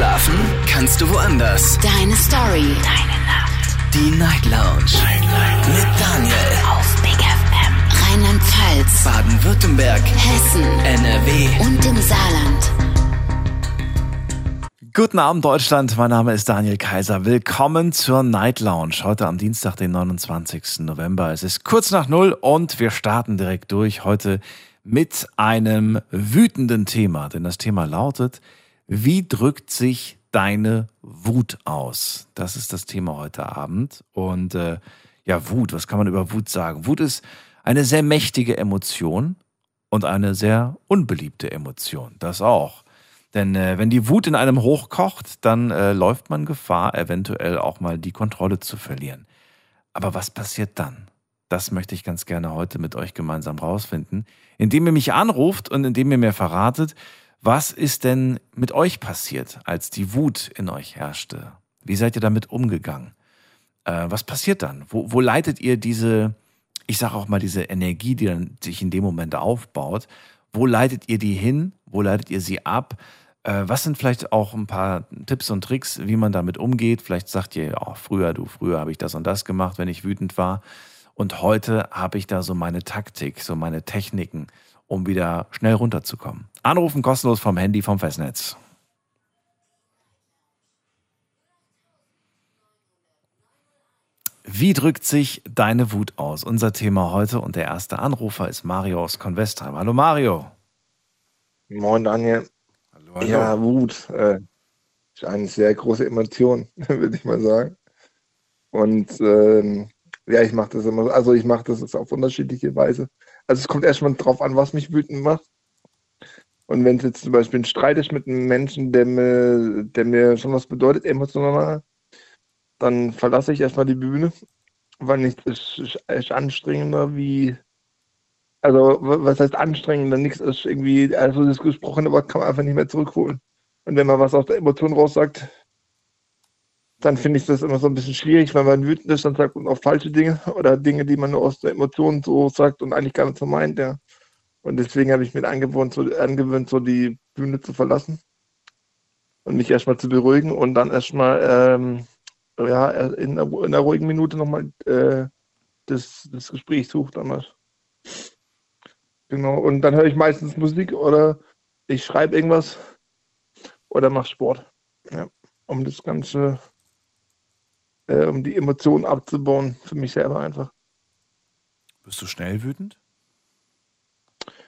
Schlafen kannst du woanders. Deine Story. Deine Nacht. Die Night Lounge. Night, Night. Mit Daniel. Auf Big FM. Rheinland-Pfalz. Baden-Württemberg. Hessen. NRW. Und im Saarland. Guten Abend Deutschland, mein Name ist Daniel Kaiser. Willkommen zur Night Lounge. Heute am Dienstag, den 29. November. Es ist kurz nach Null und wir starten direkt durch. Heute mit einem wütenden Thema. Denn das Thema lautet, wie drückt sich deine Wut aus? Das ist das Thema heute Abend. Und äh, ja, Wut, was kann man über Wut sagen? Wut ist eine sehr mächtige Emotion und eine sehr unbeliebte Emotion. Das auch. Denn äh, wenn die Wut in einem hochkocht, dann äh, läuft man Gefahr, eventuell auch mal die Kontrolle zu verlieren. Aber was passiert dann? Das möchte ich ganz gerne heute mit euch gemeinsam rausfinden, indem ihr mich anruft und indem ihr mir verratet, was ist denn mit euch passiert, als die Wut in euch herrschte? Wie seid ihr damit umgegangen? Äh, was passiert dann? Wo, wo leitet ihr diese, ich sage auch mal, diese Energie, die dann sich in dem Moment aufbaut, wo leitet ihr die hin? Wo leitet ihr sie ab? Äh, was sind vielleicht auch ein paar Tipps und Tricks, wie man damit umgeht? Vielleicht sagt ihr, oh, früher, du, früher habe ich das und das gemacht, wenn ich wütend war. Und heute habe ich da so meine Taktik, so meine Techniken, um wieder schnell runterzukommen. Anrufen kostenlos vom Handy vom Festnetz. Wie drückt sich deine Wut aus? Unser Thema heute und der erste Anrufer ist Mario aus Convestheim. Hallo Mario. Moin Daniel. Hallo, hallo. Ja, Wut äh, ist eine sehr große Emotion, würde ich mal sagen. Und ähm, ja, ich mache das immer, so- also ich mache das auf unterschiedliche Weise. Also es kommt erstmal drauf an, was mich wütend macht. Und wenn es jetzt zum Beispiel ein Streit ist mit einem Menschen, der mir, der mir schon was bedeutet, emotional, dann verlasse ich erstmal die Bühne, weil nichts ist, ist, ist anstrengender wie, also wa- was heißt anstrengender? Nichts ist irgendwie, also das gesprochene Wort kann man einfach nicht mehr zurückholen. Und wenn man was aus der Emotion raussagt, dann finde ich das immer so ein bisschen schwierig, wenn man wütend ist, dann sagt man auch falsche Dinge oder Dinge, die man nur aus der Emotion so sagt und eigentlich gar nicht so meint, ja. Und deswegen habe ich mir angewöhnt, so, angewöhnt, so die Bühne zu verlassen und mich erstmal zu beruhigen und dann erstmal ähm, ja, in, einer, in einer ruhigen Minute nochmal äh, das, das Gespräch sucht damals. Genau, und dann höre ich meistens Musik oder ich schreibe irgendwas oder mache Sport, ja, um das Ganze, äh, um die Emotionen abzubauen, für mich selber einfach. Bist du schnell wütend?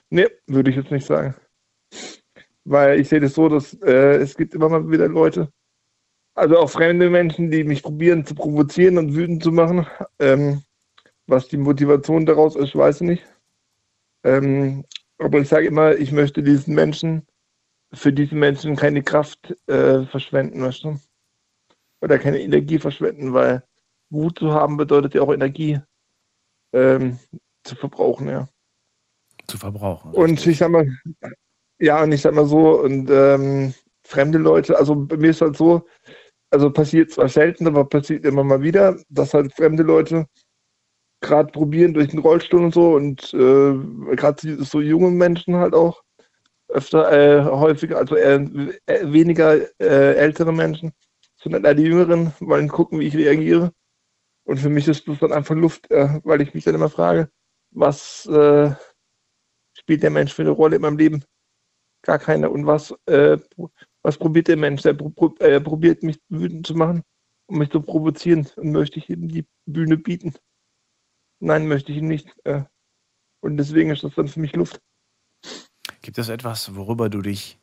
Nee, würde ich jetzt nicht sagen. Weil ich sehe das so, dass äh, es gibt immer mal wieder Leute, also auch fremde Menschen, die mich probieren zu provozieren und wütend zu machen. Ähm, was die Motivation daraus ist, weiß ich nicht. Ähm, aber ich sage immer, ich möchte diesen Menschen, für diese Menschen keine Kraft äh, verschwenden, weißt du? Oder keine Energie verschwenden, weil Wut zu haben bedeutet ja auch Energie ähm, zu verbrauchen, ja. Zu verbrauchen. Und ich sag mal, ja, und ich sag mal so, und ähm, fremde Leute, also bei mir ist halt so, also passiert zwar selten, aber passiert immer mal wieder, dass halt fremde Leute gerade probieren durch den Rollstuhl und so und äh, gerade so junge Menschen halt auch öfter, äh, häufiger, also eher, äh, weniger äh, ältere Menschen, sondern eher die Jüngeren wollen gucken, wie ich reagiere. Und für mich ist das dann einfach Luft, äh, weil ich mich dann immer frage, was äh, spielt der Mensch für eine Rolle in meinem Leben? Gar keine. Und was, äh, was probiert der Mensch? Der pro, pro, äh, probiert mich wütend zu machen, um mich zu provozieren. Und möchte ich ihm die Bühne bieten? Nein, möchte ich ihm nicht. Äh, und deswegen ist das dann für mich Luft. Gibt es etwas, worüber du dich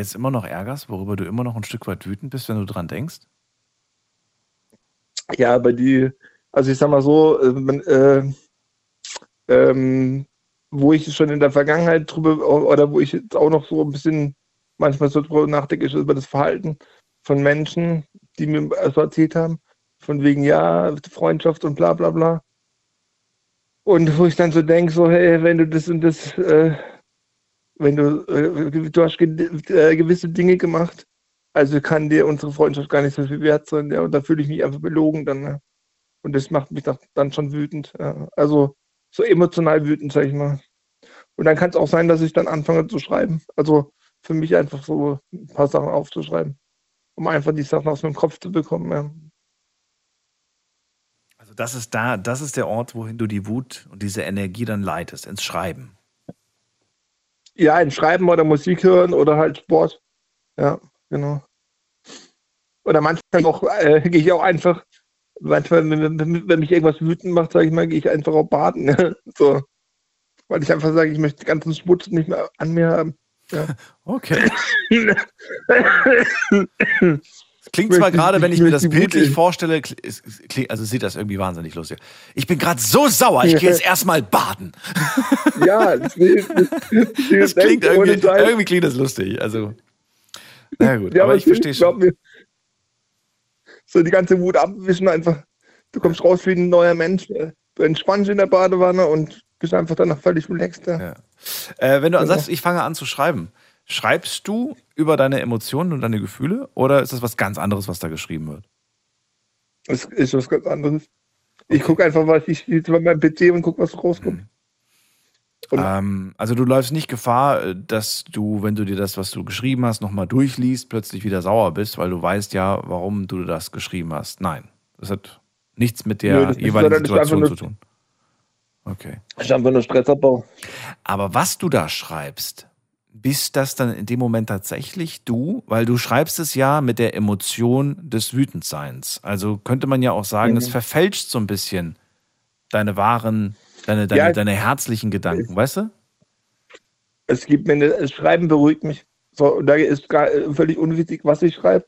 jetzt immer noch ärgerst, worüber du immer noch ein Stück weit wütend bist, wenn du dran denkst? Ja, aber die, also ich sag mal so, äh, äh, ähm, wo ich schon in der Vergangenheit drüber, oder wo ich jetzt auch noch so ein bisschen manchmal so drüber nachdenke, ist über das Verhalten von Menschen, die mir so erzählt haben, von wegen, ja, Freundschaft und bla bla bla. Und wo ich dann so denke, so, hey, wenn du das und das, äh, wenn du, äh, du hast äh, gewisse Dinge gemacht, also kann dir unsere Freundschaft gar nicht so viel wert sein, ja, und da fühle ich mich einfach belogen dann. Ne? Und das macht mich dann schon wütend. Ja. Also so emotional wütend, sag ich mal. Und dann kann es auch sein, dass ich dann anfange zu schreiben. Also für mich einfach so ein paar Sachen aufzuschreiben. um einfach die Sachen aus meinem Kopf zu bekommen. Ja. Also das ist da, das ist der Ort, wohin du die Wut und diese Energie dann leitest, ins Schreiben. Ja, ein Schreiben oder Musik hören oder halt Sport. Ja, genau. Oder manchmal auch, äh, gehe ich auch einfach, manchmal, wenn, wenn, wenn mich irgendwas wütend macht, sage ich mal, gehe ich einfach auch baden. so. Weil ich einfach sage, ich möchte den ganzen Schmutz nicht mehr an mir haben. Ja. Okay. Klingt zwar gerade, wenn ich mir das bildlich vorstelle, klingt, also sieht das irgendwie wahnsinnig lustig. Ich bin gerade so sauer, ich gehe jetzt erstmal baden. Ja, das, klingt irgendwie, irgendwie klingt das lustig. Also, na gut, ja, aber, ich verstehe schon. so die ganze Wut abwischen einfach. Du kommst raus wie ein neuer Mensch. Du entspannst in der Badewanne und bist einfach danach völlig relaxed. Ja. ja. Äh, wenn du genau. sagst, ich fange an zu schreiben, schreibst du über deine Emotionen und deine Gefühle oder ist das was ganz anderes, was da geschrieben wird? Es ist was ganz anderes. Ich gucke einfach, was ich jetzt bei meinem PC und gucke, was rauskommt. Mhm. Ähm, also du läufst nicht Gefahr, dass du, wenn du dir das, was du geschrieben hast, nochmal durchliest, plötzlich wieder sauer bist, weil du weißt ja, warum du das geschrieben hast. Nein, das hat nichts mit der Nö, jeweiligen Situation zu tun. Okay. Ist einfach nur Stressabbau. Aber was du da schreibst, bist das dann in dem Moment tatsächlich du? Weil du schreibst es ja mit der Emotion des Wütendseins. Also könnte man ja auch sagen, es mhm. verfälscht so ein bisschen deine wahren, deine, deine, ja, deine herzlichen Gedanken, weißt du? Es gibt mir, eine, das Schreiben beruhigt mich. So, da ist gar, völlig unwichtig, was ich schreibe.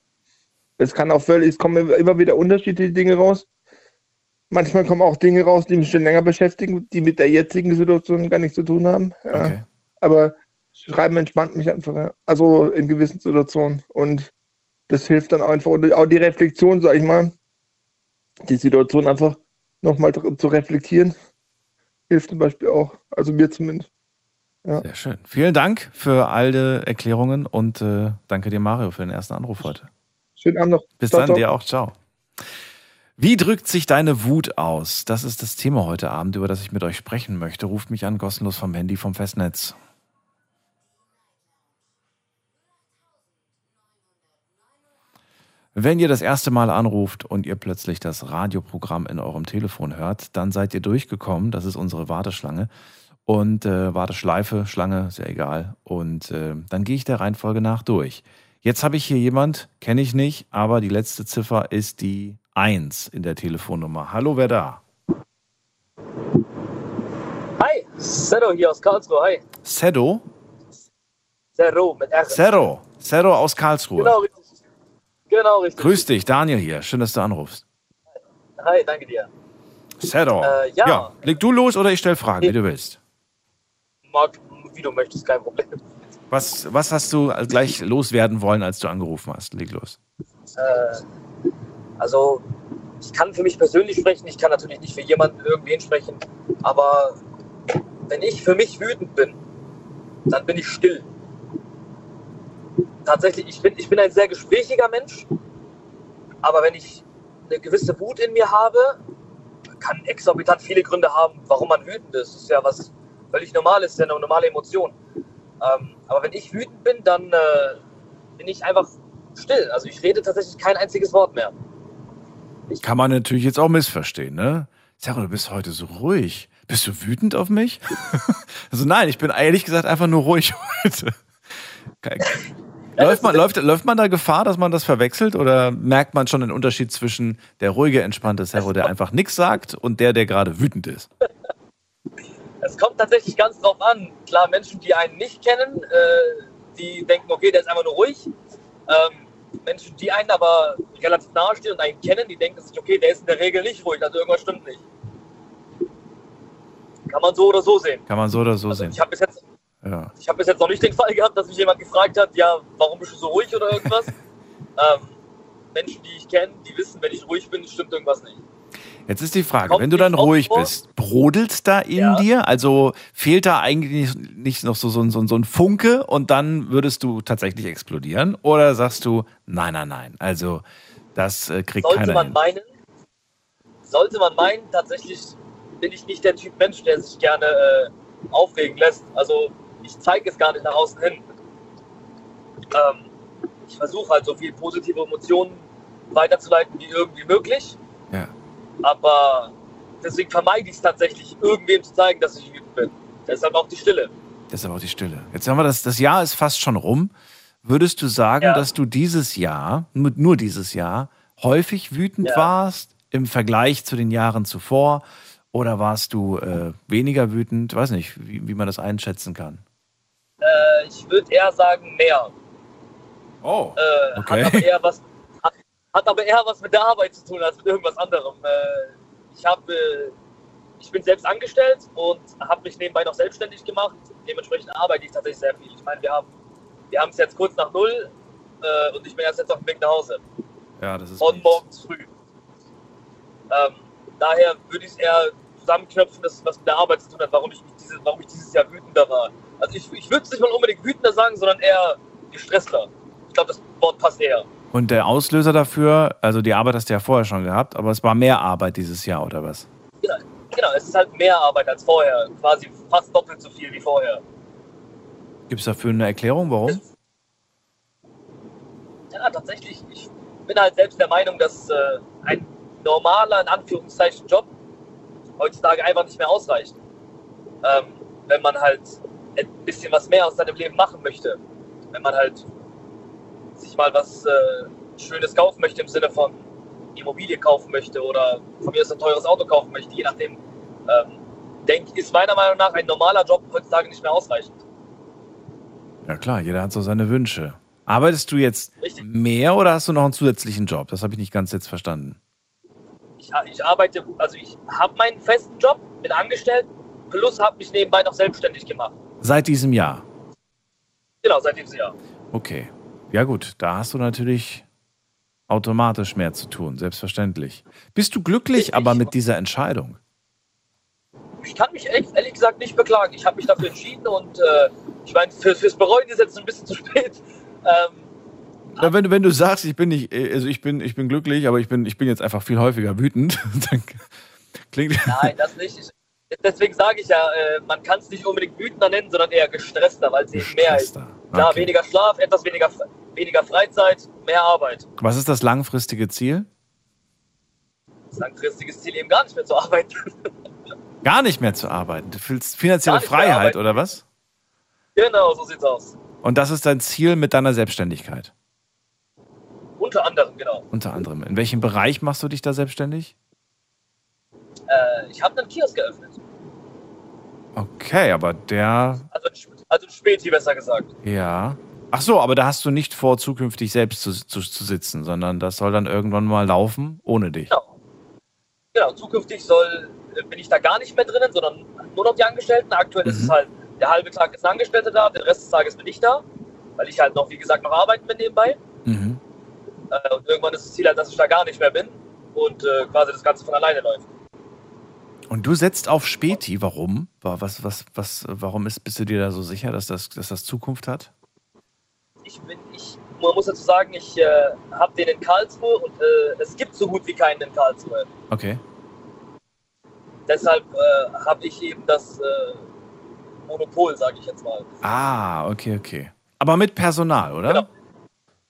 Es kann auch völlig, es kommen immer wieder unterschiedliche Dinge raus. Manchmal kommen auch Dinge raus, die mich schon länger beschäftigen, die mit der jetzigen Situation gar nichts zu tun haben. Ja. Okay. Aber Schreiben entspannt mich einfach, ja. also in gewissen Situationen. Und das hilft dann einfach. Und auch die Reflexion, sag ich mal, die Situation einfach nochmal zu reflektieren, hilft zum Beispiel auch. Also mir zumindest. Ja. Sehr schön. Vielen Dank für alle Erklärungen und äh, danke dir, Mario, für den ersten Anruf heute. Schönen Abend noch. Bis ciao, dann, ciao. dir auch. Ciao. Wie drückt sich deine Wut aus? Das ist das Thema heute Abend, über das ich mit euch sprechen möchte. Ruft mich an, kostenlos vom Handy vom Festnetz. Wenn ihr das erste Mal anruft und ihr plötzlich das Radioprogramm in eurem Telefon hört, dann seid ihr durchgekommen. Das ist unsere Warteschlange. Und äh, Warteschleife, Schlange, sehr egal. Und äh, dann gehe ich der Reihenfolge nach durch. Jetzt habe ich hier jemand, kenne ich nicht, aber die letzte Ziffer ist die 1 in der Telefonnummer. Hallo, wer da? Hi, Sedo hier aus Karlsruhe. Hi. Sedo? Zero mit R. Zero. Zero aus Karlsruhe. Genau, richtig. Genau, richtig. Grüß dich, Daniel hier. Schön, dass du anrufst. Hi, danke dir. Zero. Äh, ja. ja. Leg du los oder ich stelle Fragen, wie du willst. Mag, wie du möchtest, kein Problem. Was, was hast du gleich loswerden wollen, als du angerufen hast? Leg los. Äh, also ich kann für mich persönlich sprechen, ich kann natürlich nicht für jemanden irgendwen sprechen, aber wenn ich für mich wütend bin, dann bin ich still. Tatsächlich, ich bin, ich bin ein sehr gesprächiger Mensch, aber wenn ich eine gewisse Wut in mir habe, kann exorbitant viele Gründe haben, warum man wütend ist. Das ist ja was völlig Normales, ist ja eine normale Emotion. Ähm, aber wenn ich wütend bin, dann äh, bin ich einfach still. Also ich rede tatsächlich kein einziges Wort mehr. Kann man natürlich jetzt auch missverstehen, ne? Sarah, du bist heute so ruhig. Bist du wütend auf mich? also nein, ich bin ehrlich gesagt einfach nur ruhig heute. Läuft man, läuft, läuft man da Gefahr, dass man das verwechselt oder merkt man schon den Unterschied zwischen der ruhige, entspannte Servo, der einfach nichts sagt und der, der gerade wütend ist? Es kommt tatsächlich ganz drauf an. Klar, Menschen, die einen nicht kennen, äh, die denken, okay, der ist einfach nur ruhig. Ähm, Menschen, die einen aber relativ nahe stehen und einen kennen, die denken sich, okay, der ist in der Regel nicht ruhig, also irgendwas stimmt nicht. Kann man so oder so sehen. Kann man so oder so also sehen. Ich habe bis, jetzt, ja. hab bis jetzt noch nicht den Fall gehabt, dass mich jemand gefragt hat, ja, warum bist du so ruhig oder irgendwas. ähm, Menschen, die ich kenne, die wissen, wenn ich ruhig bin, stimmt irgendwas nicht. Jetzt ist die Frage, Kommt wenn du dann ruhig vor? bist, brodelt da in ja. dir? Also fehlt da eigentlich nicht noch so, so, so, so ein Funke und dann würdest du tatsächlich explodieren? Oder sagst du, nein, nein, nein, also das äh, kriegt sollte keiner man hin. Meinen, sollte man meinen, tatsächlich bin ich nicht der Typ Mensch, der sich gerne äh, aufregen lässt. Also ich zeige es gar nicht nach außen hin. Ähm, ich versuche halt so viel positive Emotionen weiterzuleiten wie irgendwie möglich. Ja. Aber deswegen vermeide ich es tatsächlich, irgendwem zu zeigen, dass ich wütend bin. Deshalb auch die Stille. Deshalb auch die Stille. Jetzt haben wir das, das Jahr ist fast schon rum. Würdest du sagen, Ja. dass du dieses Jahr, nur, dieses Jahr, häufig wütend Ja. warst im Vergleich zu den Jahren zuvor? Oder warst du äh, weniger wütend? Weiß nicht, wie, wie man das einschätzen kann. Äh, ich würde eher sagen, mehr. Oh. Äh, Okay. hat, aber eher was, hat, hat aber eher was mit der Arbeit zu tun als mit irgendwas anderem. Äh, ich, hab, äh, ich bin selbst angestellt und habe mich nebenbei noch selbstständig gemacht. Dementsprechend arbeite ich tatsächlich sehr viel. Ich meine, wir haben wir haben es jetzt kurz nach null äh, und ich bin erst jetzt auf dem Weg nach Hause. Ja, das ist. Von mies. morgens früh. Ähm, daher würde ich es eher zusammenknöpfen, dass es was mit der Arbeit zu tun hat, warum ich, diese, warum ich dieses Jahr wütender war. Also ich, ich würde es nicht mal unbedingt wütender sagen, sondern eher gestresster. Ich glaube, das Wort passt eher. Und der Auslöser dafür, also die Arbeit hast du ja vorher schon gehabt, aber es war mehr Arbeit dieses Jahr, oder was? Genau, genau, es ist halt mehr Arbeit als vorher. Quasi fast doppelt so viel wie vorher. Gibt es dafür eine Erklärung, warum? Ja, tatsächlich. Ich bin halt selbst der Meinung, dass äh, ein normaler, in Anführungszeichen, Job heutzutage einfach nicht mehr ausreicht. Ähm, wenn man halt ein bisschen was mehr aus seinem Leben machen möchte. Wenn man halt sich mal was äh, Schönes kaufen möchte im Sinne von Immobilie kaufen möchte oder von mir aus ein teures Auto kaufen möchte, je nachdem. Ähm, denk, ist meiner Meinung nach ein normaler Job heutzutage nicht mehr ausreichend. Ja klar, jeder hat so seine Wünsche. Arbeitest du jetzt Richtig. mehr oder hast du noch einen zusätzlichen Job? Das habe ich nicht ganz jetzt verstanden. ich, ich arbeite, also ich habe meinen festen Job, bin angestellt, plus habe mich nebenbei noch selbstständig gemacht. Seit diesem Jahr. Genau, seit diesem Jahr. Okay. Ja gut, da hast du natürlich automatisch mehr zu tun, selbstverständlich. Bist du glücklich Richtig. aber mit dieser Entscheidung? Ich kann mich ehrlich, ehrlich gesagt nicht beklagen. Ich habe mich dafür entschieden und äh, ich meine, für, fürs Bereuen ist jetzt ein bisschen zu spät. Ähm, Ja, wenn, wenn du sagst, ich bin nicht, also ich bin, ich bin glücklich, aber ich bin, ich bin jetzt einfach viel häufiger wütend, dann klingt. nein, das nicht. Ich, deswegen sage ich ja, äh, man kann es nicht unbedingt wütender nennen, sondern eher gestresster, weil es eben mehr ist. Klar, Okay. weniger Schlaf, etwas weniger, weniger Freizeit, mehr Arbeit. Was ist das langfristige Ziel? Das langfristiges Ziel eben gar nicht mehr zu arbeiten. Gar nicht mehr zu arbeiten. Du fühlst finanzielle Freiheit, oder was? genau, so sieht's aus. Und das ist dein Ziel mit deiner Selbstständigkeit. Unter anderem, genau. Unter anderem. In welchem Bereich machst du dich da selbstständig? Äh, ich habe einen Kiosk geöffnet. Okay, aber der, Also, also Späti, besser gesagt. ja. Ach so, aber da hast du nicht vor, zukünftig selbst zu, zu, zu sitzen, sondern das soll dann irgendwann mal laufen ohne dich. Genau. Genau, zukünftig soll, äh, bin ich da gar nicht mehr drinnen, sondern nur noch die Angestellten. Aktuell ist Mhm. es halt, der halbe Tag ist ein Angestellter da, der Rest des Tages bin ich da, weil ich halt noch, wie gesagt, noch arbeiten bin nebenbei. Mhm. Äh, und irgendwann ist das Ziel halt, dass ich da gar nicht mehr bin und äh, quasi das Ganze von alleine läuft. Und du setzt auf Späti. Warum? Wa- Was, was, was, warum ist, bist du dir da so sicher, dass das, dass das Zukunft hat? Ich bin, ich, man muss dazu sagen, ich äh, habe den in Karlsruhe und äh, es gibt so gut wie keinen in Karlsruhe. Okay. Deshalb äh, habe ich eben das äh, Monopol, sage ich jetzt mal. Ah, okay, okay. Aber mit Personal, oder? Genau.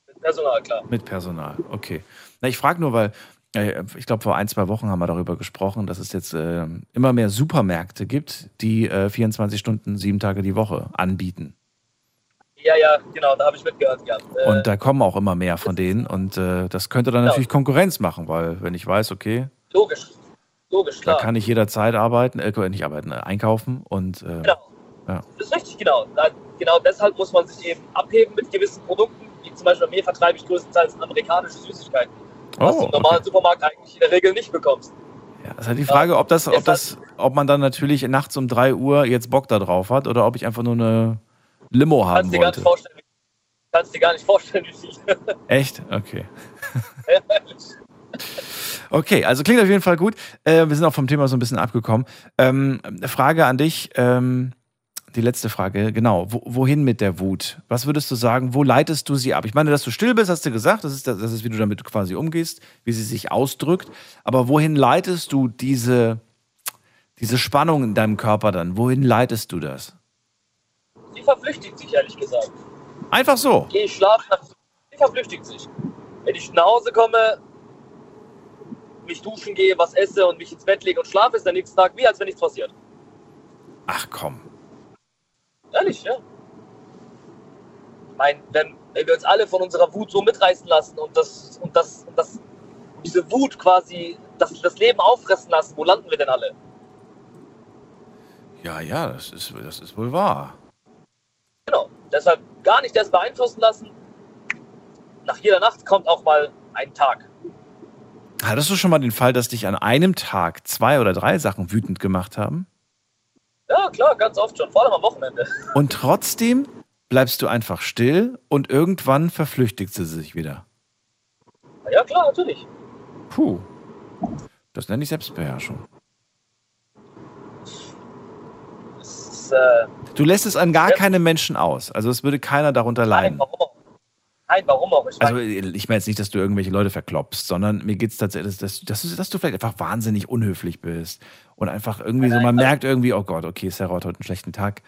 Mit Personal, klar. Mit Personal, okay. Na, ich frage nur, weil ich glaube, vor ein, zwei Wochen haben wir darüber gesprochen, dass es jetzt äh, immer mehr Supermärkte gibt, die äh, 24 Stunden, sieben Tage die Woche anbieten. Ja, ja, genau, da habe ich mitgehört gehabt. Äh, Und da kommen auch immer mehr von denen. Und äh, das könnte dann Genau. natürlich Konkurrenz machen, weil wenn ich weiß, okay, logisch, logisch, da klar. kann ich jederzeit arbeiten, äh, nicht arbeiten, äh, einkaufen und äh, Genau. Ja. Das ist richtig, genau. Da, genau deshalb muss man sich eben abheben mit gewissen Produkten, wie zum Beispiel bei mir vertreibe ich größtenteils amerikanische Süßigkeiten, was du oh, im normalen okay. Supermarkt eigentlich in der Regel nicht bekommst. ja, das ist halt die Frage, ob das, ob das, ob man dann natürlich nachts um 3 Uhr jetzt Bock da drauf hat oder ob ich einfach nur eine Limo haben Kannst dir, gar nicht wollte. vorstellen, kannst dir gar nicht vorstellen, wie viel. Echt? Okay. Okay, also klingt auf jeden Fall gut. Äh, wir sind auch vom Thema so ein bisschen abgekommen. Ähm, Frage an dich, ähm, die letzte Frage, genau. Wo, wohin mit der Wut? Was würdest du sagen, wo leitest du sie ab? Ich meine, dass du still bist, hast du gesagt, das ist, das ist wie du damit quasi umgehst, wie sie sich ausdrückt. Aber wohin leitest du diese, diese Spannung in deinem Körper dann? Wohin leitest du das? Die verflüchtigt sich, ehrlich gesagt. Einfach so. Gehe ich schlafen, die verflüchtigt sich. Wenn ich nach Hause komme, mich duschen gehe, was esse und mich ins Bett lege und schlafe, ist der nächste Tag wie, als wenn nichts passiert. Ach komm. Ehrlich, ja. Ich meine, wenn, wenn wir uns alle von unserer Wut so mitreißen lassen und das und das und das und diese Wut quasi das, das Leben auffressen lassen, wo landen wir denn alle? Ja, ja, das ist, das ist wohl wahr. Genau. Deshalb gar nicht erst beeinflussen lassen. Nach jeder Nacht kommt auch mal ein Tag. Hattest du schon mal den Fall, dass dich an einem Tag zwei oder drei Sachen wütend gemacht haben? Ja, klar, ganz oft schon, vor allem am Wochenende. Und trotzdem bleibst du einfach still und irgendwann verflüchtigt sie sich wieder. Ja, klar, natürlich. Puh. Das nenne ich Selbstbeherrschung. Ist, äh, Du lässt es an gar keine Menschen aus. Also es würde keiner darunter nein, leiden. warum Nein, warum auch? Ich Also ich meine jetzt nicht, dass du irgendwelche Leute verklopst, sondern mir geht es tatsächlich, dass, dass, du- dass du vielleicht einfach wahnsinnig unhöflich bist und einfach irgendwie so, man Nein, merkt irgendwie, oh Gott, okay, Sarah hat heute einen schlechten Tag,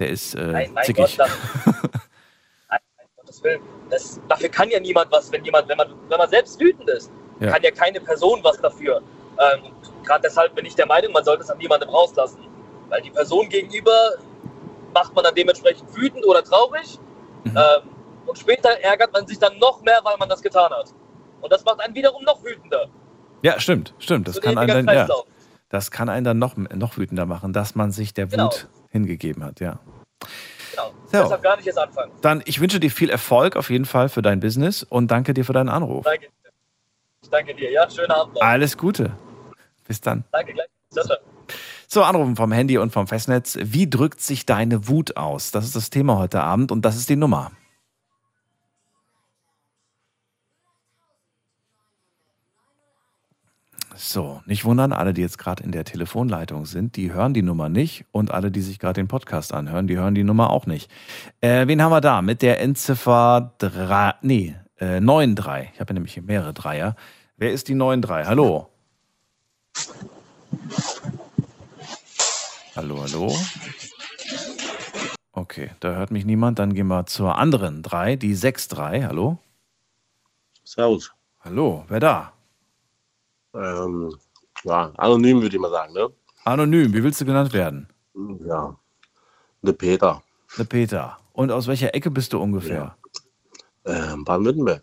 der ist äh, nein, mein zickig. Gott, das, nein, mein Gottes Willen. Das, dafür kann ja niemand was, wenn jemand, wenn man, wenn man selbst wütend ist, Ja. kann ja keine Person was dafür. Ähm, Gerade deshalb bin ich der Meinung, man sollte es an niemandem rauslassen. Weil die Person gegenüber macht man dann dementsprechend wütend oder traurig. Mhm. Ähm, und später ärgert man sich dann noch mehr, weil man das getan hat. Und das macht einen wiederum noch wütender. Ja, stimmt, stimmt. Das So kann einen dann, ja, das kann einen dann noch, noch wütender machen, dass man sich der Genau. Wut hingegeben hat, ja. Genau. So. Deshalb gar nicht erst anfangen. Dann, ich wünsche dir viel Erfolg auf jeden Fall für dein Business und danke dir für deinen Anruf. Danke. Ich danke dir. Ja, schönen Abend noch. Alles Gute. Bis dann. Danke gleich. Ciao, ciao. So, Anrufen vom Handy und vom Festnetz. Wie drückt sich deine Wut aus? Das ist das Thema heute Abend und das ist die Nummer. So, nicht wundern, alle, die jetzt gerade in der Telefonleitung sind, die hören die Nummer nicht und alle, die sich gerade den Podcast anhören, die hören die Nummer auch nicht. Äh, wen haben wir da? Mit der Endziffer 3, nee, äh, 93. Ich habe ja nämlich hier mehrere Dreier. Wer ist die 93? Hallo? Hallo, hallo. Okay, da hört mich niemand. Dann gehen wir zur anderen 3, die 6-3. Hallo? Servus. Hallo, wer da? Ähm, ja, anonym würde ich mal sagen, ne? Anonym, wie willst du genannt werden? Ja. Der Peter. Der Peter. Und aus welcher Ecke bist du ungefähr? Ähm, Baden-Württemberg.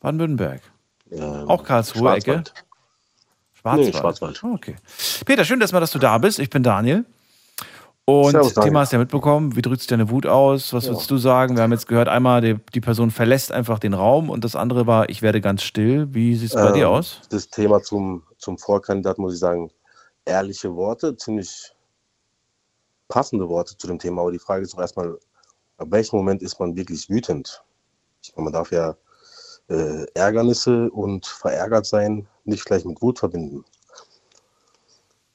Baden-Württemberg. Ähm, Auch Karlsruhe Ecke? Schwarzwald. Schwarzwald. Nee, Schwarzwald. Oh, Okay. Peter, schön, dass, mal, dass du da bist. Ich bin Daniel. Und Servus. Thema hast du ja mitbekommen. Wie drückt sich deine Wut aus? Was würdest du sagen? Wir haben jetzt gehört, einmal die, die Person verlässt einfach den Raum und das andere war, ich werde ganz still. Wie sieht es bei Ähm, dir aus? Das Thema zum, zum Vorkandidat muss ich sagen, ehrliche Worte, ziemlich passende Worte zu dem Thema. Aber die Frage ist doch erstmal, ab welchem Moment ist man wirklich wütend? Ich meine, man darf ja äh, Ärgernisse und verärgert sein nicht gleich mit Wut verbinden.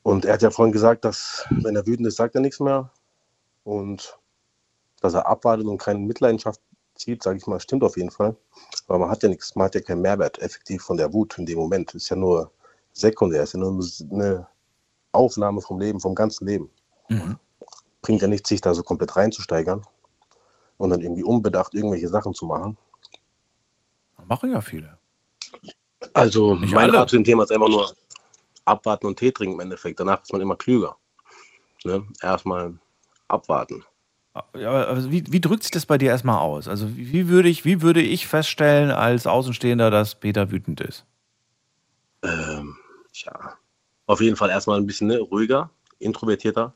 Und er hat ja vorhin gesagt, dass wenn er wütend ist, sagt er nichts mehr. Und dass er abwartet und keine Mitleidenschaft zieht, sage ich mal, stimmt auf jeden Fall. Aber man hat ja nichts, man hat ja keinen Mehrwert effektiv von der Wut in dem Moment. Ist ja nur sekundär, ist ja nur eine Aufnahme vom Leben, vom ganzen Leben. Mhm. Bringt ja nichts, sich da so komplett reinzusteigern und dann irgendwie unbedacht irgendwelche Sachen zu machen. Machen ja viele. Also Nicht mein alle. Rat zu dem Thema ist einfach nur abwarten und Tee trinken im Endeffekt. Danach ist man immer klüger. Ne? Erstmal abwarten. Ja, wie, wie drückt sich das bei dir erstmal aus? Also wie würde ich, wie würde ich feststellen als Außenstehender, dass Peter wütend ist? Ähm, ja, auf jeden Fall erstmal ein bisschen ne, ruhiger, introvertierter.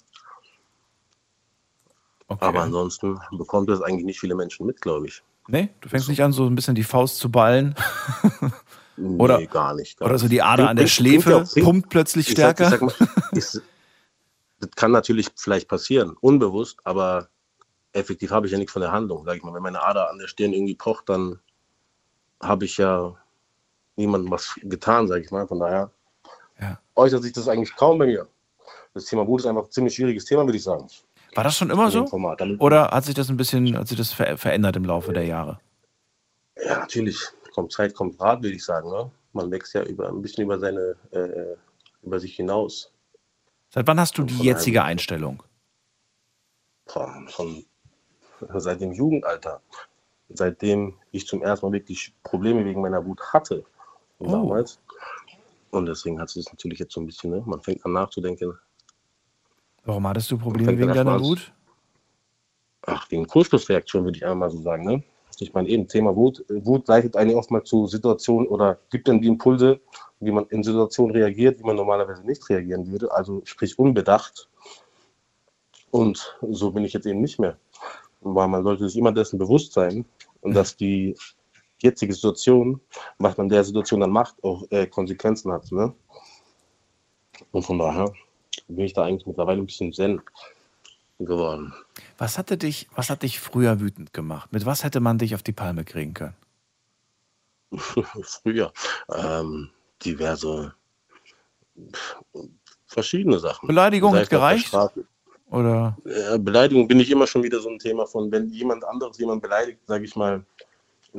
Okay. Aber ansonsten bekommt das eigentlich nicht viele Menschen mit, glaube ich. nee, du fängst nicht an, so ein bisschen die Faust zu ballen Oder- nee, gar nicht. Gar oder so die Ader an der ja Schläfe bringt- pumpt plötzlich Ich stärker. Ich sag mal, ist, das kann natürlich vielleicht passieren, unbewusst, aber effektiv habe ich ja nichts von der Handlung. Sag ich mal, wenn meine Ader an der Stirn irgendwie pocht, dann habe ich ja niemandem was getan, sage ich mal. Von daher Ja. äußert sich das eigentlich kaum bei mir. Das Thema Wut ist einfach ein ziemlich schwieriges Thema, würde ich sagen. War das schon immer so? Format. Oder hat sich das ein bisschen, hat sich das ver verändert im Laufe der Jahre? Ja, natürlich. Kommt Zeit, kommt Rat, würde ich sagen. Ne? Man wächst ja über, ein bisschen über seine, äh, über sich hinaus. Seit wann hast du die jetzige Einstellung? Boah, Von, seit dem Jugendalter. seitdem ich zum ersten Mal wirklich Probleme wegen meiner Wut hatte. Oh. Damals. Und deswegen hat es natürlich jetzt so ein bisschen, ne? man fängt an nachzudenken, Warum hattest du Probleme wegen deiner. Wut? ach, wegen Kurzschlussreaktion würde ich einmal so sagen. Ne? Ich meine, eben Thema Wut. Wut leitet einen oftmals zu Situationen oder gibt dann die Impulse, wie man in Situationen reagiert, wie man normalerweise nicht reagieren würde. Also sprich unbedacht. Und so bin ich jetzt eben nicht mehr. Weil man sollte sich immer dessen bewusst sein und dass die jetzige Situation, was man der Situation dann macht, auch äh, Konsequenzen hat. Ne? Und von daher bin ich da eigentlich mittlerweile ein bisschen zen geworden. Was hatte dich, was hat dich früher wütend gemacht? Mit was hätte man dich auf die Palme kriegen können? Früher ähm, diverse verschiedene Sachen. Beleidigung hat gereicht? Oder Beleidigung bin ich immer schon wieder so ein Thema von, wenn jemand anderes jemand beleidigt, sage ich mal,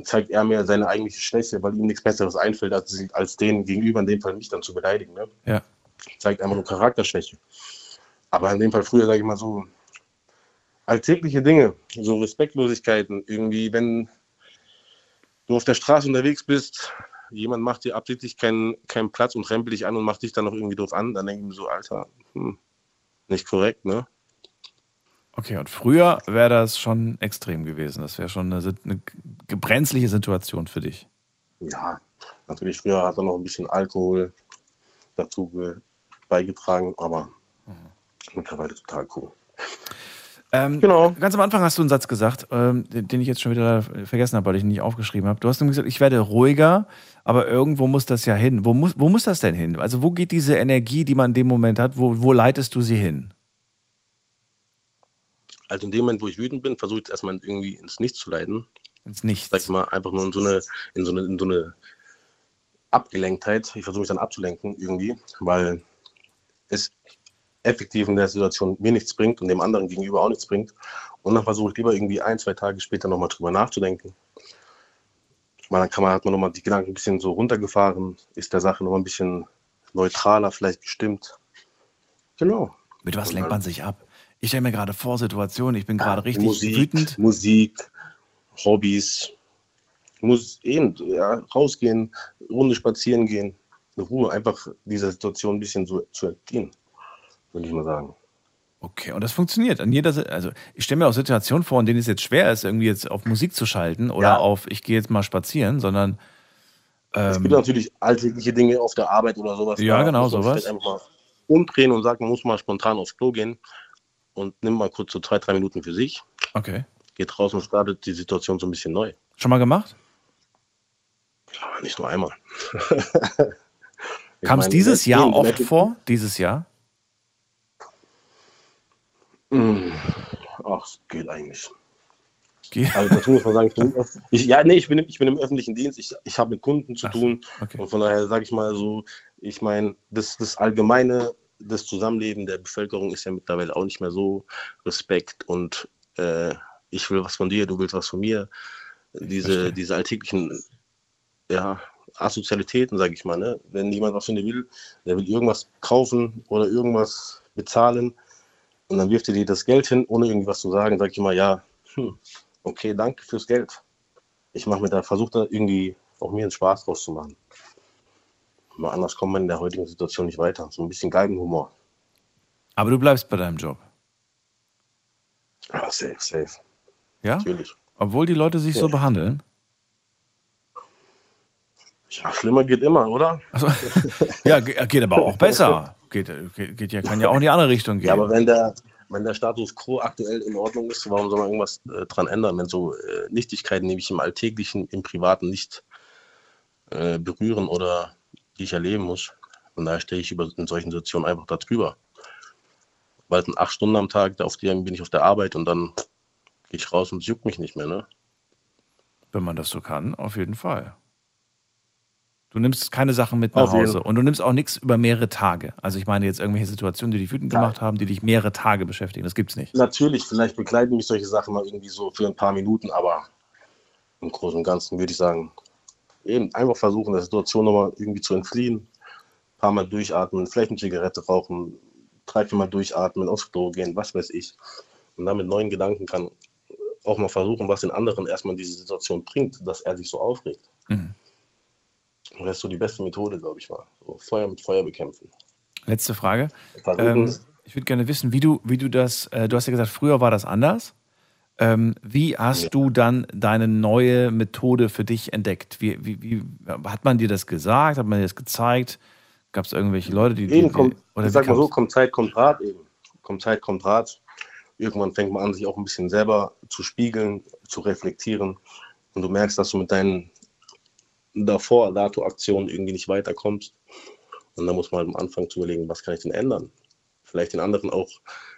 zeigt er mir seine eigentliche Schwäche, weil ihm nichts Besseres einfällt, als, als den gegenüber, in dem Fall mich dann zu beleidigen. Ne? ja. zeigt einfach nur Charakterschwäche. Aber in dem Fall früher, sage ich mal so, alltägliche Dinge, so Respektlosigkeiten, irgendwie, wenn du auf der Straße unterwegs bist, jemand macht dir absichtlich keinen, keinen Platz und rempelt dich an und macht dich dann noch irgendwie doof an, dann denke ich mir so, Alter, hm, nicht korrekt, ne? Okay, und früher wäre das schon extrem gewesen. Das wäre schon eine, eine gebrenzliche Situation für dich. Ja, natürlich früher hat er noch ein bisschen Alkohol dazu ge- beigetragen, aber mittlerweile total cool. Ähm, Genau. Ganz am Anfang hast du einen Satz gesagt, ähm, den, den ich jetzt schon wieder vergessen habe, weil ich ihn nicht aufgeschrieben habe. Du hast nämlich gesagt, ich werde ruhiger, aber irgendwo muss das ja hin. Wo muss, wo muss das denn hin? Also wo geht diese Energie, die man in dem Moment hat, wo, wo leitest du sie hin? Also in dem Moment, wo ich wütend bin, versuche ich es erstmal irgendwie ins Nichts zu leiten. Ins sag ich Nichts. mal, einfach nur in so eine, in so eine, in so eine Abgelenktheit. Ich versuche mich dann abzulenken irgendwie, weil es effektiv in der Situation mir nichts bringt und dem anderen gegenüber auch nichts bringt. Und dann versuche ich lieber irgendwie ein, zwei Tage später nochmal drüber nachzudenken. Weil dann kann man, hat man nochmal die Gedanken ein bisschen so runtergefahren, ist der Sache nochmal ein bisschen neutraler vielleicht gestimmt. Genau. Mit was lenkt man sich ab? Ich stelle mir gerade vor, Situationen, ich bin gerade richtig Musik, wütend. Musik, Hobbys, muss eben ja, rausgehen, Runde spazieren gehen, in Ruhe, einfach dieser Situation ein bisschen so zu entgehen, würde ich mal sagen. Okay, und das funktioniert. An jeder, also ich stelle mir auch Situationen vor, in denen es jetzt schwer ist, irgendwie jetzt auf Musik zu schalten oder Ja. auf, ich gehe jetzt mal spazieren, sondern es ähm, gibt natürlich alltägliche Dinge auf der Arbeit oder sowas. Ja, genau, sowas. vielleicht Einfach mal umdrehen und sagen, man muss mal spontan aufs Klo gehen und nimmt mal kurz so zwei, drei Minuten für sich, okay. geht raus und startet die Situation so ein bisschen neu. Schon mal gemacht? Aber nicht nur einmal. Kam es dieses Jahr oft vor? Dieses Jahr? Mm, Ach, es geht eigentlich. Ge- Also dazu muss man sagen, ich bin, ich, ja, nee, ich bin, im- ich bin im öffentlichen Dienst, ich, ich habe mit Kunden zu Ach tun okay. und von daher sage ich mal so, ich meine, das, das Allgemeine, das Zusammenleben der Bevölkerung ist ja mittlerweile auch nicht mehr so Respekt und äh, ich will was von dir, du willst was von mir. Diese, diese alltäglichen ja, Asozialitäten, sage ich mal, ne? wenn jemand was von dir will, der will irgendwas kaufen oder irgendwas bezahlen und dann wirft er dir das Geld hin, ohne irgendwas zu sagen, sage ich mal, ja, hm, okay, danke fürs Geld. Ich mache mir da, versuche da irgendwie auch mir einen Spaß draus zu machen. Mal anders kommt man in der heutigen Situation nicht weiter. So ein bisschen Geigenhumor. Aber du bleibst bei deinem Job. Ja, safe, safe. Ja? Natürlich. Obwohl die Leute sich so Ja. behandeln? Ja, schlimmer geht immer, oder? Also, ja, ge- geht aber auch besser. Geht, geht, geht ja, kann ja auch in die andere Richtung gehen. Ja, aber wenn der, wenn der Status quo aktuell in Ordnung ist, warum soll man irgendwas äh, dran ändern, wenn so äh, Nichtigkeiten, die mich im Alltäglichen, im Privaten nicht äh, berühren oder die ich erleben muss. Und daher stehe ich über, in solchen Situationen einfach da drüber. Weil es sind acht Stunden am Tag, auf die bin ich auf der Arbeit und dann gehe ich raus und es juckt mich nicht mehr. Ne? Wenn man das so kann, auf jeden Fall. Du nimmst keine Sachen mit nach Hause und du nimmst auch nichts über mehrere Tage. Also ich meine jetzt irgendwelche Situationen, die dich wütend gemacht haben, die dich mehrere Tage beschäftigen. Das gibt's nicht. Natürlich, vielleicht begleiten mich solche Sachen mal irgendwie so für ein paar Minuten, aber im Großen und Ganzen würde ich sagen, eben einfach versuchen, der Situation nochmal irgendwie zu entfliehen. Ein paar Mal durchatmen, vielleicht eine Zigarette rauchen, drei, vier Mal durchatmen, aufs Klo gehen, was weiß ich. Und dann mit neuen Gedanken kann auch mal versuchen, was den anderen erstmal in diese Situation bringt, dass er sich so aufregt. Mhm. Und das ist so die beste Methode, glaube ich mal. So Feuer mit Feuer bekämpfen. Letzte Frage. Ähm, ich würde gerne wissen, wie du, wie du das, äh, du hast ja gesagt, früher war das anders. Ähm, wie hast Ja. du dann deine neue Methode für dich entdeckt? Wie, wie, wie hat man dir das gesagt? Hat man dir das gezeigt? Gab es irgendwelche Leute, die, Eben die kommt, oder ich sag mal so, kommt Zeit, kommt Rat eben. Kommt Zeit, kommt Rat. Irgendwann fängt man an, sich auch ein bisschen selber zu spiegeln, zu reflektieren. Und du merkst, dass du mit deinen davor Dato-Aktionen irgendwie nicht weiterkommst. Und dann muss man halt am Anfang zu überlegen, was kann ich denn ändern? Vielleicht den anderen auch,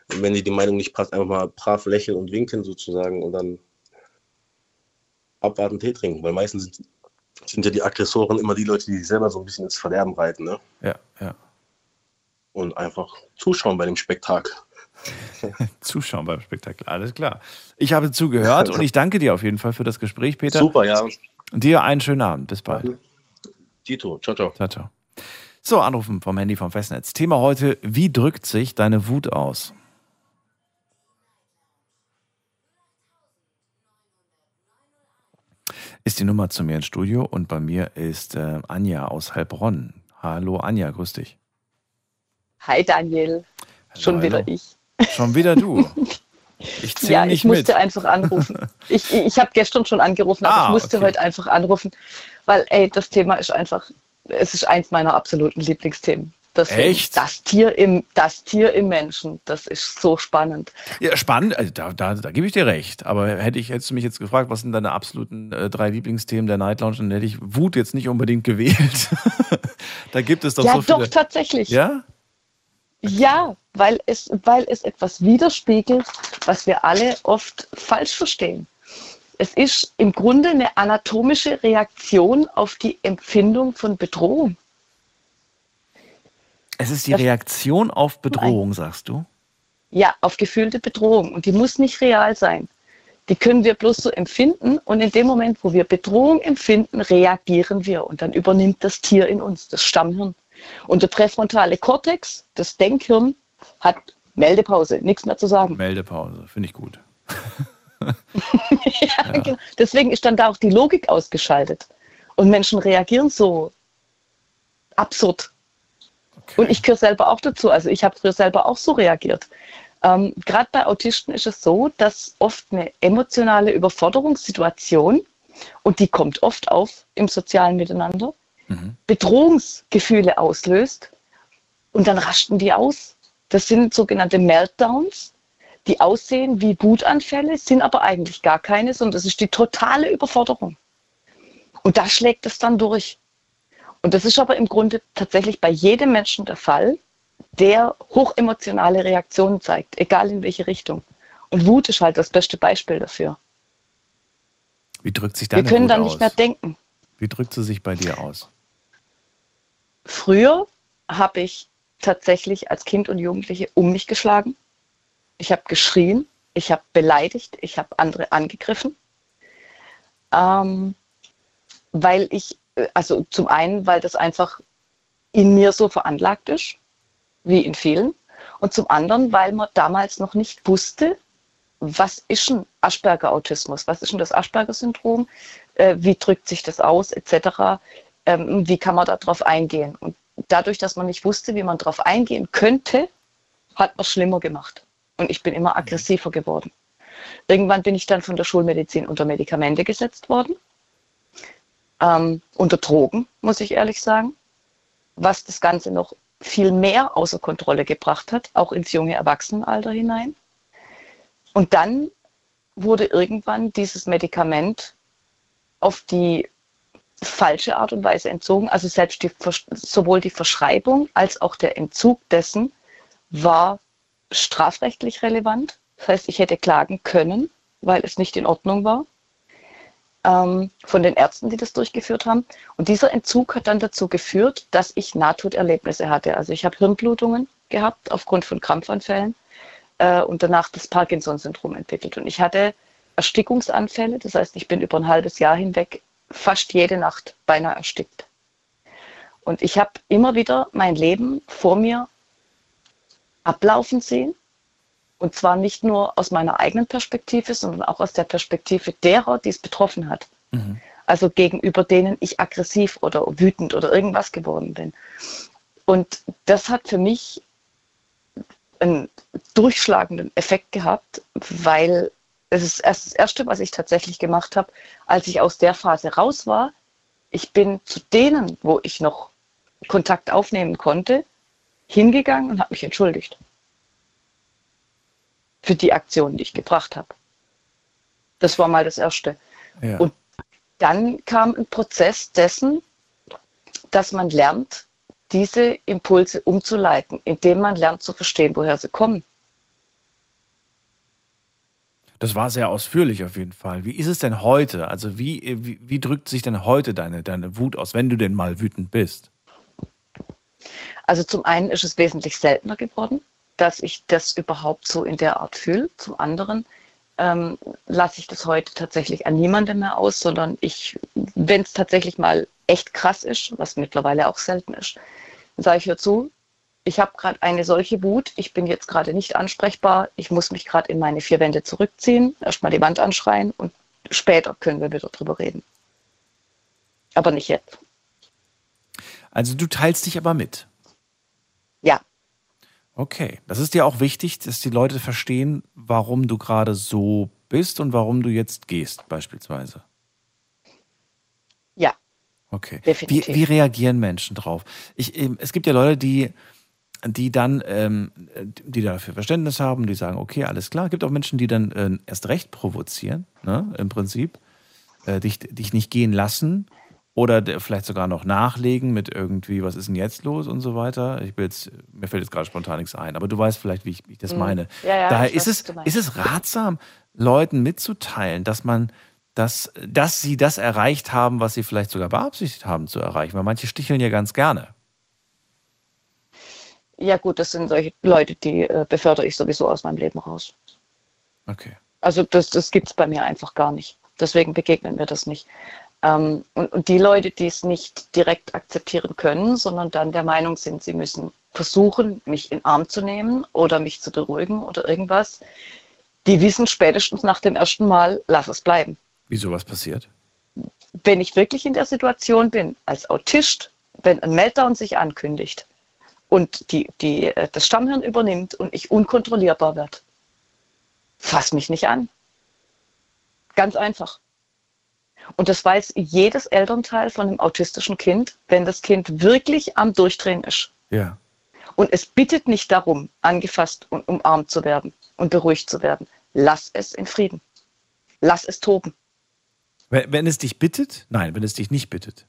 wenn dir die Meinung nicht passt, einfach mal brav lächeln und winken sozusagen und dann abwarten, Tee trinken. Weil meistens sind, sind ja die Aggressoren immer die Leute, die sich selber so ein bisschen ins Verderben reiten. Ne? Ja, ja. und einfach zuschauen bei dem Spektakel. Zuschauen beim Spektakel, alles klar. Ich habe zugehört und ich danke dir auf jeden Fall für das Gespräch, Peter. Super, ja. Und dir einen schönen Abend. Bis bald. Tito, ciao, ciao. Ciao, ciao. So, Anrufen vom Handy vom Festnetz. Thema heute: Wie drückt sich deine Wut aus? Ist die Nummer zu mir ins Studio und bei mir ist äh, Anja aus Heilbronn. Hallo Anja, grüß dich. Hi Daniel, schon Hallo, wieder hallo. ich. Schon wieder du. Ich zähle Ja, nicht ich musste mit. einfach anrufen. ich ich, habe gestern schon angerufen, aber Ah, ich musste okay. heute einfach anrufen, weil ey, das Thema ist einfach, es ist eins meiner absoluten Lieblingsthemen. Deswegen, Echt? Das Tier im, das Tier im Menschen, das ist so spannend. Ja, spannend, also da, da, da gebe ich dir recht. Aber hätte ich hättest du mich jetzt gefragt, was sind deine absoluten äh, drei Lieblingsthemen der Night Lounge, dann hätte ich Wut jetzt nicht unbedingt gewählt. da gibt es doch ja, so viele. doch, tatsächlich. Ja? Ja, weil es, weil es etwas widerspiegelt, was wir alle oft falsch verstehen. Es ist im Grunde eine anatomische Reaktion auf die Empfindung von Bedrohung. Es ist die Das- Reaktion auf Bedrohung, sagst du? Ja, auf gefühlte Bedrohung. Und die muss nicht real sein. Die können wir bloß so empfinden. Und in dem Moment, wo wir Bedrohung empfinden, reagieren wir. Und dann übernimmt das Tier in uns, das Stammhirn. Und der präfrontale Kortex, das Denkhirn, hat Meldepause, nichts mehr zu sagen. Meldepause, finde ich gut. Ja, genau. Deswegen ist dann da auch die Logik ausgeschaltet. Und Menschen reagieren so absurd. Okay. Und ich gehöre selber auch dazu. Also ich habe früher selber auch so reagiert. Ähm, Gerade bei Autisten ist es so, dass oft eine emotionale Überforderungssituation, und die kommt oft auf im sozialen Miteinander, Mhm. Bedrohungsgefühle auslöst und dann rasten die aus. Das sind sogenannte Meltdowns, die aussehen wie Wutanfälle, sind aber eigentlich gar keine, sondern das ist die totale Überforderung. Und da schlägt es dann durch. Und das ist aber im Grunde tatsächlich bei jedem Menschen der Fall, der hochemotionale Reaktionen zeigt, egal in welche Richtung. Und Wut ist halt das beste Beispiel dafür. Wie drückt sich Wir deine können Wut dann aus? nicht mehr denken. Wie drückt sie sich bei dir aus? Früher habe ich tatsächlich als Kind und Jugendliche um mich geschlagen. Ich habe geschrien, ich habe beleidigt, ich habe andere angegriffen. Ähm, weil ich, äh, also zum einen, weil das einfach in mir so veranlagt ist, wie in vielen. Und zum anderen, weil man damals noch nicht wusste, was ist ein Asperger-Autismus, was ist denn das Asperger-Syndrom, äh, wie drückt sich das aus, etc., ähm, wie kann man darauf eingehen. Und dadurch, dass man nicht wusste, wie man darauf eingehen könnte, hat man es schlimmer gemacht. Und ich bin immer aggressiver geworden. Irgendwann bin ich dann von der Schulmedizin unter Medikamente gesetzt worden, ähm, unter Drogen, muss ich ehrlich sagen, was das Ganze noch viel mehr außer Kontrolle gebracht hat, auch ins junge Erwachsenenalter hinein. Und dann wurde irgendwann dieses Medikament auf die falsche Art und Weise entzogen. Also selbst die, sowohl die Verschreibung als auch der Entzug dessen war strafrechtlich relevant. Das heißt, ich hätte klagen können, weil es nicht in Ordnung war ähm, von den Ärzten, die das durchgeführt haben. Und dieser Entzug hat dann dazu geführt, dass ich Nahtoderlebnisse hatte. Also ich habe Hirnblutungen gehabt aufgrund von Krampfanfällen äh, und danach das Parkinson-Syndrom entwickelt. Und ich hatte Erstickungsanfälle, das heißt, ich bin über ein halbes Jahr hinweg fast jede Nacht beinahe erstickt. Und ich habe immer wieder mein Leben vor mir ablaufen sehen Und zwar nicht nur aus meiner eigenen Perspektive, sondern auch aus der Perspektive derer, die es betroffen hat. Mhm. Also gegenüber denen ich aggressiv oder wütend oder irgendwas geworden bin. Und das hat für mich einen durchschlagenden Effekt gehabt, weil es ist erst das Erste, was ich tatsächlich gemacht habe, als ich aus der Phase raus war. Ich bin zu denen, wo ich noch Kontakt aufnehmen konnte, hingegangen und habe mich entschuldigt für die Aktion, die ich gebracht habe. Das war mal das Erste. Ja. Und dann kam ein Prozess dessen, dass man lernt, diese Impulse umzuleiten, indem man lernt zu verstehen, woher sie kommen. Das war sehr ausführlich auf jeden Fall. Wie ist es denn heute? Also wie, wie, wie drückt sich denn heute deine, deine Wut aus, wenn du denn mal wütend bist? Also zum einen ist es wesentlich seltener geworden, dass ich das überhaupt so in der Art fühle. Zum anderen ähm, lasse ich das heute tatsächlich an niemandem mehr aus, sondern ich, wenn es tatsächlich mal echt krass ist, was mittlerweile auch selten ist, sage ich, hör zu, ich habe gerade eine solche Wut, ich bin jetzt gerade nicht ansprechbar, ich muss mich gerade in meine vier Wände zurückziehen, erstmal die Wand anschreien und später können wir wieder drüber reden. Aber nicht jetzt. Also du teilst dich aber mit. Ja, Okay, das ist dir auch wichtig, dass die Leute verstehen, warum du gerade so bist und warum du jetzt gehst, beispielsweise. ja, Okay. Definitiv. Wie, wie reagieren Menschen drauf? Ich, ähm, es gibt ja Leute, die, die dann, ähm, die dafür Verständnis haben, die sagen, okay, alles klar. Es gibt auch Menschen, die dann äh, erst recht provozieren, ne, im Prinzip, äh, dich, dich nicht gehen lassen oder der- vielleicht sogar noch nachlegen mit irgendwie, was ist denn jetzt los und so weiter. Ich will jetzt, mir fällt jetzt gerade spontan nichts ein, aber du weißt vielleicht, wie ich, wie ich das meine. Mhm. Ja, ja, Daher ist es, ist es ratsam, Leuten mitzuteilen, dass man dass, dass sie das erreicht haben, was sie vielleicht sogar beabsichtigt haben zu erreichen. Weil manche sticheln ja ganz gerne. Ja gut, das sind solche Leute, die äh, befördere ich sowieso aus meinem Leben raus. Okay. Also das, das gibt es bei mir einfach gar nicht. Deswegen begegnen wir das nicht. Ähm, und, und die Leute, die es nicht direkt akzeptieren können, sondern dann der Meinung sind, sie müssen versuchen, mich in Arm zu nehmen oder mich zu beruhigen oder irgendwas, die wissen spätestens nach dem ersten Mal, lass es bleiben. Wie sowas passiert? Wenn ich wirklich in der Situation bin, als Autist, wenn ein Meltdown sich ankündigt und die, die, äh, das Stammhirn übernimmt und ich unkontrollierbar werde, fass mich nicht an. Ganz einfach. Und das weiß jedes Elternteil von einem autistischen Kind, wenn das Kind wirklich am Durchdrehen ist. Ja. Und es bittet nicht darum, angefasst und umarmt zu werden und beruhigt zu werden. Lass es in Frieden. Lass es toben. Wenn, wenn es dich bittet? Nein, wenn es dich nicht bittet.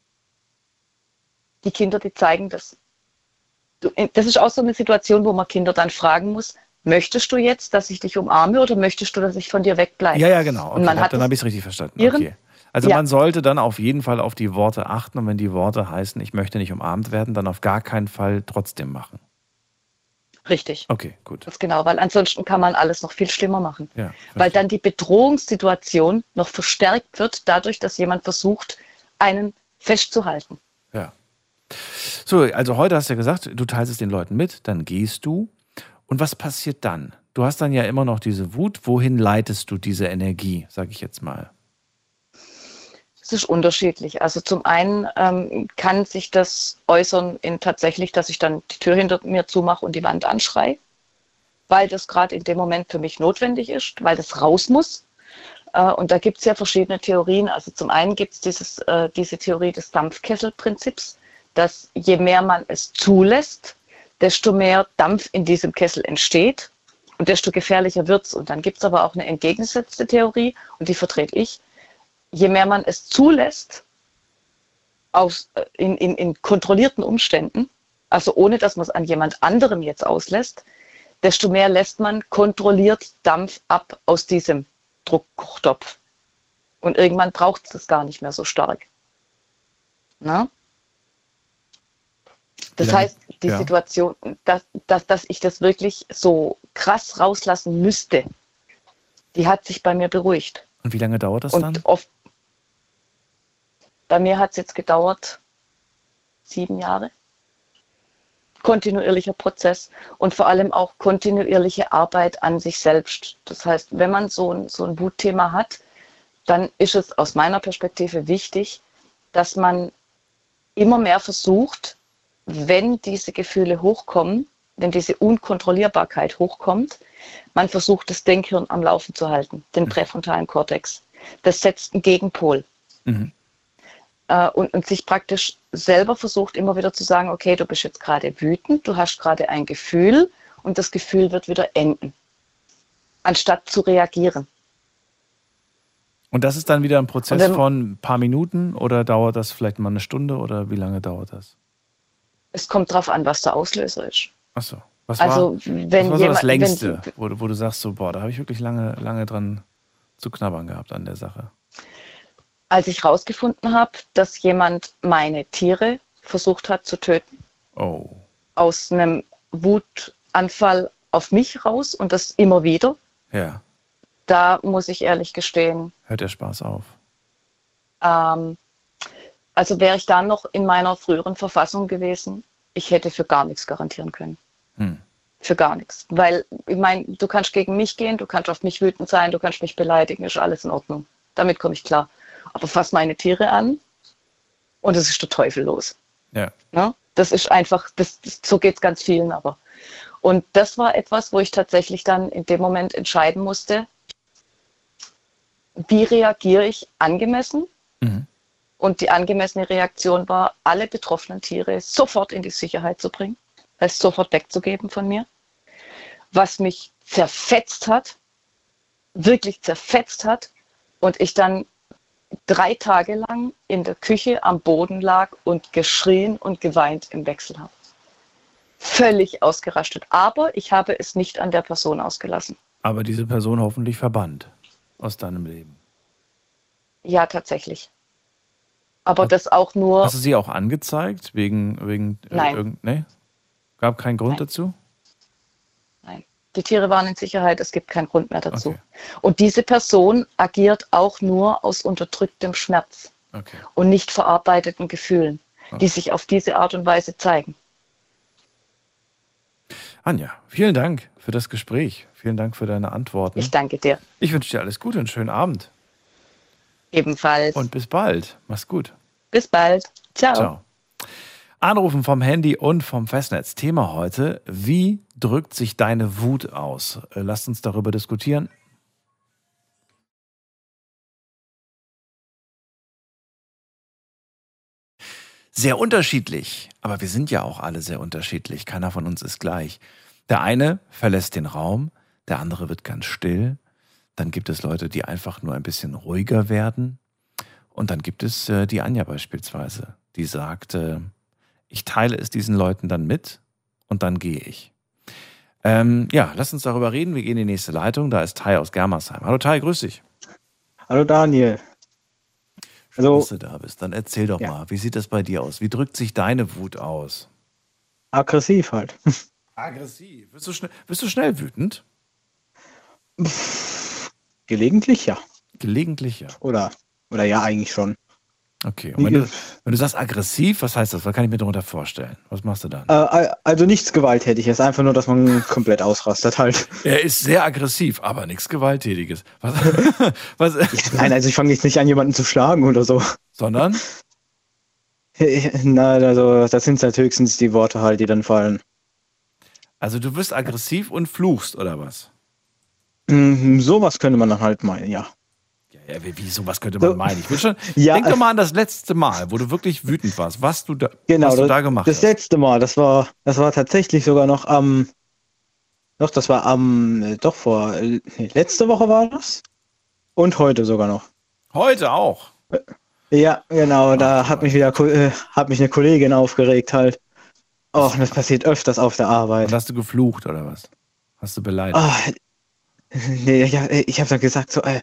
Die Kinder, die zeigen das. Du, das ist auch so eine Situation, wo man Kinder dann fragen muss, möchtest du jetzt, dass ich dich umarme oder möchtest du, dass ich von dir wegbleibe? Ja, ja, genau. Okay, Und man dann hat dann habe ich es richtig verstanden. Okay. Also Ja. man sollte dann auf jeden Fall auf die Worte achten und wenn die Worte heißen, ich möchte nicht umarmt werden, dann auf gar keinen Fall trotzdem machen. Richtig. Okay, gut. Ganz genau, weil ansonsten kann man alles noch viel schlimmer machen. Ja, weil dann die Bedrohungssituation noch verstärkt wird, dadurch, dass jemand versucht, einen festzuhalten. So, also heute hast du ja gesagt, du teilst es den Leuten mit, dann gehst du. Und was passiert dann? Du hast dann ja immer noch diese Wut. Wohin leitest du diese Energie, sage ich jetzt mal? Es ist unterschiedlich. Also zum einen ähm, kann sich das äußern in tatsächlich, dass ich dann die Tür hinter mir zumache und die Wand anschreie, weil das gerade in dem Moment für mich notwendig ist, weil das raus muss. Äh, und da gibt es ja verschiedene Theorien. Also zum einen gibt es äh, diese Theorie des Dampfkesselprinzips, dass je mehr man es zulässt, desto mehr Dampf in diesem Kessel entsteht und desto gefährlicher wird es. Und dann gibt es aber auch eine entgegengesetzte Theorie, und die vertrete ich. Je mehr man es zulässt, aus, äh, in, in, in kontrollierten Umständen, also ohne dass man es an jemand anderem jetzt auslässt, desto mehr lässt man kontrolliert Dampf ab aus diesem Druckkochtopf. Und irgendwann braucht es das gar nicht mehr so stark. Na? Das lange- heißt, die ja. Situation, dass, dass, dass ich das wirklich so krass rauslassen müsste, die hat sich bei mir beruhigt. Und wie lange dauert das Und dann? oft, bei mir hat es jetzt gedauert sieben Jahre. kontinuierlicher Prozess und vor allem auch kontinuierliche Arbeit an sich selbst. Das heißt, wenn man so ein, so ein Wutthema hat, dann ist es aus meiner Perspektive wichtig, dass man immer mehr versucht, wenn diese Gefühle hochkommen, wenn diese Unkontrollierbarkeit hochkommt, man versucht, das Denkhirn am Laufen zu halten, den präfrontalen Kortex. Das setzt einen Gegenpol. Mhm. Äh, und, und sich praktisch selber versucht, immer wieder zu sagen, okay, du bist jetzt gerade wütend, du hast gerade ein Gefühl und das Gefühl wird wieder enden, anstatt zu reagieren. Und das ist dann wieder ein Prozess wenn- von ein paar Minuten oder dauert das vielleicht mal eine Stunde oder wie lange dauert das? Es kommt darauf an, was der Auslöser ist. Achso. Was Also war, wenn was war so das jemand, wenn, längste, wo, du- wo du sagst, so, boah, da habe ich wirklich lange, lange dran zu knabbern gehabt an der Sache. als ich herausgefunden habe, dass jemand meine Tiere versucht hat zu töten, Oh. aus einem Wutanfall auf mich raus und das immer wieder, Ja. da muss ich ehrlich gestehen, Hört der Spaß auf. ähm, also wäre ich dann noch in meiner früheren Verfassung gewesen, ich hätte für gar nichts garantieren können. Hm. Für gar nichts. Weil, ich meine, du kannst gegen mich gehen, du kannst auf mich wütend sein, du kannst mich beleidigen, ist alles in Ordnung. Damit komme ich klar. Aber fass meine Tiere an und es ist der Teufel los. Ja. Ne? Das ist einfach, das, das, so geht es ganz vielen aber. Und das war etwas, wo ich tatsächlich dann in dem Moment entscheiden musste, wie reagiere ich angemessen? Mhm. Und die angemessene Reaktion war, alle betroffenen Tiere sofort in die Sicherheit zu bringen, es sofort wegzugeben von mir. Was mich zerfetzt hat, wirklich zerfetzt hat. Und ich dann drei Tage lang in der Küche am Boden lag und geschrien und geweint im Wechsel habe. Völlig ausgerastet. Aber ich habe es nicht an der Person ausgelassen. Aber diese Person hoffentlich verbannt aus deinem Leben. Ja, tatsächlich. Aber das auch nur. Hast du sie auch angezeigt? Wegen, wegen äh, Nein. irgend- nee? Gab keinen Grund Nein. dazu? Nein. Die Tiere waren in Sicherheit, es gibt keinen Grund mehr dazu. Okay. Und diese Person agiert auch nur aus unterdrücktem Schmerz Okay. und nicht verarbeiteten Gefühlen, Okay. die sich auf diese Art und Weise zeigen. Anja, vielen Dank für das Gespräch. Vielen Dank für deine Antworten. Ich danke dir. Ich wünsche dir alles Gute, einen schönen Abend Ebenfalls. und bis bald. Mach's gut. bis bald. Ciao. Ciao. Anrufen vom Handy und vom Festnetz. Thema heute: Wie drückt sich deine Wut aus? Äh, Lasst uns darüber diskutieren. Sehr unterschiedlich, aber wir sind ja auch alle sehr unterschiedlich. Keiner von uns ist gleich. Der eine verlässt den Raum, der andere wird ganz still. Dann gibt es Leute, die einfach nur ein bisschen ruhiger werden. Und dann gibt es äh, die Anja beispielsweise, die sagt, äh, ich teile es diesen Leuten dann mit und dann gehe ich. Ähm, ja, lass uns darüber reden. Wir gehen in die nächste Leitung. Da ist Tai aus Germersheim. Hallo Tai, grüß dich. Hallo Daniel. Schön, Also- dass du da bist. Dann erzähl doch Ja. mal, wie sieht das bei dir aus? Wie drückt sich deine Wut aus? Aggressiv halt. Aggressiv. Bist du, schnell, bist du schnell wütend? Gelegentlich ja. Gelegentlich ja. Oder, oder ja, eigentlich schon. Okay. Und wenn du, wenn du sagst aggressiv, was heißt das? Was kann ich mir darunter vorstellen? Was machst du dann? Äh, also nichts Gewalttätiges, einfach nur, dass man komplett ausrastet halt. Er ist sehr aggressiv, aber nichts Gewalttätiges. Was, was, Nein, also ich fange jetzt nicht an, jemanden zu schlagen oder so. sondern? Nein, also das sind halt höchstens die Worte halt, die dann fallen. Also du bist aggressiv und fluchst, oder was? Mhm, sowas könnte man dann halt meinen, ja. Ja, ja, wie, sowas könnte man So. meinen? Ich will schon, Ja, denk doch äh, mal an das letzte Mal, wo du wirklich wütend warst, was du da, Genau, was du das, da gemacht das hast. letzte Mal, das war, das war tatsächlich sogar noch am, doch, das war am, äh, doch vor, äh, nee, letzte Woche war das. Und heute sogar noch. Heute auch. Ja, genau, da Ach, hat mich wieder, äh, hat mich eine Kollegin aufgeregt halt. Och, das passiert öfters auf der Und Arbeit. hast du geflucht, oder was? Hast du beleidigt? Ah, nee, ja, ich habe dann gesagt, so, äh,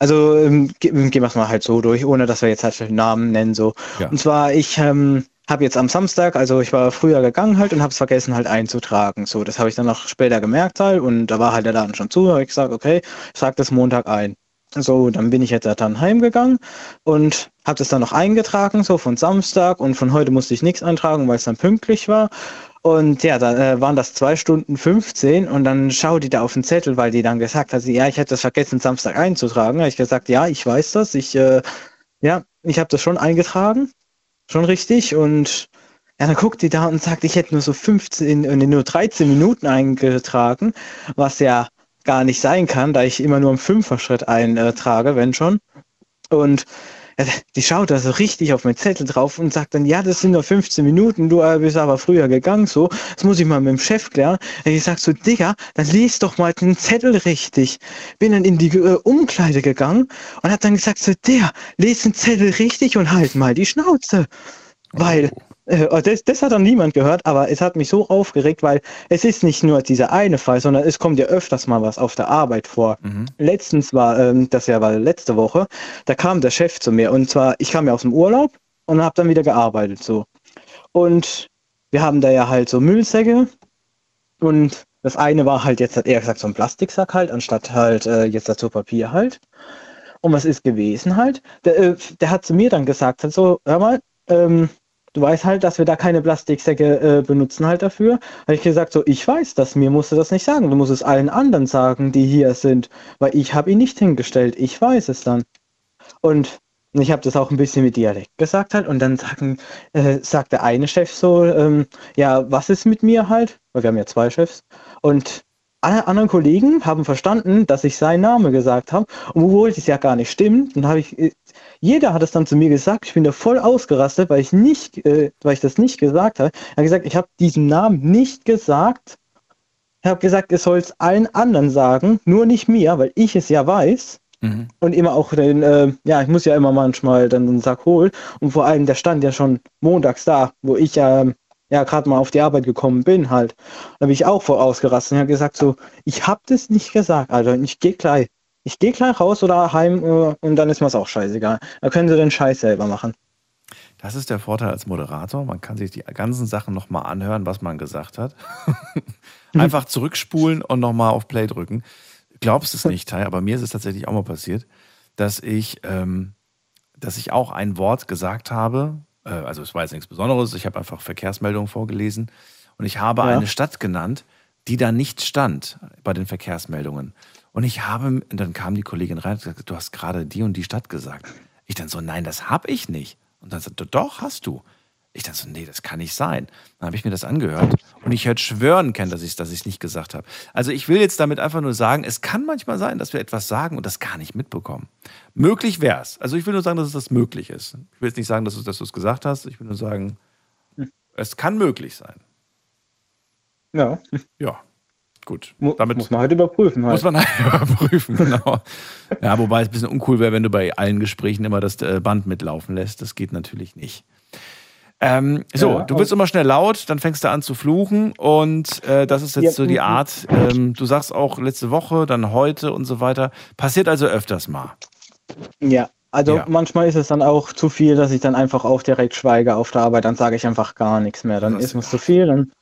also ähm, ge- gehen wir es mal halt so durch, ohne dass wir jetzt halt Namen nennen, so. Ja. Und zwar, ich ähm, habe jetzt am Samstag, also ich war früher gegangen halt und habe es vergessen halt einzutragen. So, das habe ich dann noch später gemerkt halt und da war halt der Laden schon zu. Da habe ich gesagt, okay, ich trage das Montag ein. So, dann bin ich jetzt dann heimgegangen und habe das dann noch eingetragen, so von Samstag und von heute musste ich nichts eintragen, weil es dann pünktlich war. Und ja, dann äh, waren das zwei Stunden 15 und dann schau die da auf den Zettel, weil die dann gesagt hat, ja, ich hätte das vergessen, Samstag einzutragen. Da ich gesagt, ja, ich weiß das. Ich, äh, ja, ich habe das schon eingetragen. Schon richtig. Und ja, dann guckt die da und sagt, ich hätte nur so 15, äh, nur 13 Minuten eingetragen, was ja gar nicht sein kann, da ich immer nur im Fünfer-Schritt eintrage, wenn schon. Und die schaut da so richtig auf meinen Zettel drauf und sagt dann, ja, das sind nur 15 Minuten, du äh, bist aber früher gegangen, so, das muss ich mal mit dem Chef klären. Und ich sag so, Digga, dann lies doch mal den Zettel richtig. Bin dann in die äh, Umkleide gegangen und hat dann gesagt so, Digga, lies den Zettel richtig und halt mal die Schnauze. Weil oh, das, das hat dann niemand gehört, aber es hat mich so aufgeregt, weil es ist nicht nur dieser eine Fall, sondern es kommt ja öfters mal was auf der Arbeit vor. Mhm. Letztens war, ähm, das ja war letzte Woche, da kam der Chef zu mir und zwar, ich kam ja aus dem Urlaub und habe dann wieder gearbeitet so. Und wir haben da ja halt so Müllsäcke und das eine war halt jetzt, hat er gesagt, so ein Plastiksack halt, anstatt halt äh, jetzt dazu Papier halt. Und was ist gewesen halt? Der, äh, der hat zu mir dann gesagt, halt so, hör mal, ähm, du weißt halt, dass wir da keine Plastiksäcke äh, benutzen halt dafür. Habe ich gesagt, so, ich weiß das, mir musst du das nicht sagen. Du musst es allen anderen sagen, die hier sind, weil ich habe ihn nicht hingestellt. Ich weiß es dann. Und ich habe das auch ein bisschen mit Dialekt gesagt halt und dann sagen, äh, sagt der eine Chef so, ähm, ja, was ist mit mir halt? Weil wir haben ja zwei Chefs. Und alle anderen Kollegen haben verstanden, dass ich seinen Namen gesagt habe, obwohl es ja gar nicht stimmt. Dann habe ich, äh, jeder hat es dann zu mir gesagt. Ich bin da voll ausgerastet, weil ich nicht, äh, weil ich das nicht gesagt habe. Er hat gesagt, ich habe diesen Namen nicht gesagt. Ich habe gesagt, es soll es allen anderen sagen, nur nicht mir, weil ich es ja weiß. Mhm. Und immer auch den, äh, ja, ich muss ja immer manchmal dann einen Sack holen. Und vor allem, der stand ja schon montags da, wo ich ja, ja gerade mal auf die Arbeit gekommen bin halt. Da bin ich auch voll ausgerastet und habe gesagt so, ich habe das nicht gesagt, Alter, ich gehe gleich. Ich gehe gleich raus oder heim äh, und dann ist mir es auch scheißegal. Da können sie den Scheiß selber machen. Das ist der Vorteil als Moderator. Man kann sich die ganzen Sachen nochmal anhören, was man gesagt hat. Einfach zurückspulen und nochmal auf Play drücken. Glaubst es nicht, Tai, aber mir ist es tatsächlich auch mal passiert, dass ich, ähm, dass ich auch ein Wort gesagt habe. Äh, also es war jetzt nichts Besonderes. Ich habe einfach Verkehrsmeldungen vorgelesen und ich habe Ja. eine Stadt genannt, die da nicht stand bei den Verkehrsmeldungen. Und ich habe, und dann kam die Kollegin rein und gesagt, du hast gerade die und die Stadt gesagt. Ich dann so, nein, das habe ich nicht. Und dann sagte, doch, hast du. Ich dann so, nee, das kann nicht sein. Dann habe ich mir das angehört und ich hätte schwören können, dass ich es dass ich's nicht gesagt habe. Also ich will jetzt damit einfach nur sagen, es kann manchmal sein, dass wir etwas sagen und das gar nicht mitbekommen. Möglich wäre es. Also ich will nur sagen, dass es das möglich ist. Ich will jetzt nicht sagen, dass du es gesagt hast. Ich will nur sagen, es kann möglich sein. Ja, Ja, gut. Damit muss man halt überprüfen. Halt. muss man halt überprüfen, genau. Ja, wobei es ein bisschen uncool wäre, wenn du bei allen Gesprächen immer das äh, Band mitlaufen lässt. Das geht natürlich nicht. Ähm, so, Ja, du bist immer schnell laut, dann fängst du an zu fluchen und äh, das ist jetzt Ja, so die. Art. Ähm, du sagst auch letzte Woche, dann heute und so weiter. Passiert also öfters mal. Ja, also Ja. manchmal ist es dann auch zu viel, dass ich dann einfach auch direkt schweige auf der Arbeit. Dann sage ich einfach gar nichts mehr. Dann Das- ist mir zu viel. Dann,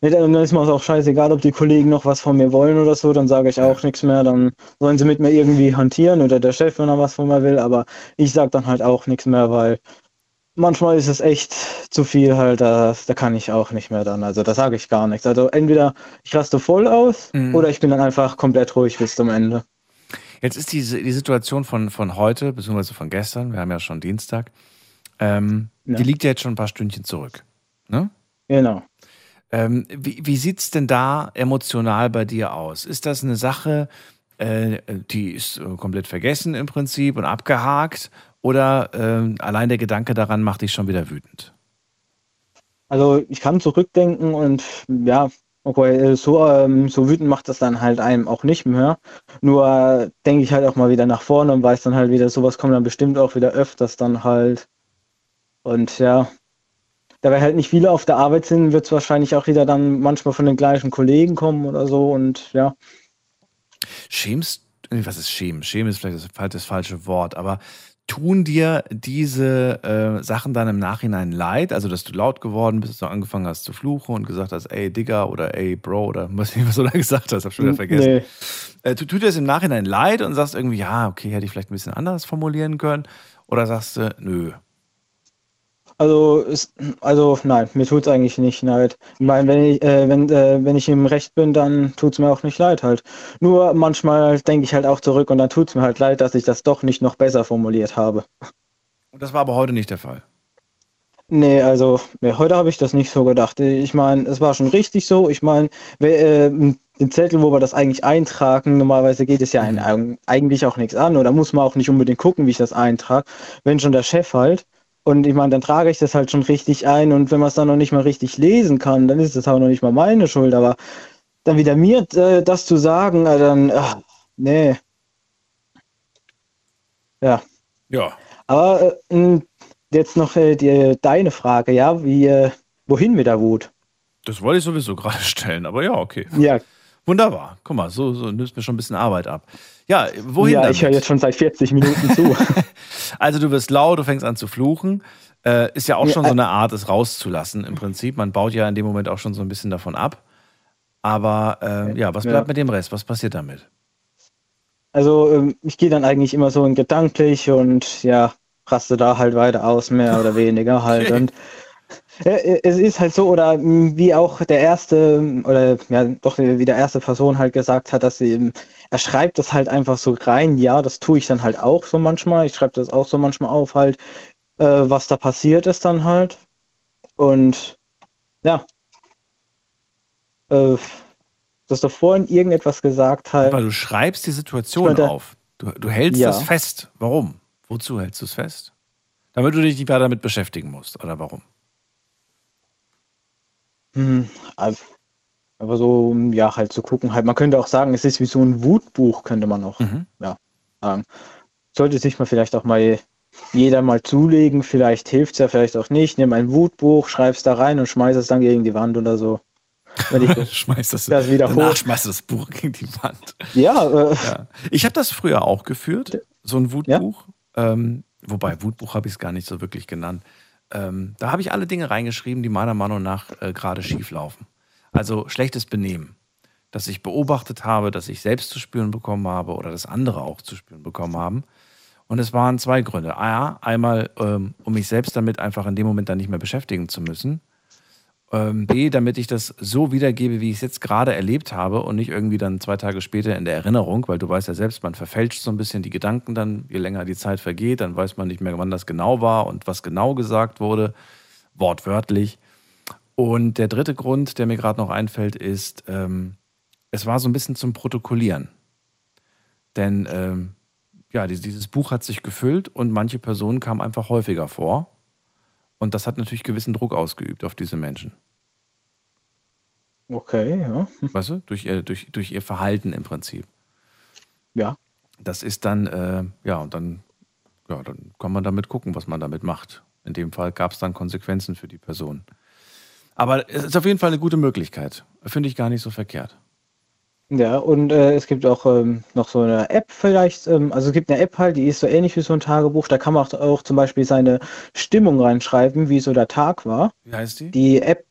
dann ist mir auch scheißegal, ob die Kollegen noch was von mir wollen oder so. Dann sage ich auch nichts mehr. Dann sollen sie mit mir irgendwie hantieren oder der Chef, wenn er was von mir will. Aber ich sage dann halt auch nichts mehr, weil manchmal ist es echt zu viel halt. Da, da kann ich auch nicht mehr dann. Also da sage ich gar nichts. Also entweder ich raste voll aus Mhm. oder ich bin dann einfach komplett ruhig bis zum Ende. Jetzt ist diese, die Situation von, von heute, beziehungsweise von gestern, wir haben ja schon Dienstag, ähm, Ja. die liegt ja jetzt schon ein paar Stündchen zurück. Ne? Genau. Ähm, wie wie sieht es denn da emotional bei dir aus? Ist das eine Sache, äh, die ist äh, komplett vergessen im Prinzip und abgehakt? Oder ähm, allein der Gedanke daran macht dich schon wieder wütend? Also ich kann zurückdenken und ja, okay, äh, so, ähm, so wütend macht das dann halt einem auch nicht mehr. Nur äh, denke ich halt auch mal wieder nach vorne und weiß dann halt wieder, sowas kommt dann bestimmt auch wieder öfters dann halt. Und ja, da wir halt nicht viele auf der Arbeit sind, wird es wahrscheinlich auch wieder dann manchmal von den gleichen Kollegen kommen oder so und ja. Schämst, was ist schämen? Schämen ist vielleicht das, fal- das falsche Wort, aber tun dir diese äh, Sachen dann im Nachhinein leid? Also, dass du laut geworden bist, dass du angefangen hast zu fluchen und gesagt hast, ey Digga oder ey Bro oder was, was du da gesagt hast, hab schon wieder vergessen. Nee. Äh, tu- tut dir das im Nachhinein leid und sagst irgendwie, ja, okay, hätte ich vielleicht ein bisschen anders formulieren können? Oder sagst du, nö, Also, es, also nein, mir tut es eigentlich nicht leid. Ich meine, wenn ich, äh, wenn, äh, wenn ich im Recht bin, dann tut es mir auch nicht leid halt. Nur manchmal denke ich halt auch zurück und dann tut es mir halt leid, dass ich das doch nicht noch besser formuliert habe. Und das war aber heute nicht der Fall. Nee, also nee, heute habe ich das nicht so gedacht. Ich meine, es war schon richtig so. Ich meine, äh, den Zettel, wo wir das eigentlich eintragen, normalerweise geht es ja ein, eigentlich auch nichts an oder muss man auch nicht unbedingt gucken, wie ich das eintrage. Wenn schon der Chef halt, und ich meine, dann trage ich das halt schon richtig ein und wenn man es dann noch nicht mal richtig lesen kann, dann ist das auch noch nicht mal meine Schuld. Aber dann wieder mir äh, das zu sagen, äh, dann, ach, nee. Ja. Ja. Aber äh, jetzt noch äh, die, deine Frage, ja, wie, äh, wohin mit der Wut? Das wollte ich sowieso gerade stellen, aber ja, okay. Ja. Wunderbar. Guck mal, so, so nimmst mir schon ein bisschen Arbeit ab. Ja, wohin? Ja, damit? ich höre jetzt schon seit 40 Minuten zu. also du wirst laut, du fängst an zu fluchen. Äh, ist ja auch Ja, schon so äh- eine Art, es rauszulassen im Prinzip. Man baut ja in dem Moment auch schon so ein bisschen davon ab. Aber äh, ja, was Ja. bleibt mit dem Rest? Was passiert damit? Also ähm, ich gehe dann eigentlich immer so in gedanklich und ja, raste da halt weiter aus, mehr oder weniger halt. Okay. Und es ist halt so, oder mh, wie auch der erste, oder ja, doch wie der erste Person halt gesagt hat, dass sie, ähm, er schreibt das halt einfach so rein, ja, das tue ich dann halt auch so manchmal. Ich schreibe das auch so manchmal auf, halt, äh, was da passiert ist dann halt. Und ja. Äh, dass du vorhin irgendetwas gesagt halt. Weil du schreibst die Situation Ich meinte- auf. Du, du hältst Ja. das fest. Warum? Wozu hältst du es fest? Damit du dich nicht weiter damit beschäftigen musst. Oder warum? Hm, also, aber so, um, ja, halt zu gucken, halt, man könnte auch sagen, es ist wie so ein Wutbuch, könnte man auch Mhm. ja, sagen. Sollte sich mal vielleicht auch mal jeder mal zulegen, vielleicht hilft es ja, vielleicht auch nicht. Nimm ein Wutbuch, schreib's da rein und schmeiß es dann gegen die Wand oder so. Wenn ich schmeißt das, das wiederholt. danach schmeißt du das Buch gegen die Wand. Ja, äh, Ja. Ich habe das früher auch geführt, so ein Wutbuch. Ähm, wobei, Wutbuch habe ich es gar nicht so wirklich genannt. Ähm, da habe ich alle Dinge reingeschrieben, die meiner Meinung nach äh, gerade schief laufen. Also schlechtes Benehmen. Dass ich beobachtet habe, dass ich selbst zu spüren bekommen habe oder dass andere auch zu spüren bekommen haben. Und es waren zwei Gründe. A, einmal, ähm, um mich selbst damit einfach in dem Moment dann nicht mehr beschäftigen zu müssen. Ähm, B, damit ich das so wiedergebe, wie ich es jetzt gerade erlebt habe und nicht irgendwie dann zwei Tage später in der Erinnerung, weil du weißt ja selbst, man verfälscht so ein bisschen die Gedanken dann, je länger die Zeit vergeht, dann weiß man nicht mehr, wann das genau war und was genau gesagt wurde, wortwörtlich. Und der dritte Grund, der mir gerade noch einfällt, ist, ähm, es war so ein bisschen zum Protokollieren. Denn ähm, ja, dieses, dieses Buch hat sich gefüllt und manche Personen kamen einfach häufiger vor. Und das hat natürlich gewissen Druck ausgeübt auf diese Menschen. okay, ja. Weißt du? Durch ihr, durch, durch ihr Verhalten im Prinzip. Ja. Das ist dann, äh, ja, und dann, ja, dann kann man damit gucken, was man damit macht. In dem Fall gab es dann Konsequenzen für die Person. Aber es ist auf jeden Fall eine gute Möglichkeit. Finde ich gar nicht so verkehrt. Ja, und äh, es gibt auch ähm, noch so eine App vielleicht. Ähm, also es gibt eine App halt, die ist so ähnlich wie so ein Tagebuch. Da kann man auch, auch zum Beispiel seine Stimmung reinschreiben, wie so der Tag war. Wie heißt die? Die App,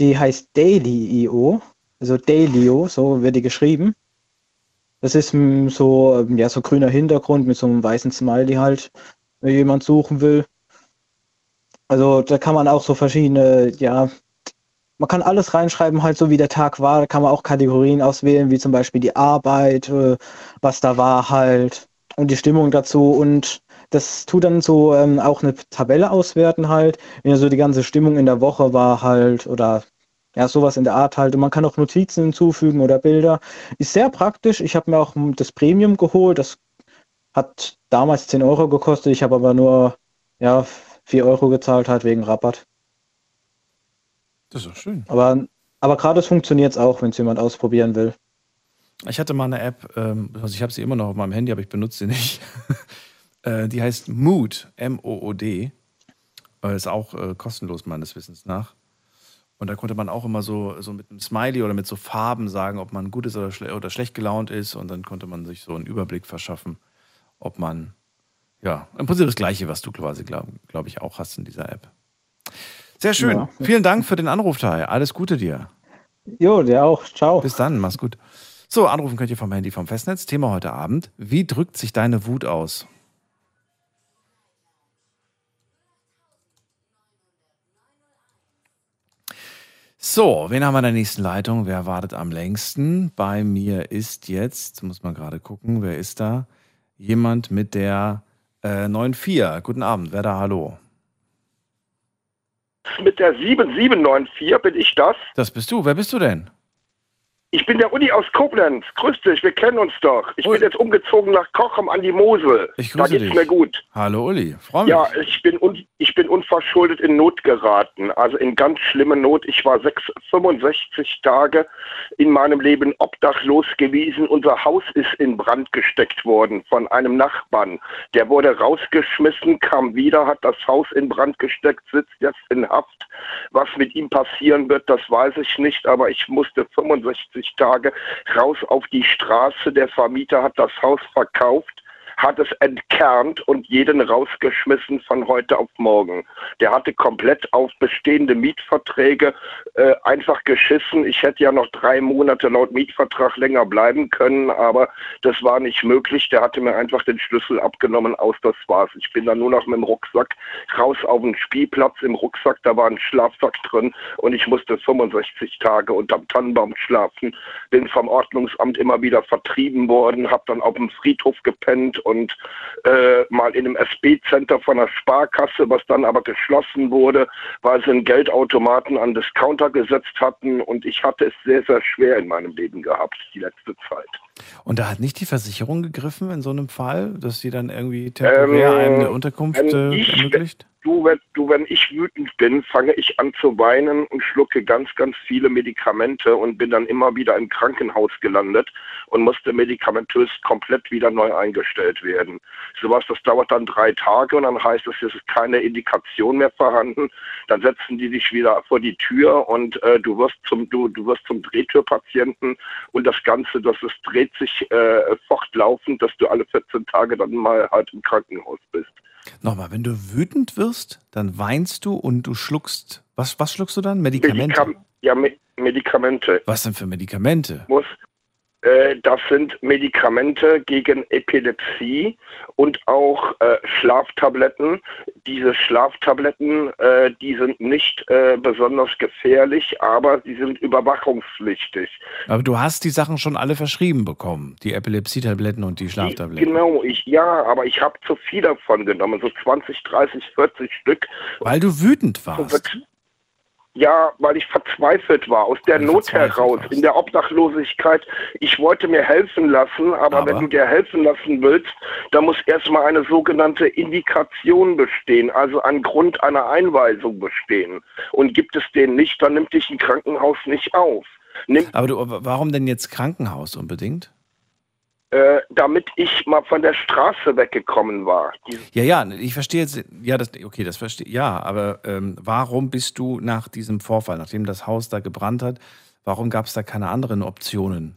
die heißt Daily.io, also Dailyo, so wird die geschrieben. Das ist mm, so, ähm, ja, so grüner Hintergrund mit so einem weißen Smiley halt, wenn jemand suchen will. Also da kann man auch so verschiedene, ja, man kann alles reinschreiben, halt so wie der Tag war. Da kann man auch Kategorien auswählen, wie zum Beispiel die Arbeit, äh, was da war halt und die Stimmung dazu. Und das tut dann so ähm, auch eine Tabelle auswerten halt, ja so die ganze Stimmung in der Woche war halt oder ja, sowas in der Art halt. Und man kann auch Notizen hinzufügen oder Bilder. Ist sehr praktisch. Ich habe mir auch das Premium geholt. Das hat damals 10 Euro gekostet. Ich habe aber nur ja, 4 Euro gezahlt halt wegen Rabatt. Das ist doch schön. Aber, aber gerade funktioniert es auch, wenn es jemand ausprobieren will. Ich hatte mal eine App, ähm, also ich habe sie immer noch auf meinem Handy, aber ich benutze sie nicht. äh, die heißt Mood, M-O-O-D. Äh, ist auch äh, kostenlos meines Wissens nach. Und da konnte man auch immer so, so mit einem Smiley oder mit so Farben sagen, ob man gut ist oder, schle oder schlecht gelaunt ist. Und dann konnte man sich so einen Überblick verschaffen, ob man, ja, im Prinzip das Gleiche, was du quasi, glaube glaub ich, auch hast in dieser App. Sehr schön. Ja. Vielen Dank für den Anruf, Tai. Alles Gute dir. Jo, dir auch. Ciao. Bis dann. Mach's gut. So, anrufen könnt ihr vom Handy vom Festnetz. Thema heute Abend. Wie drückt sich deine Wut aus? So, wen haben wir in der nächsten Leitung? Wer wartet am längsten? Bei mir ist jetzt, muss man gerade gucken, wer ist da? Jemand mit der äh, 9-4. Guten Abend, wer da? Hallo. Mit der 7794 bin ich das. Das bist du. Wer bist du denn? Ich bin der Uli aus Koblenz. Grüß dich, wir kennen uns doch. Ich Ui. bin jetzt umgezogen nach Kochem an die Mosel. Ich da grüße geht's dich. mir gut. Hallo Uli, freue mich. Ja, ich bin, un ich bin unverschuldet in Not geraten. Also in ganz schlimme Not. Ich war sechs, 65 Tage in meinem Leben obdachlos gewesen. Unser Haus ist in Brand gesteckt worden von einem Nachbarn. Der wurde rausgeschmissen, kam wieder, hat das Haus in Brand gesteckt, sitzt jetzt in Haft. Was mit ihm passieren wird, das weiß ich nicht. Aber ich musste 65 Tage raus auf die Straße. Der Vermieter hat das Haus verkauft hat es entkernt und jeden rausgeschmissen von heute auf morgen. Der hatte komplett auf bestehende Mietverträge äh, einfach geschissen. Ich hätte ja noch drei Monate laut Mietvertrag länger bleiben können, aber das war nicht möglich. Der hatte mir einfach den Schlüssel abgenommen aus, das war's. Ich bin dann nur noch mit dem Rucksack raus auf den Spielplatz. Im Rucksack, da war ein Schlafsack drin und ich musste 65 Tage unterm Tannenbaum schlafen. Bin vom Ordnungsamt immer wieder vertrieben worden, habe dann auf dem Friedhof gepennt und äh, mal in einem SB-Center von der Sparkasse, was dann aber geschlossen wurde, weil sie einen Geldautomaten an Discounter gesetzt hatten und ich hatte es sehr, sehr schwer in meinem Leben gehabt, die letzte Zeit. Und da hat nicht die Versicherung gegriffen in so einem Fall, dass sie dann irgendwie temporär Ähm, eine Unterkunft wenn äh, ich- ermöglicht? Du wenn, du, wenn ich wütend bin, fange ich an zu weinen und schlucke ganz, ganz viele Medikamente und bin dann immer wieder im Krankenhaus gelandet und musste medikamentös komplett wieder neu eingestellt werden. Sowas, das dauert dann drei Tage und dann heißt es, es ist keine Indikation mehr vorhanden. Dann setzen die dich wieder vor die Tür und äh, du wirst zum du, du wirst zum Drehtürpatienten und das Ganze, das ist, dreht sich äh, fortlaufend, dass du alle 14 Tage dann mal halt im Krankenhaus bist. Nochmal, wenn du wütend wirst, dann weinst du und du schluckst. Was, was schluckst du dann? Medikamente? Medikam ja, Me Medikamente. Was denn für Medikamente? Muss, das sind Medikamente gegen Epilepsie und auch äh, Schlaftabletten. Diese Schlaftabletten, äh, die sind nicht äh, besonders gefährlich, aber sie sind überwachungspflichtig. Aber du hast die Sachen schon alle verschrieben bekommen. Die Epilepsietabletten und die Schlaftabletten. Genau, ich ja, aber ich habe zu viel davon genommen, so 20, 30, 40 Stück. Weil du wütend warst. Ja, weil ich verzweifelt war, aus der Not heraus, warst. in der Obdachlosigkeit. Ich wollte mir helfen lassen, aber, Aber? wenn du dir helfen lassen willst, dann muss erstmal eine sogenannte Indikation bestehen, also ein Grund einer Einweisung bestehen. Und gibt es den nicht, dann nimmt dich ein Krankenhaus nicht auf. Nimmt, Aber du, warum denn jetzt Krankenhaus unbedingt? Äh, damit ich mal von der Straße weggekommen war. Ja, ja, ich verstehe jetzt, ja, das, okay, das verstehe, ja, aber ähm, warum bist du nach diesem Vorfall, nachdem das Haus da gebrannt hat, warum gab es da keine anderen Optionen?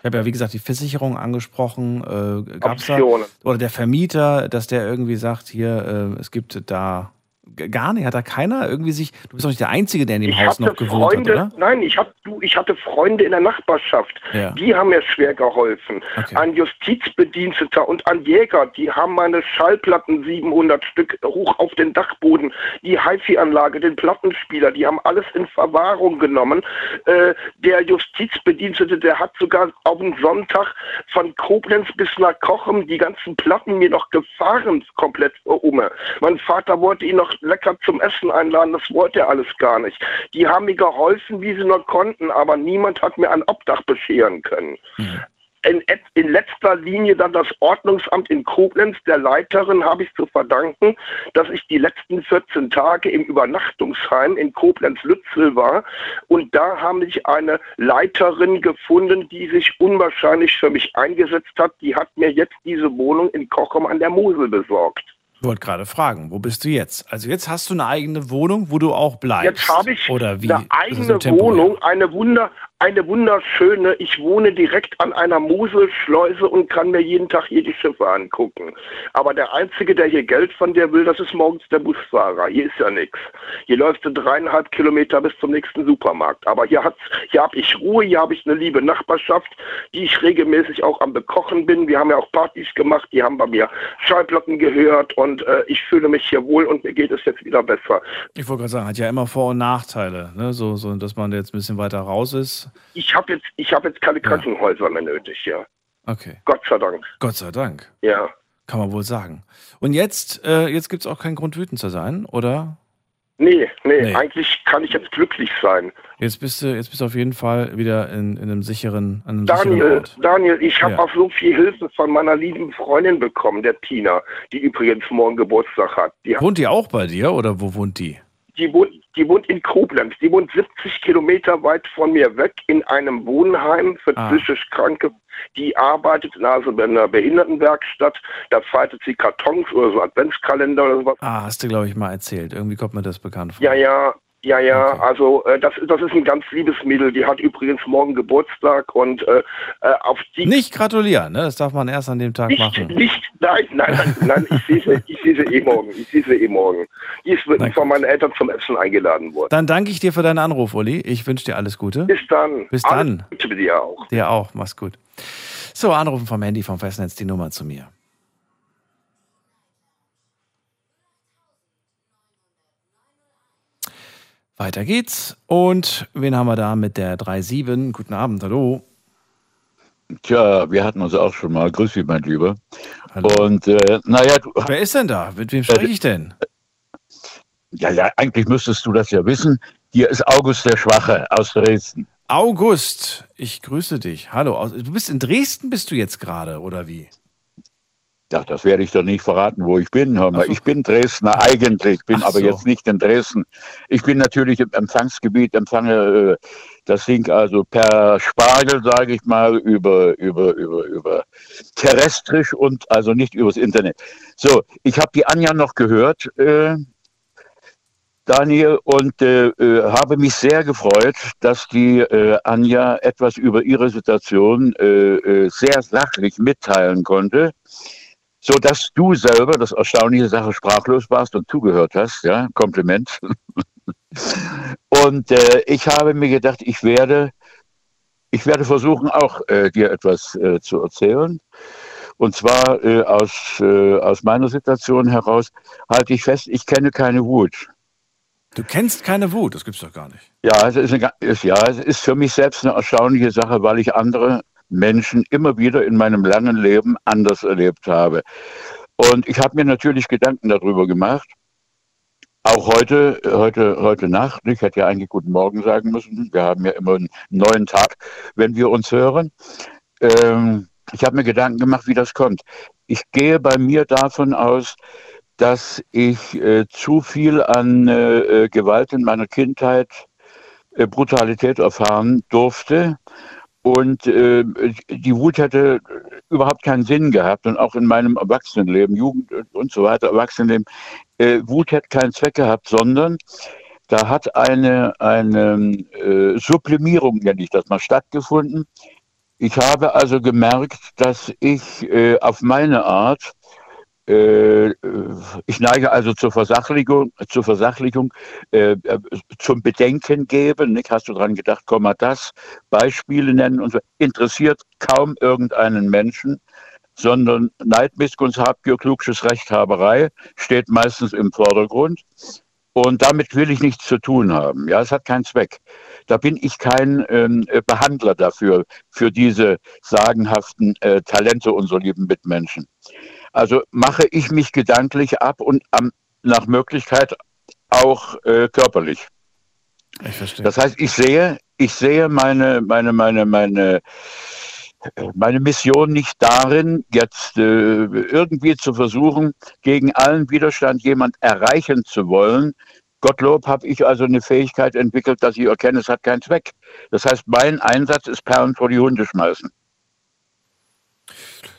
Ich habe ja, wie gesagt, die Versicherung angesprochen. Äh, gab es da, Optionen. oder der Vermieter, dass der irgendwie sagt, hier, äh, es gibt da gar nicht, hat da keiner irgendwie sich, du bist doch nicht der Einzige, der in dem ich Haus noch gewohnt Freunde, hat, oder? nein, ich hab, du, ich hatte Freunde in der Nachbarschaft. Ja. Die haben mir schwer geholfen. Okay. Ein Justizbediensteter und ein Jäger, die haben meine Schallplatten 700 Stück hoch auf den Dachboden, die HiFi-Anlage, den Plattenspieler, die haben alles in Verwahrung genommen. Äh, der Justizbedienstete, der hat sogar auf den Sonntag von Koblenz bis nach Kochem die ganzen Platten mir noch gefahren, komplett um. Mein Vater wollte ihn noch lecker zum Essen einladen, das wollte er alles gar nicht. Die haben mir geholfen, wie sie nur konnten, aber niemand hat mir ein Obdach bescheren können. In, in letzter Linie dann das Ordnungsamt in Koblenz, der Leiterin habe ich zu verdanken, dass ich die letzten 14 Tage im Übernachtungsheim in Koblenz-Lützel war. Und da haben sich eine Leiterin gefunden, die sich unwahrscheinlich für mich eingesetzt hat. Die hat mir jetzt diese Wohnung in Kochem an der Mosel besorgt. Ich wollte gerade fragen, wo bist du jetzt? Also jetzt hast du eine eigene Wohnung, wo du auch bleibst. Jetzt habe ich Oder wie? eine ist eigene. Wohnung, eine Wunder, eine wunderschöne, ich wohne direkt an einer Moselschleuse und kann mir jeden Tag hier die Schiffe angucken. Aber der Einzige, der hier Geld von dir will, das ist morgens der Busfahrer. Hier ist ja nichts. Hier läufst du dreieinhalb Kilometer bis zum nächsten Supermarkt. Aber hier, hier habe ich Ruhe, hier habe ich eine liebe Nachbarschaft, die ich regelmäßig auch am Bekochen bin. Wir haben ja auch Partys gemacht, die haben bei mir Schallplatten gehört und äh, ich fühle mich hier wohl und mir geht es jetzt wieder besser. Ich wollte gerade sagen, hat ja immer Vor- und Nachteile, ne? so, so, dass man jetzt ein bisschen weiter raus ist. Ich habe jetzt, ich hab jetzt keine Krankenhäuser mehr nötig, ja. Okay. Gott sei Dank. Gott sei Dank. Ja. Kann man wohl sagen. Und jetzt, äh, jetzt gibt es auch keinen Grund, wütend zu sein, oder? Nee, nee, Nee. eigentlich kann ich jetzt glücklich sein. Jetzt bist du, jetzt bist du auf jeden Fall wieder in, in einem sicheren, an einem sicheren Daniel, Ort. Daniel, ich habe Ja. auch so viel Hilfe von meiner lieben Freundin bekommen, der Tina, die übrigens morgen Geburtstag hat. Die, hat- Wohnt die auch bei dir oder wo wohnt die? Die, wohnt, die wohnt in Koblenz. Die wohnt 70 Kilometer weit von mir weg in einem Wohnheim für Ah. psychisch Kranke. Die arbeitet in, also in einer Behindertenwerkstatt. Da faltet sie Kartons oder so Adventskalender oder sowas. Ah, hast du, glaube ich, mal erzählt. Irgendwie kommt mir das bekannt vor. Ja, ja, ja, ja. Okay. Also äh, das, das ist ein ganz liebes Mädel. Die hat übrigens morgen Geburtstag und äh, äh, auf die Nicht gratulieren, ne? Das darf man erst an dem Tag nicht, machen. nicht, nein, nein, nein, nein, ich sehe sie, ich sehe sie eh morgen. Ich sehe sie eh morgen. Die ist Na von meinen Eltern zum Essen eingeladen worden. Dann danke ich dir für deinen Anruf, Uli. Ich wünsche dir alles Gute. Bis dann. Bis Alles dann. Gute mit dir auch. Dir auch. Mach's gut. So, anrufen vom Handy vom Festnetz die Nummer zu mir. Weiter geht's. Und wen haben wir da mit der 3.7? Guten Abend, hallo. Tja, wir hatten uns auch schon mal. Grüß dich, mein Lieber. hallo. Und äh, naja, du, Wer ist denn da? Mit wem spreche ich denn? ja, ja, eigentlich müsstest du das ja wissen. Hier ist August der Schwache aus Dresden. August, ich grüße dich. Hallo. Du bist in Dresden, bist du jetzt gerade, oder wie? Ja, das werde ich doch nicht verraten, wo ich bin. Hör mal. So. Ich bin Dresdner eigentlich, bin Ach aber so. jetzt nicht in Dresden. Ich bin natürlich im Empfangsgebiet, empfange äh, das Ding also per Spargel, sage ich mal, über, über, über, über terrestrisch und also nicht übers Internet. So, ich habe die Anja noch gehört, äh, Daniel, und äh, äh, habe mich sehr gefreut, dass die äh, Anja etwas über ihre Situation sehr sachlich mitteilen konnte so dass du selber, das erstaunliche Sache, sprachlos warst und zugehört hast, ja, Kompliment. und äh, ich habe mir gedacht, ich werde, ich werde versuchen, auch äh, dir etwas äh, zu erzählen. Und zwar äh, aus, äh, aus meiner Situation heraus halte ich fest, ich kenne keine Wut. Du kennst keine Wut, das gibt's doch gar nicht. Ja, es ist, eine, ist, ja, es ist für mich selbst eine erstaunliche Sache, weil ich andere Menschen immer wieder in meinem langen Leben anders erlebt habe. Und ich habe mir natürlich Gedanken darüber gemacht. Auch heute, heute, heute Nacht. Ich hätte ja eigentlich guten Morgen sagen müssen. Wir haben ja immer einen neuen Tag, wenn wir uns hören. Ähm, ich habe mir Gedanken gemacht, wie das kommt. Ich gehe bei mir davon aus, dass ich äh, zu viel an äh, äh, Gewalt in meiner Kindheit, äh, Brutalität erfahren durfte. Und äh, die Wut hätte überhaupt keinen Sinn gehabt. Und auch in meinem Erwachsenenleben, Jugend und so weiter, Erwachsenenleben, äh, Wut hätte keinen Zweck gehabt, sondern da hat eine, eine äh, Sublimierung, nenne ich das mal, stattgefunden. Ich habe also gemerkt, dass ich äh, auf meine Art ich neige also zur Versachlichung, zur Versachlichung, äh, äh, zum Bedenken geben. Nicht? Hast du dran gedacht, komm mal das, Beispiele nennen und so. Interessiert kaum irgendeinen Menschen, sondern Neid, Missgunst, Habgier, Klugsches, Rechthaberei steht meistens im Vordergrund. Und damit will ich nichts zu tun haben. Ja, es hat keinen Zweck. Da bin ich kein ähm, Behandler dafür, für diese sagenhaften äh, Talente unserer lieben Mitmenschen. Also mache ich mich gedanklich ab und am, nach Möglichkeit auch äh, körperlich. Ich verstehe. Das heißt, ich sehe, ich sehe meine, meine, meine, meine, meine Mission nicht darin, jetzt äh, irgendwie zu versuchen, gegen allen Widerstand jemand erreichen zu wollen. Gottlob habe ich also eine Fähigkeit entwickelt, dass ich erkenne, es hat keinen Zweck. Das heißt, mein Einsatz ist Perlen vor die Hunde schmeißen.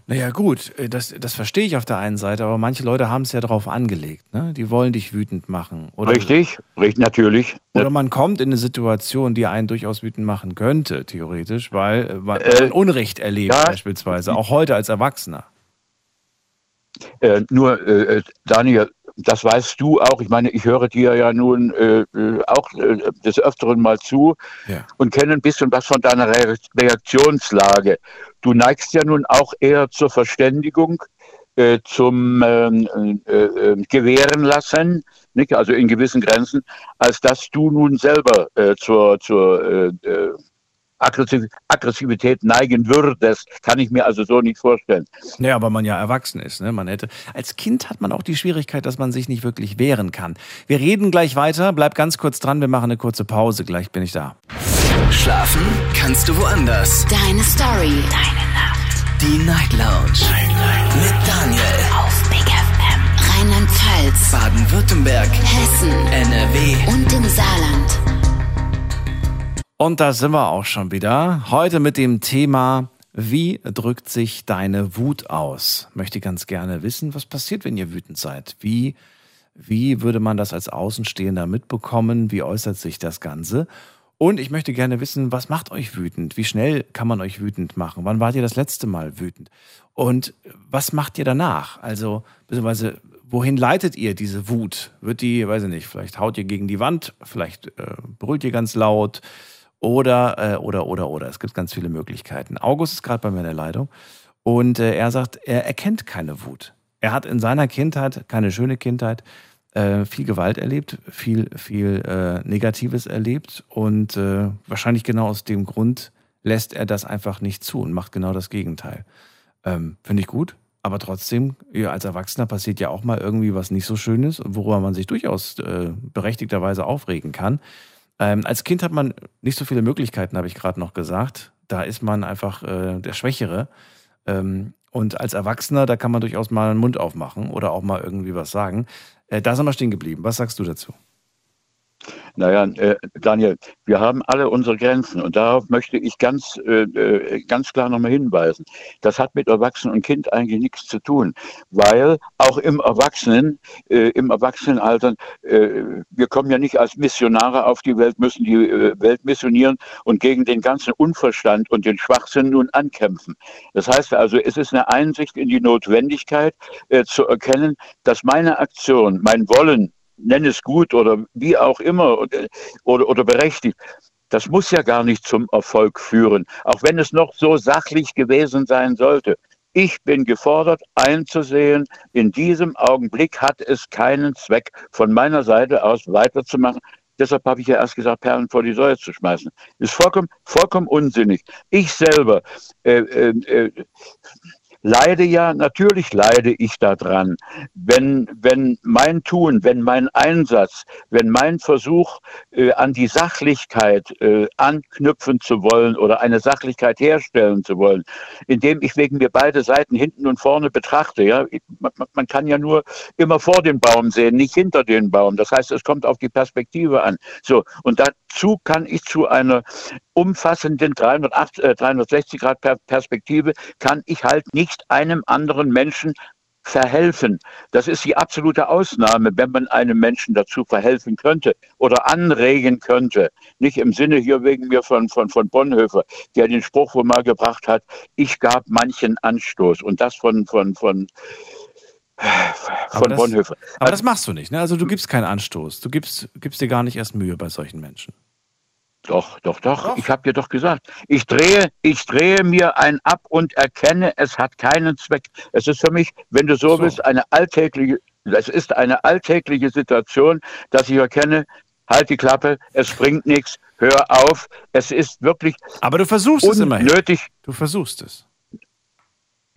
Naja, gut, äh, das, das verstehe ich auf der einen Seite, aber manche Leute haben es ja darauf angelegt. Ne? Die wollen dich wütend machen. Oder, Richtig, richtig, natürlich. Oder man kommt in eine Situation, die einen durchaus wütend machen könnte, theoretisch, weil äh, man Äh, Unrecht erlebt, ja. beispielsweise, auch heute als Erwachsener. Äh, nur, äh, Daniel, das weißt du auch. Ich meine, ich höre dir ja nun äh, äh, auch äh, des Öfteren mal zu Ja. und kenne ein bisschen was von deiner Re Reaktionslage. Du neigst ja nun auch eher zur Verständigung, äh, zum ähm, äh, äh, Gewähren lassen, nicht? also in gewissen Grenzen, als dass du nun selber äh, zur, zur äh, äh, Aggressivität neigen würdest. Kann ich mir also so nicht vorstellen. Naja, aber man ja erwachsen ist. Ne? Man hätte, als Kind hat man auch die Schwierigkeit, dass man sich nicht wirklich wehren kann. Wir reden gleich weiter. Bleib ganz kurz dran. Wir machen eine kurze Pause. Gleich bin ich da. Schlafen kannst du woanders. Deine Story. Deine Nacht. Die Night Lounge. Mit Daniel. Auf Big FM. Rheinland-Pfalz. Baden-Württemberg. Hessen. NRW. Und im Saarland. Und da sind wir auch schon wieder. Heute mit dem Thema, wie drückt sich deine Wut aus? Möchte ganz gerne wissen, was passiert, wenn ihr wütend seid? Wie, wie würde man das als Außenstehender mitbekommen? Wie äußert sich das Ganze? Und ich möchte gerne wissen, was macht euch wütend? Wie schnell kann man euch wütend machen? Wann wart ihr das letzte Mal wütend? Und was macht ihr danach? Also, beziehungsweise, wohin leitet ihr diese Wut? Wird die, weiß ich nicht, vielleicht haut ihr gegen die Wand, vielleicht äh, brüllt ihr ganz laut oder, äh, oder, oder, oder. Es gibt ganz viele Möglichkeiten. August ist gerade bei mir in der Leitung und äh, er sagt, er erkennt keine Wut. Er hat in seiner Kindheit, keine schöne Kindheit, äh, viel Gewalt erlebt, viel, viel äh, Negatives erlebt und äh, wahrscheinlich genau aus dem Grund lässt er das einfach nicht zu und macht genau das Gegenteil. Ähm, Finde ich gut, aber trotzdem, ja, als Erwachsener passiert ja auch mal irgendwie was nicht so Schönes, worüber man sich durchaus äh, berechtigterweise aufregen kann. Ähm, als Kind hat man nicht so viele Möglichkeiten, habe ich gerade noch gesagt. Da ist man einfach äh, der Schwächere. Ähm, und als Erwachsener, da kann man durchaus mal einen Mund aufmachen oder auch mal irgendwie was sagen. Äh, da sind wir stehen geblieben. Was sagst du dazu? Naja, äh, Daniel, wir haben alle unsere Grenzen und darauf möchte ich ganz, äh, äh, ganz klar nochmal hinweisen. Das hat mit Erwachsenen und Kind eigentlich nichts zu tun, weil auch im Erwachsenen, äh, im Erwachsenenalter, äh, wir kommen ja nicht als Missionare auf die Welt, müssen die äh, Welt missionieren und gegen den ganzen Unverstand und den Schwachsinn nun ankämpfen. Das heißt also, es ist eine Einsicht in die Notwendigkeit äh, zu erkennen, dass meine Aktion, mein Wollen, nenn es gut oder wie auch immer oder, oder, oder berechtigt. Das muss ja gar nicht zum Erfolg führen, auch wenn es noch so sachlich gewesen sein sollte. Ich bin gefordert einzusehen, in diesem Augenblick hat es keinen Zweck, von meiner Seite aus weiterzumachen. Deshalb habe ich ja erst gesagt, Perlen vor die Säue zu schmeißen. Ist vollkommen, vollkommen unsinnig. Ich selber äh, äh, äh, leide ja, natürlich leide ich daran, wenn, wenn mein Tun, wenn mein Einsatz, wenn mein Versuch äh, an die Sachlichkeit äh, anknüpfen zu wollen oder eine Sachlichkeit herstellen zu wollen, indem ich wegen mir beide Seiten hinten und vorne betrachte. Ja? Man, man kann ja nur immer vor den Baum sehen, nicht hinter den Baum. Das heißt, es kommt auf die Perspektive an. So, und dazu kann ich zu einer umfassenden 380, äh, 360 Grad per Perspektive kann ich halt nicht einem anderen Menschen verhelfen. Das ist die absolute Ausnahme, wenn man einem Menschen dazu verhelfen könnte oder anregen könnte. Nicht im Sinne hier wegen mir von, von, von Bonhoeffer, der den Spruch wohl mal gebracht hat, ich gab manchen Anstoß und das von, von, von, Aber von das- Bonhoeffer. Aber das machst du nicht. Ne? Also du gibst keinen Anstoß. Du gibst, gibst dir gar nicht erst Mühe bei solchen Menschen. Doch, doch, doch. Ich habe dir doch gesagt, ich drehe, ich drehe mir ein ab und erkenne, es hat keinen Zweck. Es ist für mich, wenn du so, So. willst, eine alltägliche, es ist eine alltägliche Situation, dass ich erkenne, halt die Klappe, es bringt nichts, hör auf. Es ist wirklich Aber du versuchst es immerhin. Du versuchst es.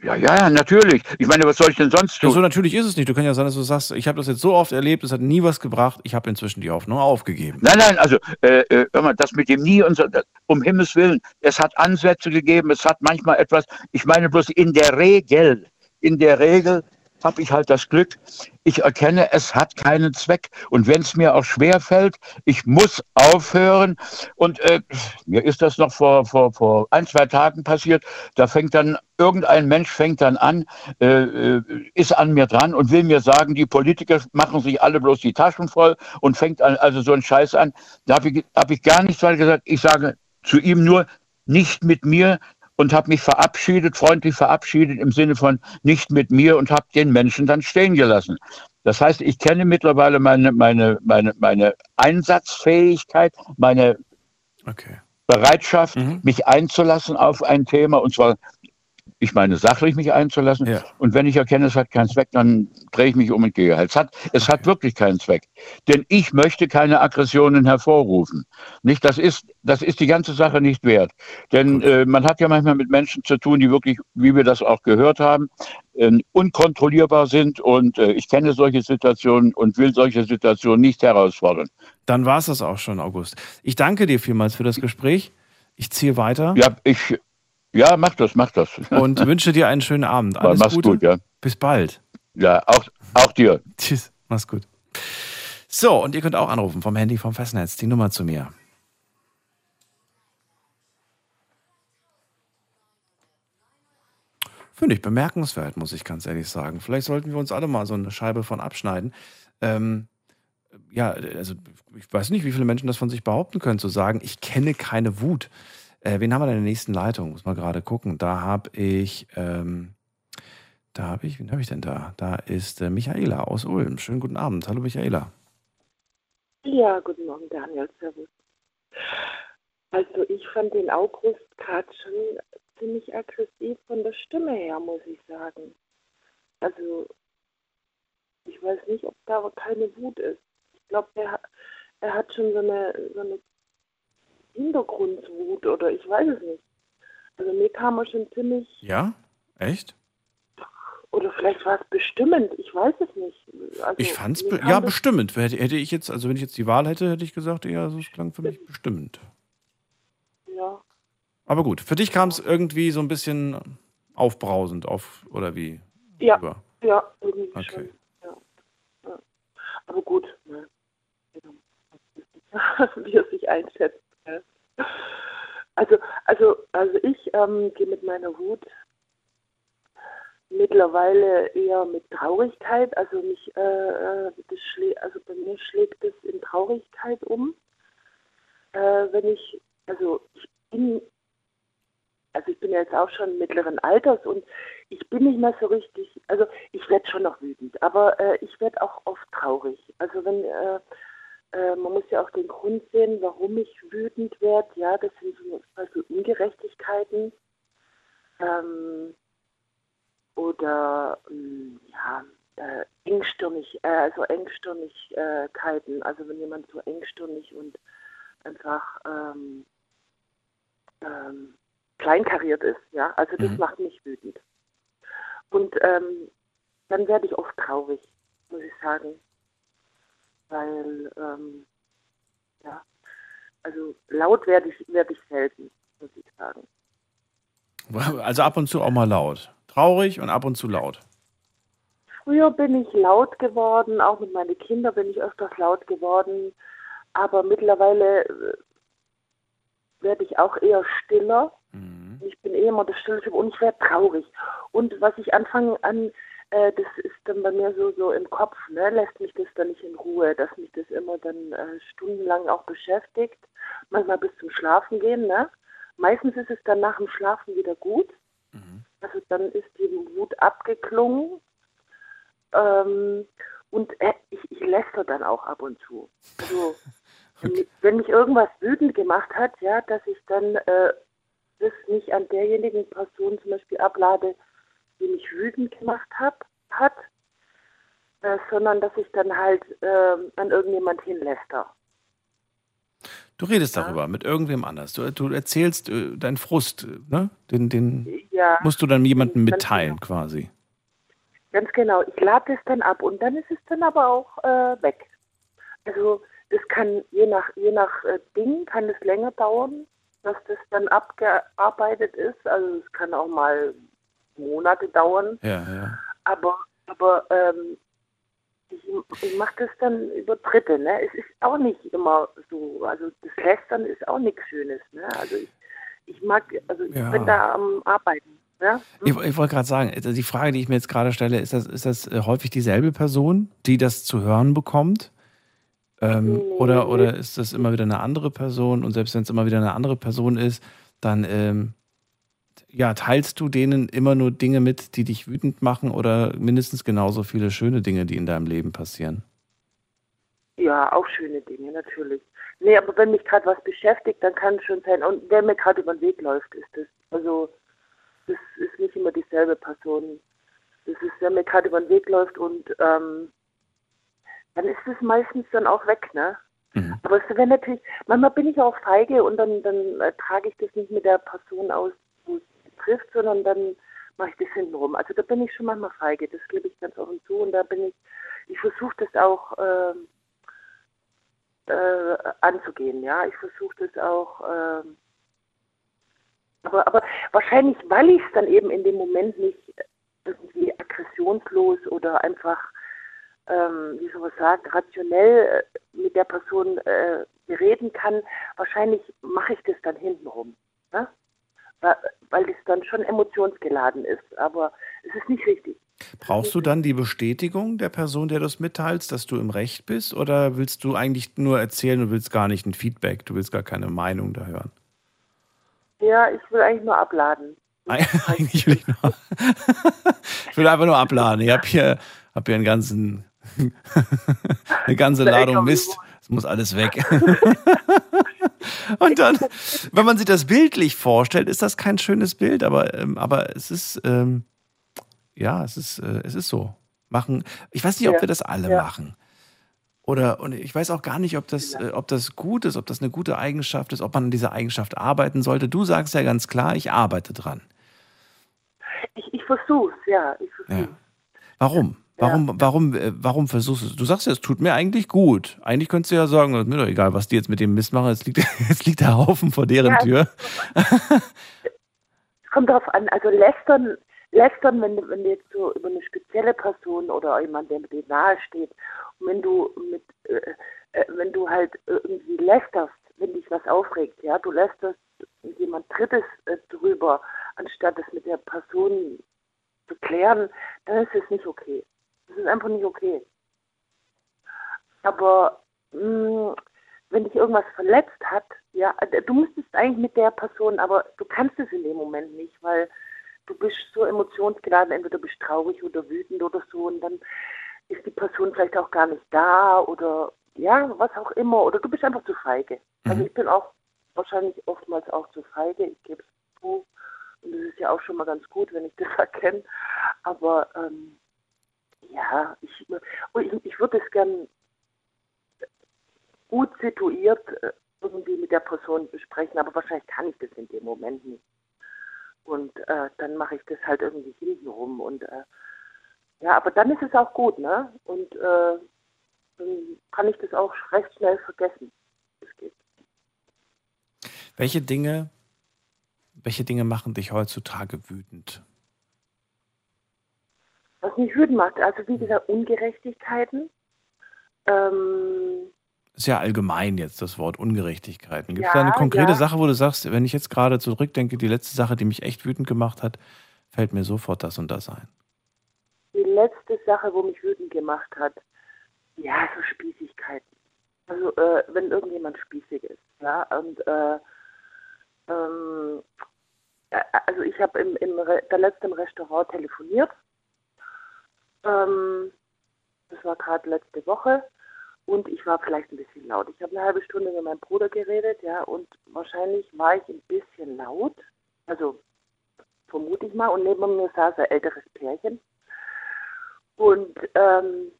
Ja, ja, ja, natürlich. Ich meine, was soll ich denn sonst Ja, tun? so natürlich ist es nicht. Du kannst ja sein, dass du sagst, ich habe das jetzt so oft erlebt, es hat nie was gebracht, ich habe inzwischen die Hoffnung aufgegeben. Nein, nein, also äh, äh, hör mal, das mit dem Nie und so, das, um Himmels Willen, es hat Ansätze gegeben, es hat manchmal etwas, ich meine bloß in der Regel, in der Regel habe ich halt das Glück, ich erkenne, es hat keinen Zweck. Und wenn es mir auch schwer fällt, ich muss aufhören. Und äh, mir ist das noch vor, vor, vor ein, zwei Tagen passiert. Da fängt dann irgendein Mensch fängt dann an, äh, äh, ist an mir dran und will mir sagen, die Politiker machen sich alle bloß die Taschen voll und fängt an, also so ein Scheiß an. Da habe ich, hab ich gar nichts weiter gesagt. Ich sage zu ihm nur, nicht mit mir, und habe mich verabschiedet, freundlich verabschiedet im Sinne von nicht mit mir und habe den Menschen dann stehen gelassen. Das heißt, ich kenne mittlerweile meine, meine, meine, meine Einsatzfähigkeit, meine Okay. Bereitschaft, Mhm. mich einzulassen auf ein Thema und zwar, ich meine, sachlich mich einzulassen. Ja. Und wenn ich erkenne, es hat keinen Zweck, dann drehe ich mich um und gehe. Es hat, es hat wirklich keinen Zweck. Denn ich möchte keine Aggressionen hervorrufen. Nicht, das ist, das ist die ganze Sache nicht wert. Denn äh, man hat ja manchmal mit Menschen zu tun, die wirklich, wie wir das auch gehört haben, äh, unkontrollierbar sind. Und äh, ich kenne solche Situationen und will solche Situationen nicht herausfordern. Dann war es das auch schon, August. Ich danke dir vielmals für das Gespräch. Ich ziehe weiter Ja, ich, ja, mach das, mach das. und wünsche dir einen schönen Abend. Alles Mach's Gute. gut, ja. Bis bald. Ja, auch, auch dir. Tschüss. Mach's gut. So, und ihr könnt auch anrufen vom Handy vom Festnetz. Die Nummer zu mir. Finde ich bemerkenswert, muss ich ganz ehrlich sagen. Vielleicht sollten wir uns alle mal so eine Scheibe von abschneiden. Ähm, ja, also ich weiß nicht, wie viele Menschen das von sich behaupten können, zu sagen, ich kenne keine Wut. Äh, wen haben wir denn in der nächsten Leitung? Muss mal gerade gucken. Da habe ich, ähm, da habe ich, wen habe ich denn da? Da ist äh, Michaela aus Ulm. Schönen guten Abend. Hallo Michaela. Ja, guten Morgen, Daniel. Servus. Also ich fand den August gerade schon ziemlich aggressiv von der Stimme her, muss ich sagen. Also ich weiß nicht, ob da keine Wut ist. Ich glaube, er, er hat schon so eine, so eine Hintergrundwut oder ich weiß es nicht. Also mir kam er schon ziemlich, Ja? Echt? oder vielleicht war es bestimmend, ich weiß es nicht. Also, Ich fand's, mir be ja, bestimmend. Hätte, hätte ich jetzt, also wenn ich jetzt die Wahl hätte, hätte ich gesagt, ja, so es klang für mich bestimmend. Ja, Aber gut, für dich kam es irgendwie so ein bisschen aufbrausend auf, oder wie? Ja. Rüber. ja, irgendwie Okay. schon. Ja. Ja. Aber gut, ne? wie er sich einschätzt. Also, also, also ich ähm, gehe mit meiner Wut mittlerweile eher mit Traurigkeit. Also mich, äh, äh, also bei mir schlägt es in Traurigkeit um. Äh, wenn ich, also ich bin, also ich bin jetzt auch schon mittleren Alters und ich bin nicht mehr so richtig, also ich werde schon noch wütend, aber äh, ich werde auch oft traurig. Also wenn, äh, man muss ja auch den Grund sehen, warum ich wütend werde. Ja, das sind so, zum Beispiel Ungerechtigkeiten ähm, oder ähm, ja, äh, engstirnig, äh, also Engstirnigkeiten. Also wenn jemand so engstirnig und einfach ähm, ähm, kleinkariert ist, ja, also das Mhm. macht mich wütend. Und ähm, dann werde ich oft traurig, muss ich sagen. Weil, ähm, ja, also laut werde ich, werde ich selten, muss ich sagen. Also ab und zu auch mal laut. Traurig und ab und zu laut. Früher bin ich laut geworden, auch mit meinen Kindern bin ich öfters laut geworden, aber mittlerweile äh, werde ich auch eher stiller. Mhm. Ich bin eh immer der stille und ich werde traurig. Und was ich anfange an, äh, das ist dann bei mir so, so im Kopf, ne, lässt mich das dann nicht in Ruhe, dass mich das immer dann äh, stundenlang auch beschäftigt, manchmal bis zum Schlafen gehen. Ne? Meistens ist es dann nach dem Schlafen wieder gut. Mhm. Also dann ist die Wut abgeklungen. Ähm, und äh, ich, ich läster dann auch ab und zu. Also, wenn, wenn mich irgendwas wütend gemacht hat, ja, dass ich dann äh, das nicht an derjenigen Person zum Beispiel ablade, die mich wütend gemacht hab, hat, äh, sondern dass ich dann halt äh, an irgendjemand hinläster. Du redest darüber mit irgendwem anders. Du, du erzählst äh, deinen Frust, ne? Den, den Ja, musst du dann jemandem mitteilen, genau. quasi. Ganz genau. Ich lade es dann ab und dann ist es dann aber auch äh, weg. Also das kann je nach je nach äh, Ding kann es länger dauern, dass das dann abgearbeitet ist. Also es kann auch mal Monate dauern. Ja, ja. Aber Aber ähm, ich, ich mache das dann über Dritte. Ne? Es ist auch nicht immer so. Also das Lästern ist auch nichts Schönes. Ne? Also ich, ich mag, also ich Ja. bin da am Arbeiten. Ja? Ich, ich wollte gerade sagen, also die Frage, die ich mir jetzt gerade stelle, ist das, ist das äh, häufig dieselbe Person, die das zu hören bekommt? Ähm, oder, oder ist das immer wieder eine andere Person? Und selbst wenn es immer wieder eine andere Person ist, dann ähm, ja, teilst du denen immer nur Dinge mit, die dich wütend machen oder mindestens genauso viele schöne Dinge, die in deinem Leben passieren? Ja, auch schöne Dinge, natürlich. Nee, aber wenn mich gerade was beschäftigt, dann kann es schon sein. Und wer mir gerade über den Weg läuft, ist das. Also, das ist nicht immer dieselbe Person. Das ist, wer mir gerade über den Weg läuft und ähm, dann ist es meistens dann auch weg, ne? Aber es wäre natürlich, manchmal bin ich auch feige und dann, dann äh, trage ich das nicht mit der Person aus, trifft, sondern dann mache ich das hintenrum. Also da bin ich schon manchmal feige, das gebe ich ganz offen zu und da bin ich, ich versuche das auch ähm, äh, anzugehen, ja. Ich versuche das auch, ähm, aber, aber wahrscheinlich, weil ich es dann eben in dem Moment nicht irgendwie aggressionslos oder einfach, ähm, wie soll man sagen, rationell äh, mit der Person äh, bereden kann, wahrscheinlich mache ich das dann hintenrum. Ne? Weil, das dann schon emotionsgeladen ist, aber es ist nicht richtig. Brauchst du dann die Bestätigung der Person, der du es mitteilst, dass du im Recht bist? Oder willst du eigentlich nur erzählen und willst gar nicht ein Feedback? Du willst gar keine Meinung da hören? Ja, ich will eigentlich nur abladen. Eigentlich will ich nur. ich will einfach nur abladen. Ich habe hier, hab hier einen ganzen, eine ganze Ladung Mist. Es muss alles weg. Und dann, wenn man sich das bildlich vorstellt, ist das kein schönes Bild, aber, ähm, aber es ist, ähm, ja, es ist, äh, es ist so. Machen, ich weiß nicht, ob Ja, wir das alle ja. machen. Oder und ich weiß auch gar nicht, ob das, äh, ob das gut ist, ob das eine gute Eigenschaft ist, ob man an dieser Eigenschaft arbeiten sollte. Du sagst ja ganz klar, ich arbeite dran. Ich, ich versuche es, ja. Ich versuch's. Ja. Warum? Warum, warum, äh, warum versuchst du es? Du sagst ja, es tut mir eigentlich gut. Eigentlich könntest du ja sagen, ist mir doch egal, was die jetzt mit dem Mist machen, jetzt liegt, jetzt liegt der Haufen vor deren Ja. Tür. Es kommt darauf an, also lästern, lästern, wenn du, wenn du jetzt so über eine spezielle Person oder jemand, der dir nahe steht, und wenn du mit, äh, äh, wenn du halt irgendwie lästerst, wenn dich was aufregt, ja, du lästerst mit jemand Drittes äh, drüber, anstatt es mit der Person zu klären, dann ist es nicht okay. Das ist einfach nicht okay. Aber mh, wenn dich irgendwas verletzt hat, ja, äh, du müsstest eigentlich mit der Person, aber du kannst es in dem Moment nicht, weil du bist so emotionsgeladen, entweder bist traurig oder wütend oder so und dann ist die Person vielleicht auch gar nicht da oder ja, was auch immer, oder du bist einfach zu feige. Also ich bin auch wahrscheinlich oftmals auch zu feige, ich gebe es zu. Und das ist ja auch schon mal ganz gut, wenn ich das erkenne. Aber ähm, ja, ich, und ich, ich würde es gern gut situiert äh, irgendwie mit der Person besprechen, aber wahrscheinlich kann ich das in dem Moment nicht. Und äh, dann mache ich das halt irgendwie hintenrum. Und äh, ja, aber dann ist es auch gut, ne? Und äh, dann kann ich das auch recht schnell vergessen. Welche Dinge, welche Dinge machen dich heutzutage wütend? Was mich wütend macht, also wie gesagt, Ungerechtigkeiten. Ähm, Ist ja allgemein jetzt das Wort Ungerechtigkeiten. Gibt es Ja, da eine konkrete ja. Sache, wo du sagst, wenn ich jetzt gerade zurückdenke, die letzte Sache, die mich echt wütend gemacht hat, fällt mir sofort das und das ein? die letzte Sache, wo mich wütend gemacht hat, ja, so Spießigkeiten. Also äh, wenn irgendjemand spießig ist, ja, und äh, ähm, äh, also ich habe im, im Re der letzten Restaurant telefoniert. Ähm, das war gerade letzte Woche und ich war vielleicht ein bisschen laut. Ich habe eine halbe Stunde mit meinem Bruder geredet, ja, und wahrscheinlich war ich ein bisschen laut, also vermute ich mal, und neben mir saß ein älteres Pärchen. Und ähm,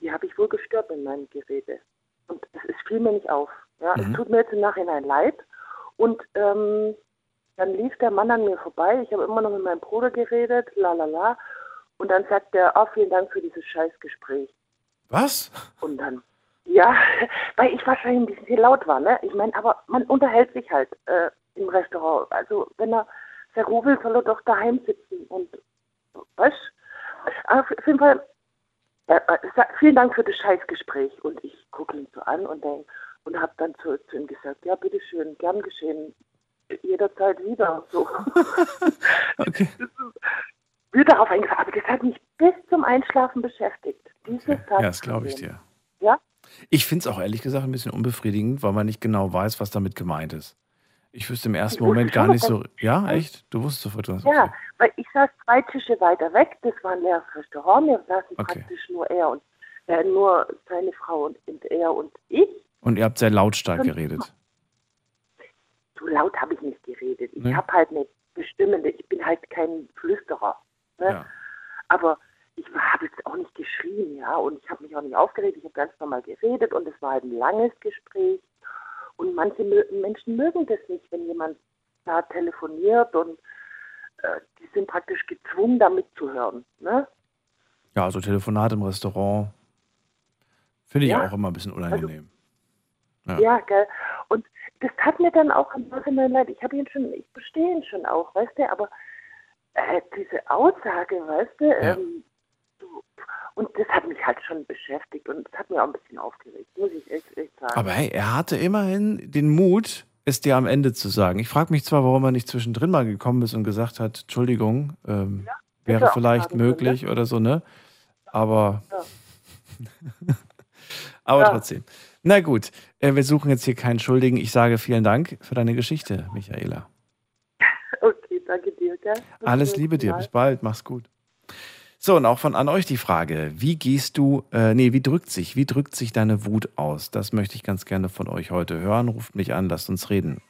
die habe ich wohl gestört in meinem Gerede. Und es, es fiel mir nicht auf. Ja, Mhm. Es tut mir jetzt im Nachhinein leid. Und ähm, dann lief der Mann an mir vorbei. Ich habe immer noch mit meinem Bruder geredet, la la la. Und dann sagt er, oh, vielen Dank für dieses Scheißgespräch. Was? Und dann, ja, weil ich wahrscheinlich ein bisschen viel laut war, ne? Ich meine, aber man unterhält sich halt äh, im Restaurant. Also wenn er sehr will, soll er doch daheim sitzen und, Aber auf jeden Fall, äh, äh, sa- vielen Dank für das Scheißgespräch. Und ich gucke ihn so an und denk, und habe dann zu, zu ihm gesagt, ja, bitteschön, gern geschehen, jederzeit wieder. So. Okay. Wir darauf eingegangen, aber das hat mich bis zum Einschlafen beschäftigt. Dieses Ja, das glaube ich dir. Ja? Ich finde es auch ehrlich gesagt ein bisschen unbefriedigend, weil man nicht genau weiß, was damit gemeint ist. Ich wüsste im ersten Moment gar nicht so. Ja, echt? Du wusstest sofort, was. Ja, weil ich saß zwei Tische weiter weg, das war ein leeres Restaurant, wir saßen Okay. praktisch nur er und äh, nur seine Frau und, und er und ich. Und ihr habt sehr lautstark Und- geredet. So laut habe ich nicht geredet. Ich Nee. habe halt eine bestimmende, ich bin halt kein Flüsterer. Ne? Ja. Aber ich habe jetzt auch nicht geschrien, ja, und ich habe mich auch nicht aufgeregt, ich habe ganz normal geredet und es war halt ein langes Gespräch. Und manche Menschen mögen das nicht, wenn jemand da telefoniert und äh, die sind praktisch gezwungen, da mitzuhören. Ne? Ja, so Telefonat im Restaurant finde ich Ja. auch immer ein bisschen unangenehm. Ja. Ja. gell. Und das tat mir dann auch im Nachhinein leid. Ich habe ihn schon, ich verstehe ihn schon auch, weißt du, aber äh, diese Aussage, weißt du, Ja. ähm, und das hat mich halt schon beschäftigt und das hat mir auch ein bisschen aufgeregt, muss ich echt, echt sagen. Aber hey, er hatte immerhin den Mut, es dir am Ende zu sagen. Ich frage mich zwar, warum er nicht zwischendrin mal gekommen ist und gesagt hat, Entschuldigung, ähm, wäre hätte auch vielleicht sagen können, möglich oder so, ne? Aber, Ja. aber Ja. trotzdem. Na gut, äh, wir suchen jetzt hier keinen Schuldigen. Ich sage vielen Dank für deine Geschichte, Michaela. Gell? Bis Alles Liebe dir, bis bald, mach's gut. So, und auch von an euch die Frage, wie gehst du, äh, nee, wie drückt sich, wie drückt sich deine Wut aus? Das möchte ich ganz gerne von euch heute hören. Ruft mich an, lasst uns reden.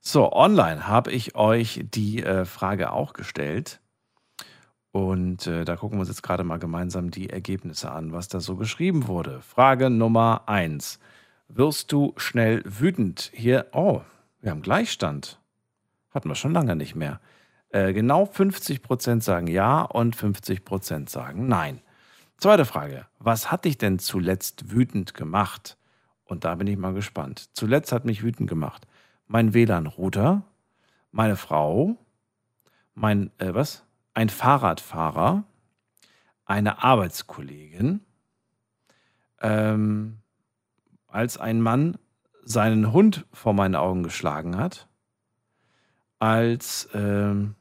So, online habe ich euch die äh, Frage auch gestellt. Und äh, da gucken wir uns jetzt gerade mal gemeinsam die Ergebnisse an, was da so geschrieben wurde. Frage Nummer eins: Wirst du schnell wütend? Hier, oh, wir haben Gleichstand. Hatten wir schon lange nicht mehr. Äh, genau 50% sagen ja und 50% sagen nein. Zweite Frage: Was hat dich denn zuletzt wütend gemacht? Und da bin ich mal gespannt. Zuletzt hat mich wütend gemacht mein WLAN-Router, meine Frau, mein, äh, was? Ein Fahrradfahrer, eine Arbeitskollegin, ähm, als ein Mann seinen Hund vor meinen Augen geschlagen hat, als ähm,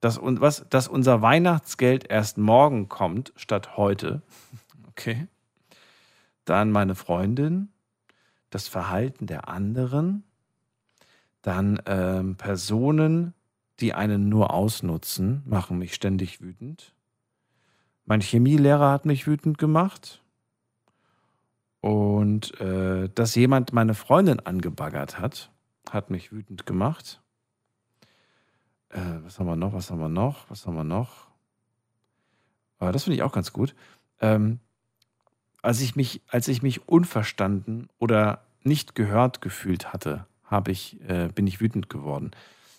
dass, was, dass unser Weihnachtsgeld erst morgen kommt statt heute. Okay. Dann meine Freundin, das Verhalten der anderen, dann ähm, Personen, die einen nur ausnutzen, machen mich ständig wütend. Mein Chemielehrer hat mich wütend gemacht. Und äh, dass jemand meine Freundin angebaggert hat, hat mich wütend gemacht. Äh, was haben wir noch? Was haben wir noch? Was haben wir noch? Äh, das finde ich auch ganz gut. Ähm, als, ich mich, als ich mich unverstanden oder nicht gehört gefühlt hatte, habe ich, äh, bin ich wütend geworden.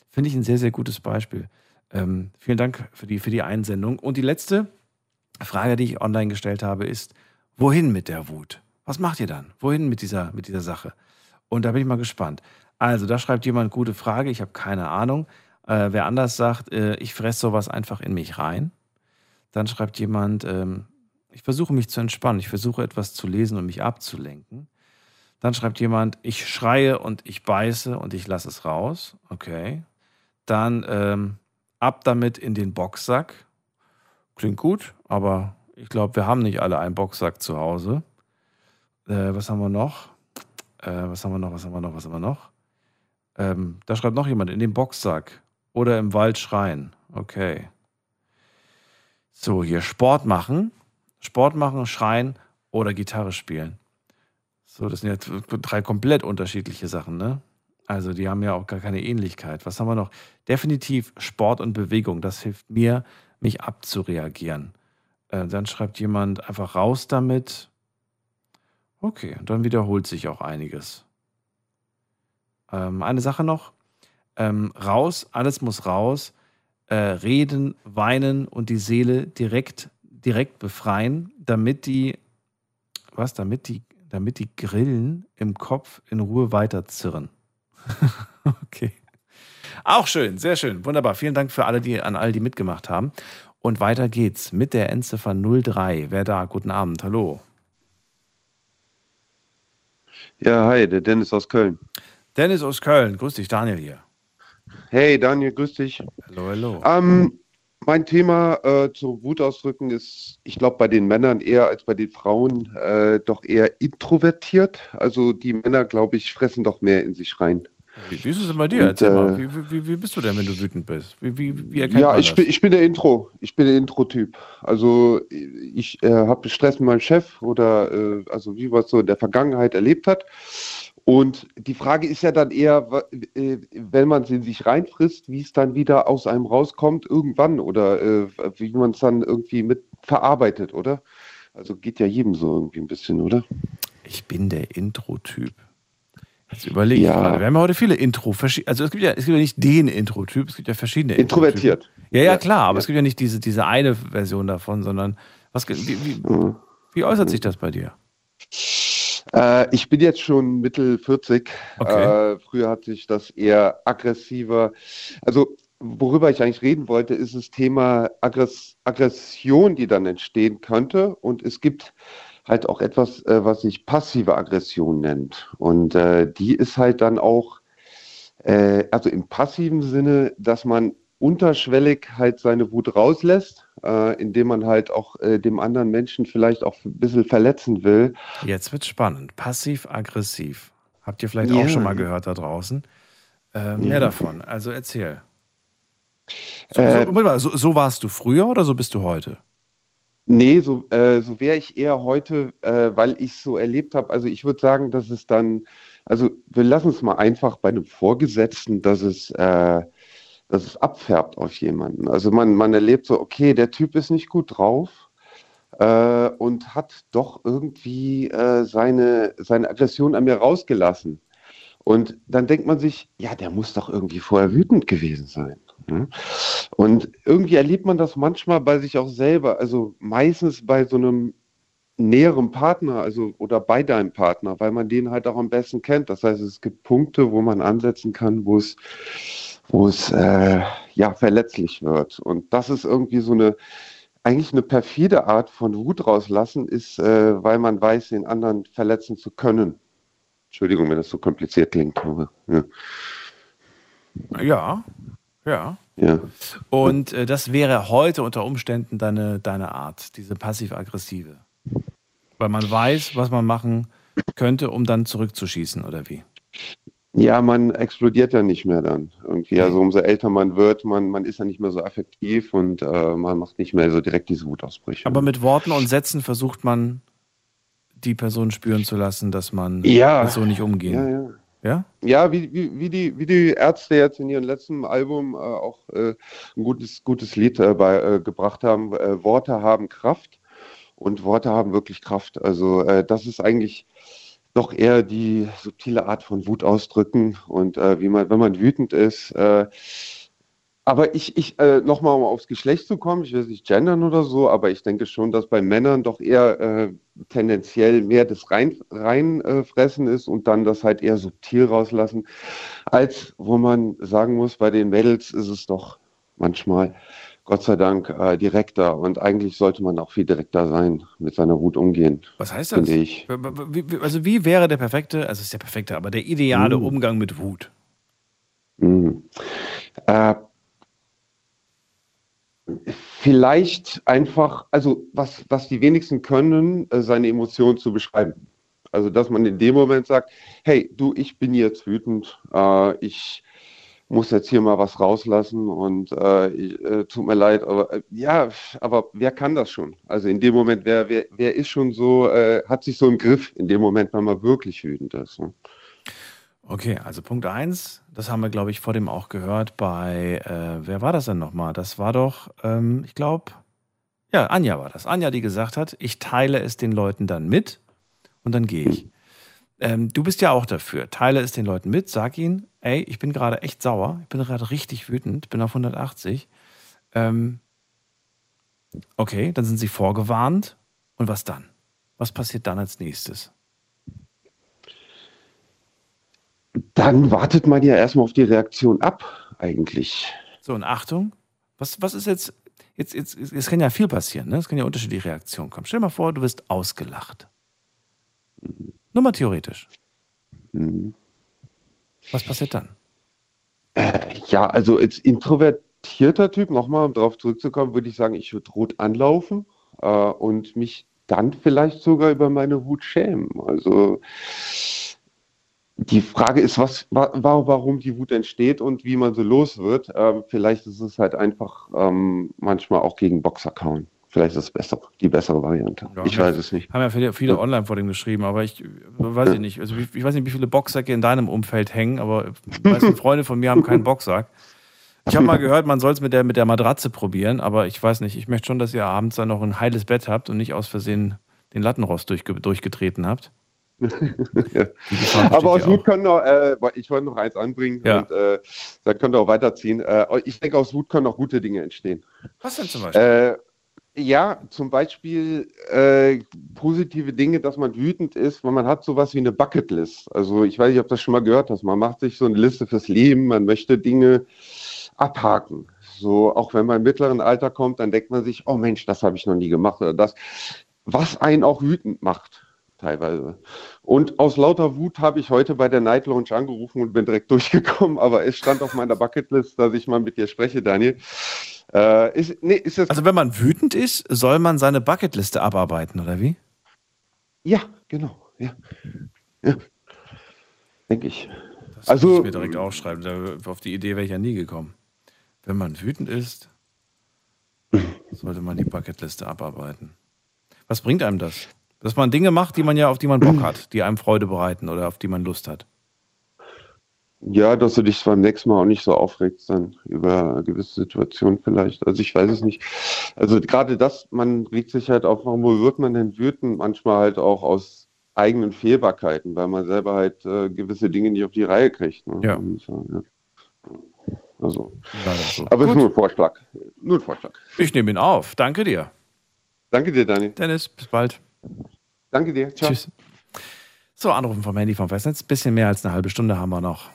Finde ich ein sehr, sehr gutes Beispiel. Ähm, vielen Dank für die, für die Einsendung. Und die letzte Frage, die ich online gestellt habe, ist, wohin mit der Wut? Was macht ihr dann? Wohin mit dieser, mit dieser Sache? Und da bin ich mal gespannt. Also, da schreibt jemand, gute Frage, ich habe keine Ahnung. Äh, wer anders sagt, äh, ich fresse sowas einfach in mich rein. Dann schreibt jemand, ähm, ich versuche mich zu entspannen, ich versuche etwas zu lesen und mich abzulenken. Dann schreibt jemand, ich schreie und ich beiße und ich lasse es raus. Okay. Dann ähm, ab damit in den Boxsack. Klingt gut, aber ich glaube, wir haben nicht alle einen Boxsack zu Hause. Äh, was haben wir noch? Äh, was haben wir noch? Was haben wir noch? Was haben wir noch? Ähm, da schreibt noch jemand in den Boxsack oder im Wald schreien. Okay. So, hier Sport machen. Sport machen, schreien oder Gitarre spielen. So, das sind jetzt drei komplett unterschiedliche Sachen, ne? Also, die haben ja auch gar keine Ähnlichkeit. Was haben wir noch? Definitiv Sport und Bewegung. Das hilft mir, mich abzureagieren. Äh, dann schreibt jemand einfach raus damit. Okay, dann wiederholt sich auch einiges. Ähm, eine Sache noch. Ähm, raus, alles muss raus. Äh, reden, weinen und die Seele direkt, direkt befreien, damit die, was, damit die, damit die Grillen im Kopf in Ruhe weiterzirren. okay. Auch schön, sehr schön, wunderbar. Vielen Dank für alle, die an all die mitgemacht haben. Und weiter geht's mit der Endziffer 03. Wer da? Guten Abend, hallo. Ja, hi, der Dennis aus Köln. Dennis aus Köln, grüß dich, Daniel hier. Hey, Daniel, grüß dich. Hallo, hallo. Ähm, mein Thema äh, zu Wut ausdrücken ist, ich glaube, bei den Männern eher als bei den Frauen äh, doch eher introvertiert. Also die Männer, glaube ich, fressen doch mehr in sich rein. Wie, wie ist es denn bei dir? Und, Erzähl mal, äh, wie, wie, wie bist du denn, wenn du wütend bist? Wie, wie, wie erkennt Ja, man ich das? bin, ich bin der Intro. Ich bin der Intro-Typ. Also ich äh, habe Stress mit meinem Chef oder äh, also wie man es so in der Vergangenheit erlebt hat. Und die Frage ist ja dann eher, äh, wenn man es in sich reinfrisst, wie es dann wieder aus einem rauskommt irgendwann oder äh, wie man es dann irgendwie mit verarbeitet, oder? Also geht ja jedem so irgendwie ein bisschen, oder? Ich bin der Intro-Typ. Jetzt überlege Ja. gerade. Wir haben ja heute viele Intro. Also es gibt ja, es gibt ja nicht den Intro-Typ, es gibt ja verschiedene Introvertiert. Ja, ja, klar, aber ja. es gibt ja nicht diese, diese eine Version davon, sondern was, wie, wie, Mhm. wie äußert sich das bei dir? Äh, ich bin jetzt schon Mittel 40. Okay. Äh, früher hatte ich das eher aggressiver. Also, worüber ich eigentlich reden wollte, ist das Thema Aggress Aggression, die dann entstehen könnte. Und es gibt halt auch etwas, äh, was sich passive Aggression nennt. Und äh, die ist halt dann auch, äh, also im passiven Sinne, dass man unterschwellig halt seine Wut rauslässt, äh, indem man halt auch äh, dem anderen Menschen vielleicht auch ein bisschen verletzen will. Jetzt wird spannend. Passiv-aggressiv. Habt ihr vielleicht Ja. auch schon mal gehört da draußen? Ähm, Ja. Mehr davon. Also erzähl. So, Äh, so, so warst du früher oder so bist du heute? Nee, so, äh, so wäre ich eher heute, äh, weil ich es so erlebt habe. Also ich würde sagen, dass es dann, also wir lassen es mal einfach bei einem Vorgesetzten, dass es, äh, dass es abfärbt auf jemanden. Also man, man erlebt so, okay, der Typ ist nicht gut drauf äh, und hat doch irgendwie äh, seine, seine Aggression an mir rausgelassen. Und dann denkt man sich, ja, der muss doch irgendwie vorher wütend gewesen sein. Ne? Und irgendwie erlebt man das manchmal bei sich auch selber, also meistens bei so einem näheren Partner, also oder bei deinem Partner, weil man den halt auch am besten kennt. Das heißt, es gibt Punkte, wo man ansetzen kann, wo es, wo es äh, ja verletzlich wird. Und das ist irgendwie so eine eigentlich eine perfide Art von Wut rauslassen ist, äh, weil man weiß, den anderen verletzen zu können. Entschuldigung, wenn das so kompliziert klingt, ja. Ja, ja. ja. Und äh, das wäre heute unter Umständen deine, deine Art, diese passiv-aggressive. Weil man weiß, was man machen könnte, um dann zurückzuschießen, oder wie? Ja, man explodiert ja nicht mehr dann irgendwie. Also umso älter man wird, man, man ist ja nicht mehr so affektiv und äh, man macht nicht mehr so direkt diese Wutausbrüche. Aber mit Worten und Sätzen versucht man, die Person spüren zu lassen, dass man Ja. so nicht umgehen. Ja, ja. Ja? Ja, wie, wie, wie, die, wie die Ärzte jetzt in ihrem letzten Album äh, auch äh, ein gutes, gutes Lied äh, bei, äh, gebracht haben. Äh, Worte haben Kraft und Worte haben wirklich Kraft. Also äh, das ist eigentlich doch eher die subtile Art von Wut ausdrücken und wie man, wenn man wütend ist. Äh, aber ich, ich äh, nochmal um aufs Geschlecht zu kommen, ich will nicht gendern oder so, aber ich denke schon, dass bei Männern doch eher äh, tendenziell mehr das rein, reinfressen äh, fressen ist und dann das halt eher subtil rauslassen, als wo man sagen muss, bei den Mädels ist es doch manchmal, Gott sei Dank, äh, direkter und eigentlich sollte man auch viel direkter sein, mit seiner Wut umgehen. Was heißt das? Finde ich. Also wie wäre der perfekte, also es ist der perfekte, aber der ideale Mhm. Umgang mit Wut? Mhm. Äh, vielleicht einfach, also was, was die wenigsten können, äh, seine Emotionen zu beschreiben. Also dass man in dem Moment sagt, hey, du, ich bin jetzt wütend, äh, ich muss jetzt hier mal was rauslassen und äh, ich, äh, tut mir leid, aber äh, ja, aber wer kann das schon? Also in dem Moment, wer, wer, wer ist schon so, äh, hat sich so im Griff in dem Moment, wenn man wirklich wütend ist. Ne? Okay, also Punkt eins, das haben wir, glaube ich, vor dem auch gehört bei, äh, wer war das denn nochmal? Das war doch, ähm, ich glaube, ja, Anja war das. Anja, die gesagt hat, ich teile es den Leuten dann mit und dann gehe ich. Ähm, du bist ja auch dafür. Teile es den Leuten mit, sag ihnen, ey, ich bin gerade echt sauer, ich bin gerade richtig wütend, bin auf 180. Ähm, okay, dann sind sie vorgewarnt. Und was dann? Was passiert dann als nächstes? Dann wartet man ja erstmal auf die Reaktion ab. eigentlich. So, und Achtung, was, was ist jetzt, jetzt, jetzt, es kann ja viel passieren, ne? Es kann ja unterschiedliche Reaktionen kommen. Stell dir mal vor, du wirst ausgelacht. Nur mal theoretisch. Mhm. Was passiert dann? Äh, ja, also als introvertierter Typ, nochmal um darauf zurückzukommen, würde ich sagen, ich würde rot anlaufen äh, und mich dann vielleicht sogar über meine Wut schämen. Also die Frage ist, was, wa warum die Wut entsteht und wie man so los wird. Ähm, vielleicht ist es halt einfach ähm, manchmal auch gegen Boxer kauen. Vielleicht ist es besser, die bessere Variante. Ja, ich weiß es nicht. Haben ja viele, viele online vor dem geschrieben, aber ich weiß ich nicht. Also ich, ich weiß nicht, wie viele Boxsäcke in deinem Umfeld hängen, aber die meisten Freunde von mir haben keinen Boxsack. Ich habe mal gehört, man soll es mit der, mit der Matratze probieren, aber ich weiß nicht. Ich möchte schon, dass ihr abends dann noch ein heiles Bett habt und nicht aus Versehen den Lattenrost durchge durchgetreten habt. Aber aus Wut können auch, äh, ich wollte noch eins anbringen Ja. und äh, da könnt ihr auch weiterziehen. Äh, ich denke, aus Wut können auch gute Dinge entstehen. Was denn zum Beispiel? Äh, ja, zum Beispiel äh, positive Dinge, dass man wütend ist, weil man hat sowas wie eine Bucketlist. Also ich weiß nicht, ob du das schon mal gehört hast. Man macht sich so eine Liste fürs Leben, man möchte Dinge abhaken. So, auch wenn man im mittleren Alter kommt, dann denkt man sich, oh Mensch, das habe ich noch nie gemacht oder das, was einen auch wütend macht, teilweise. Und aus lauter Wut habe ich heute bei der Night Lounge angerufen und bin direkt durchgekommen, aber es stand auf meiner Bucketlist, dass ich mal mit dir spreche, Daniel. Äh, ist, nee, ist das, Also wenn man wütend ist, soll man seine Bucketliste abarbeiten, oder wie? ja, genau, ja. ja. Denke ich. Das Also- muss ich mir direkt aufschreiben. Auf die Idee wäre ich ja nie gekommen. Wenn man wütend ist, sollte man die Bucketliste abarbeiten. Was bringt einem das? Dass man Dinge macht, die man ja, auf die man Bock hat, die einem Freude bereiten oder auf die man Lust hat. Ja, dass du dich beim nächsten Mal auch nicht so aufregst dann über gewisse Situationen vielleicht. Also ich weiß es nicht. Also gerade das, man regt sich halt auf, warum wird man denn wütend? Manchmal halt auch aus eigenen Fehlbarkeiten, weil man selber halt äh, gewisse Dinge nicht auf die Reihe kriegt. Ne? Ja. Und, ja. Also, so. aber es ist nur ein Vorschlag. Nur ein Vorschlag. Ich nehme ihn auf. Danke dir. Danke dir, Dani. Dennis, bis bald. Danke dir. Ciao. Tschüss. So, Anrufen vom Handy vom Festnetz. Bisschen mehr als eine halbe Stunde haben wir noch.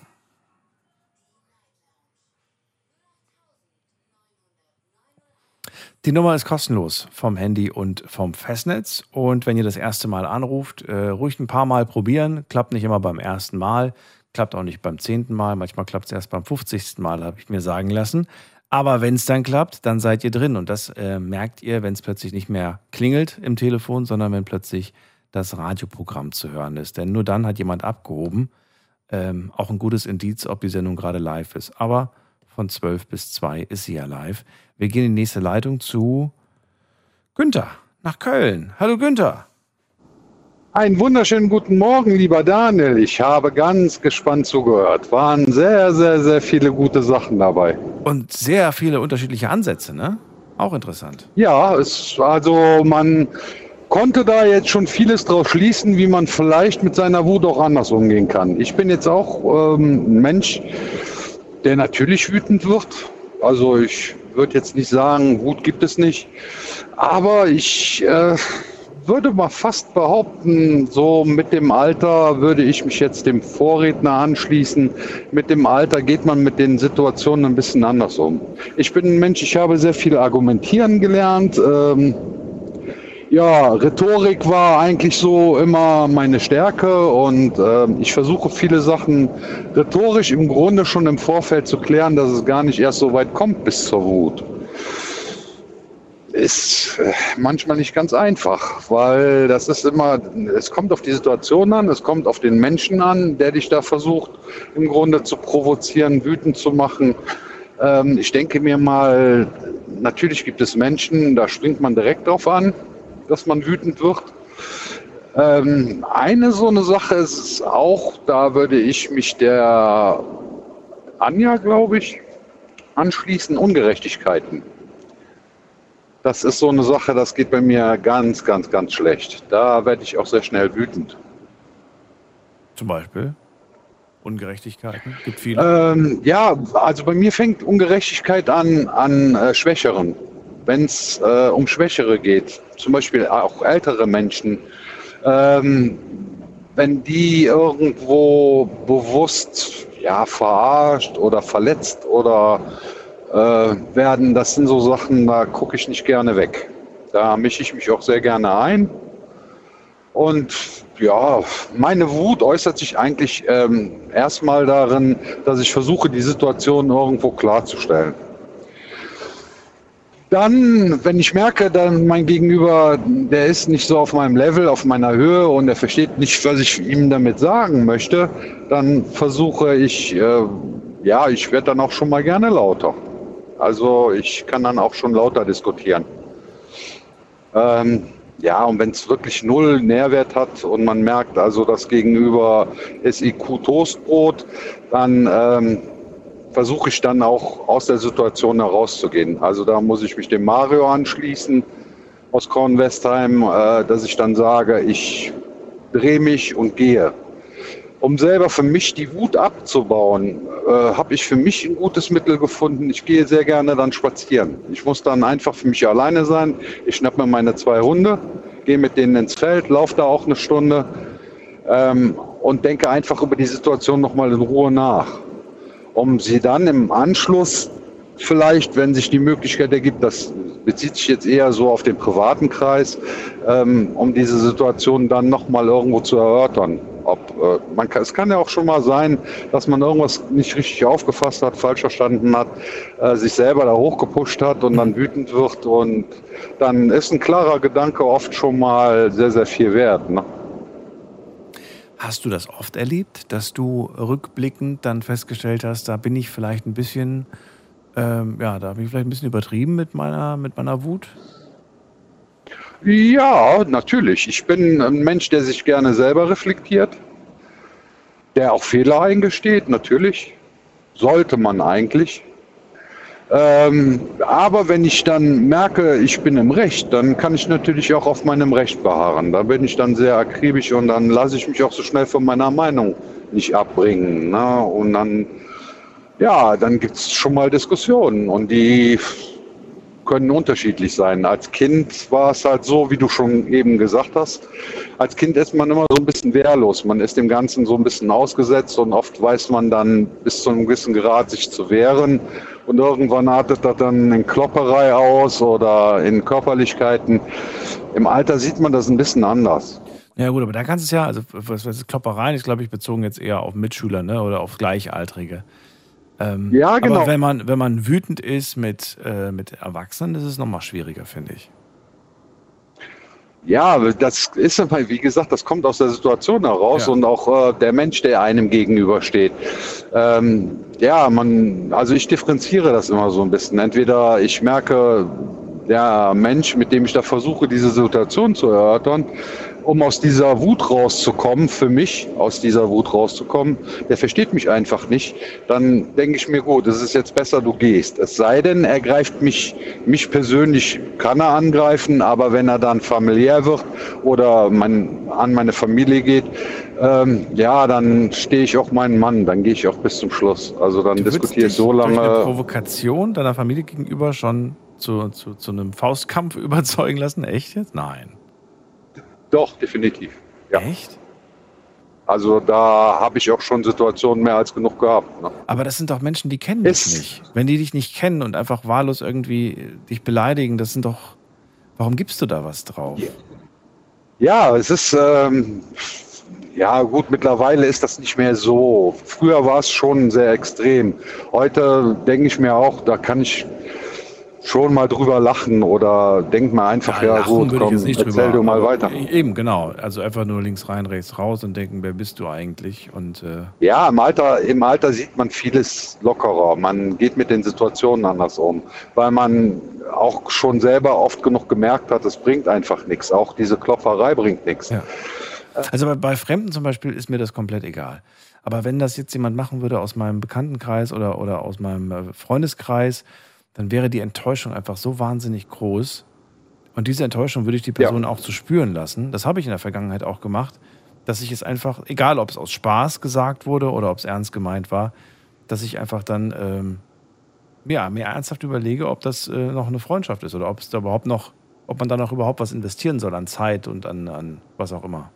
Die Nummer ist kostenlos vom Handy und vom Festnetz. Und wenn ihr das erste Mal anruft, äh, ruhig ein paar Mal probieren. Klappt nicht immer beim ersten Mal, klappt auch nicht beim zehnten Mal. Manchmal klappt es erst beim 50. Mal, habe ich mir sagen lassen. Aber wenn es dann klappt, dann seid ihr drin. Und das äh, merkt ihr, wenn es plötzlich nicht mehr klingelt im Telefon, sondern wenn plötzlich das Radioprogramm zu hören ist. Denn nur dann hat jemand abgehoben. Ähm, auch ein gutes Indiz, ob die Sendung gerade live ist. Aber von 12 bis 2 ist sie ja live. Wir gehen in die nächste Leitung zu Günther nach Köln. Hallo Günther. Einen wunderschönen guten Morgen, lieber Daniel. Ich habe ganz gespannt zugehört. Waren sehr, sehr, sehr viele gute Sachen dabei. Und sehr viele unterschiedliche Ansätze, ne? Auch interessant. Ja, es, also man konnte da jetzt schon vieles draus schließen, wie man vielleicht mit seiner Wut auch anders umgehen kann. Ich bin jetzt auch ähm, ein Mensch, der natürlich wütend wird. Also ich würde jetzt nicht sagen, Wut gibt es nicht. Aber ich äh, würde mal fast behaupten, so mit dem Alter würde ich mich jetzt dem Vorredner anschließen. Mit dem Alter geht man mit den Situationen ein bisschen anders um. Ich bin ein Mensch, ich habe sehr viel argumentieren gelernt. Ähm, ja, Rhetorik war eigentlich so immer meine Stärke und ähm, ich versuche viele Sachen rhetorisch im Grunde schon im Vorfeld zu klären, dass es gar nicht erst so weit kommt bis zur Wut. Ist äh, manchmal nicht ganz einfach, weil das ist immer, es kommt auf die Situation an, es kommt auf den Menschen an, der dich da versucht im Grunde zu provozieren, wütend zu machen. Ähm, ich denke mir mal, natürlich gibt es Menschen, da springt man direkt drauf an, dass man wütend wird. Ähm, eine so eine Sache ist auch, da würde ich mich der Anja, glaube ich, anschließen, Ungerechtigkeiten. Das ist so eine Sache, das geht bei mir ganz, ganz, ganz schlecht. Da werde ich auch sehr schnell wütend. Zum Beispiel Ungerechtigkeiten. Gibt viele. Ähm, ja, also bei mir fängt Ungerechtigkeit an an äh, Schwächeren. Wenn es äh, um Schwächere geht, zum Beispiel auch ältere Menschen, ähm, wenn die irgendwo bewusst ja, verarscht oder verletzt oder äh, werden, das sind so Sachen, da gucke ich nicht gerne weg. Da mische ich mich auch sehr gerne ein. Und ja, meine Wut äußert sich eigentlich ähm, erstmal darin, dass ich versuche, die Situation irgendwo klarzustellen. Dann, wenn ich merke, dann mein Gegenüber, der ist nicht so auf meinem Level, auf meiner Höhe und er versteht nicht, was ich ihm damit sagen möchte, dann versuche ich, äh, ja, ich werde dann auch schon mal gerne lauter. Also ich kann dann auch schon lauter diskutieren. Ähm, ja, und wenn es wirklich null Nährwert hat und man merkt also, das Gegenüber ist IQ Toastbrot, dann ähm, versuche ich dann auch aus der Situation herauszugehen. Also da muss ich mich dem Mario anschließen aus Kornwestheim, äh, dass ich dann sage, ich drehe mich und gehe. Um selber für mich die Wut abzubauen, äh, habe ich für mich ein gutes Mittel gefunden. Ich gehe sehr gerne dann spazieren. Ich muss dann einfach für mich alleine sein. Ich schnapp mir meine zwei Hunde, gehe mit denen ins Feld, laufe da auch eine Stunde ähm, und denke einfach über die Situation nochmal in Ruhe nach um sie dann im Anschluss vielleicht, wenn sich die Möglichkeit ergibt, das bezieht sich jetzt eher so auf den privaten Kreis, ähm, um diese Situation dann nochmal irgendwo zu erörtern. Ob, äh, man kann, es kann ja auch schon mal sein, dass man irgendwas nicht richtig aufgefasst hat, falsch verstanden hat, äh, sich selber da hochgepusht hat und dann wütend wird und dann ist ein klarer Gedanke oft schon mal sehr, sehr viel wert. Ne? Hast du das oft erlebt, dass du rückblickend dann festgestellt hast, da bin ich vielleicht ein bisschen, ähm, ja, da bin ich vielleicht ein bisschen übertrieben mit meiner, mit meiner Wut? Ja, natürlich. Ich bin ein Mensch, der sich gerne selber reflektiert, der auch Fehler eingesteht, natürlich. Sollte man eigentlich. Ähm, aber wenn ich dann merke, ich bin im Recht, dann kann ich natürlich auch auf meinem Recht beharren. Da bin ich dann sehr akribisch und dann lasse ich mich auch so schnell von meiner Meinung nicht abbringen. Ne? Und dann, ja, dann gibt es schon mal Diskussionen und die können unterschiedlich sein. Als Kind war es halt so, wie du schon eben gesagt hast. Als Kind ist man immer so ein bisschen wehrlos. Man ist dem Ganzen so ein bisschen ausgesetzt und oft weiß man dann bis zu einem gewissen Grad sich zu wehren. Und irgendwann artet das dann in Klopperei aus oder in Körperlichkeiten. Im Alter sieht man das ein bisschen anders. Ja gut, aber da kannst du es ja, also was, was Kloppereien ist, glaube ich, bezogen jetzt eher auf Mitschüler ne, oder auf Gleichaltrige. Ähm, ja, genau. Aber wenn man, wenn man wütend ist mit, äh, mit Erwachsenen, ist es nochmal schwieriger, finde ich. Ja, das ist, wie gesagt, das kommt aus der Situation heraus ja. und auch äh, der Mensch, der einem gegenübersteht. Ähm, ja, man, also ich differenziere das immer so ein bisschen. Entweder ich merke, der Mensch, mit dem ich da versuche, diese Situation zu erörtern, um aus dieser Wut rauszukommen, für mich aus dieser Wut rauszukommen, der versteht mich einfach nicht, dann denke ich mir, gut, es ist jetzt besser, du gehst. Es sei denn, er greift mich, mich persönlich kann er angreifen, aber wenn er dann familiär wird oder mein, an meine Familie geht, ähm, ja, dann stehe ich auch meinen Mann, dann gehe ich auch bis zum Schluss. Also dann diskutiere ich so lange. Durch eine Provokation deiner Familie gegenüber schon zu, zu, zu einem Faustkampf überzeugen lassen? Echt jetzt? Nein. Doch, definitiv. Ja. Echt? Also da habe ich auch schon Situationen mehr als genug gehabt. Ne? Aber das sind doch Menschen, die kennen dich nicht. Wenn die dich nicht kennen und einfach wahllos irgendwie dich beleidigen, das sind doch. Warum gibst du da was drauf? Ja, ja es ist. Ähm, ja, gut, mittlerweile ist das nicht mehr so. Früher war es schon sehr extrem. Heute denke ich mir auch, da kann ich schon mal drüber lachen oder denkt mal einfach, ja, ja gut, komm, erzähl drüber, du mal weiter. Eben, genau. Also einfach nur links rein, rechts raus und denken, wer bist du eigentlich? Und, äh ja, im Alter, im Alter sieht man vieles lockerer. Man geht mit den Situationen anders um, weil man auch schon selber oft genug gemerkt hat, es bringt einfach nichts. Auch diese Klopferei bringt nichts. Ja. Also bei, bei Fremden zum Beispiel ist mir das komplett egal. Aber wenn das jetzt jemand machen würde aus meinem Bekanntenkreis oder, oder aus meinem äh, Freundeskreis, dann wäre die Enttäuschung einfach so wahnsinnig groß. Und diese Enttäuschung würde ich die Person ja. auch zu spüren lassen. Das habe ich in der Vergangenheit auch gemacht, dass ich es einfach, egal ob es aus Spaß gesagt wurde oder ob es ernst gemeint war, dass ich einfach dann ähm, ja, mir ernsthaft überlege, ob das äh, noch eine Freundschaft ist oder ob es da überhaupt noch, ob man da noch überhaupt was investieren soll an Zeit und an, an was auch immer.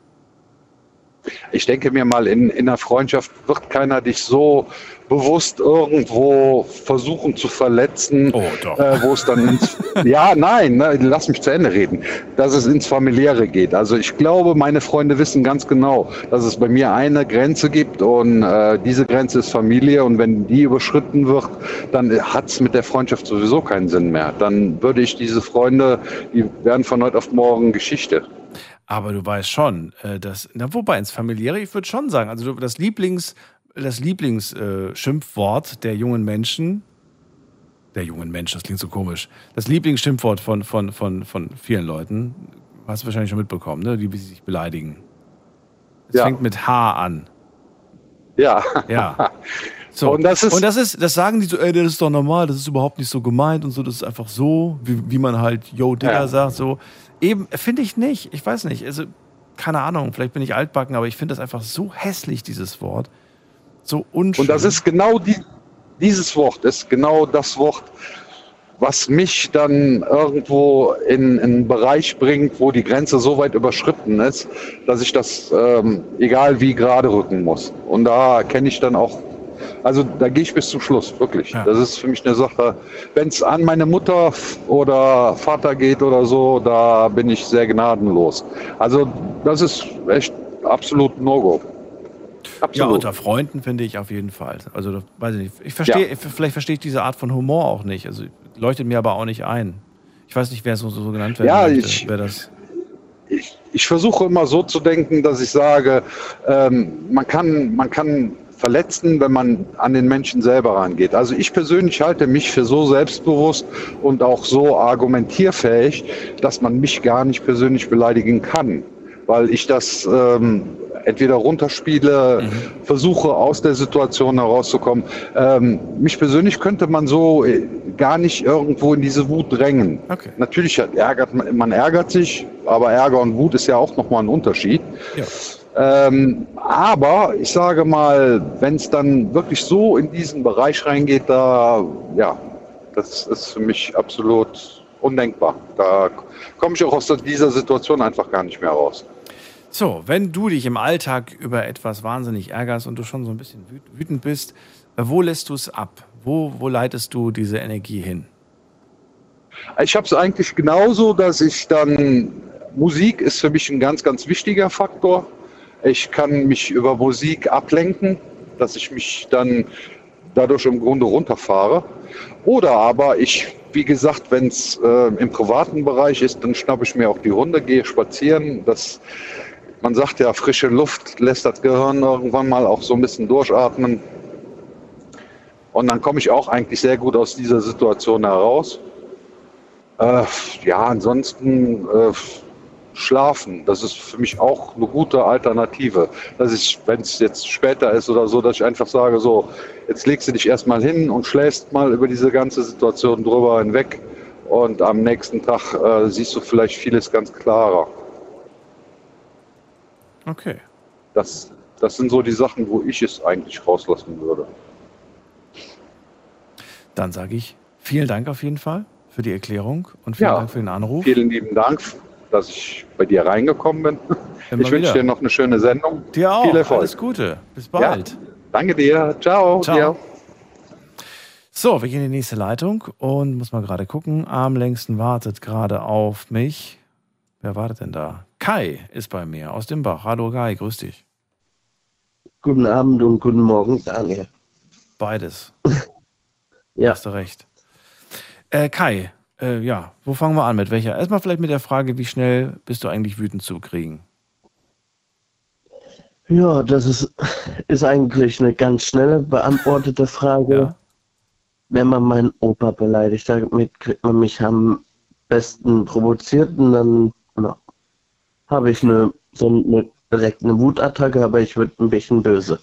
Ich denke mir mal, in, in einer Freundschaft wird keiner dich so bewusst irgendwo versuchen zu verletzen, Oh, äh, wo es dann ins, ja, nein, ne, lass mich zu Ende reden, dass es ins Familiäre geht. Also ich glaube, meine Freunde wissen ganz genau, dass es bei mir eine Grenze gibt und äh, diese Grenze ist Familie und wenn die überschritten wird, dann hat es mit der Freundschaft sowieso keinen Sinn mehr. Dann würde ich diese Freunde, die werden von heute auf morgen Geschichte. Aber du weißt schon, äh, dass, na, wobei ins Familiäre, ich würde schon sagen, also das Lieblings, das Lieblingsschimpfwort äh, der jungen Menschen, der jungen Menschen, das klingt so komisch, das Lieblingsschimpfwort von, von, von, von vielen Leuten, hast du wahrscheinlich schon mitbekommen, ne? die sich beleidigen. Es Ja. fängt mit H an. Ja. Ja. So. Und das ist- und das ist, das sagen die so, ey, das ist doch normal, das ist überhaupt nicht so gemeint und so, das ist einfach so, wie, wie man halt Yo Digger Ja. sagt, so. Eben, finde ich nicht. Ich weiß nicht. Also, keine Ahnung, vielleicht bin ich altbacken, aber ich finde das einfach so hässlich, dieses Wort. So unschön. Und das ist genau die, dieses Wort, ist genau das Wort, was mich dann irgendwo in, in einen Bereich bringt, wo die Grenze so weit überschritten ist, dass ich das, ähm, egal wie, gerade rücken muss. Und da kenne ich dann auch, also da gehe ich bis zum Schluss, wirklich. Das ist für mich eine Sache, wenn es an meine Mutter oder Vater geht oder so, da bin ich sehr gnadenlos. Also das ist echt absolut No-Go. Ja, Absolut. unter Freunden finde ich auf jeden Fall. Also, weiß ich nicht. Ich verstehe, vielleicht verstehe ich diese Art von Humor auch nicht. Also, leuchtet mir aber auch nicht ein. Ich weiß nicht, wer so, so genannt werden Ja, möchte, ich- wer das. ich, ich versuche immer so zu denken, dass ich sage, ähm, man, kann, man kann verletzen, wenn man an den Menschen selber rangeht. Also ich persönlich halte mich für so selbstbewusst und auch so argumentierfähig, dass man mich gar nicht persönlich beleidigen kann, weil ich das ähm, entweder runterspiele, versuche aus der Situation herauszukommen. Ähm, mich persönlich könnte man so äh, gar nicht irgendwo in diese Wut drängen. Natürlich hat- ärgert man, man ärgert sich, aber Ärger und Wut ist ja auch nochmal ein Unterschied. Ähm, aber ich sage mal, wenn es dann wirklich so in diesen Bereich reingeht, da, ja, das ist für mich absolut undenkbar. Da komme ich auch aus dieser Situation einfach gar nicht mehr raus. So, wenn du dich im Alltag über etwas wahnsinnig ärgerst und du schon so ein bisschen wüt- wütend bist, äh, wo lässt du es ab? Wo, wo leitest du diese Energie hin? Ich habe es eigentlich genauso, dass ich dann, Musik ist für mich ein ganz, ganz wichtiger Faktor. Ich kann mich über Musik ablenken, dass ich mich dann dadurch im Grunde runterfahre. Oder aber ich, wie gesagt, wenn es äh, im privaten Bereich ist, dann schnappe ich mir auch die Runde, gehe spazieren. Das, man sagt ja, frische Luft lässt das Gehirn irgendwann mal auch so ein bisschen durchatmen. Und dann komme ich auch eigentlich sehr gut aus dieser Situation heraus. Äh, ja, ansonsten äh, schlafen, das ist für mich auch eine gute Alternative. Dass ich, wenn es jetzt später ist oder so, dass ich einfach sage, so, jetzt legst du dich erstmal hin und schläfst mal über diese ganze Situation drüber hinweg und am nächsten Tag äh, siehst du vielleicht vieles ganz klarer. Okay. Das, das sind so die Sachen, wo ich es eigentlich rauslassen würde. Dann sage ich vielen Dank auf jeden Fall für die Erklärung und vielen Ja, Dank für den Anruf. Vielen lieben Dank, dass ich bei dir reingekommen bin. Immer ich wünsche dir noch eine schöne Sendung. Dir auch. Viel Erfolg. Alles Gute. Bis bald. Danke dir. Ciao. Ciao. Dir. So, wir gehen in die nächste Leitung und muss mal gerade gucken. Am längsten wartet gerade auf mich. Wer wartet denn da? Kai ist bei mir aus dem Bach. Hallo Kai, grüß dich. Guten Abend und guten Morgen, Daniel. Beides. Ja. Hast du recht. Äh, Kai, äh, ja, wo fangen wir an? Mit welcher? Erstmal vielleicht mit der Frage, wie schnell bist du eigentlich wütend zu kriegen? Ja, das ist, ist eigentlich eine ganz schnelle beantwortete Frage. Wenn man meinen Opa beleidigt, damit kriegt man mich am besten provoziert und dann na, habe ich eine, so eine, direkt eine Wutattacke, aber ich würde ein bisschen böse.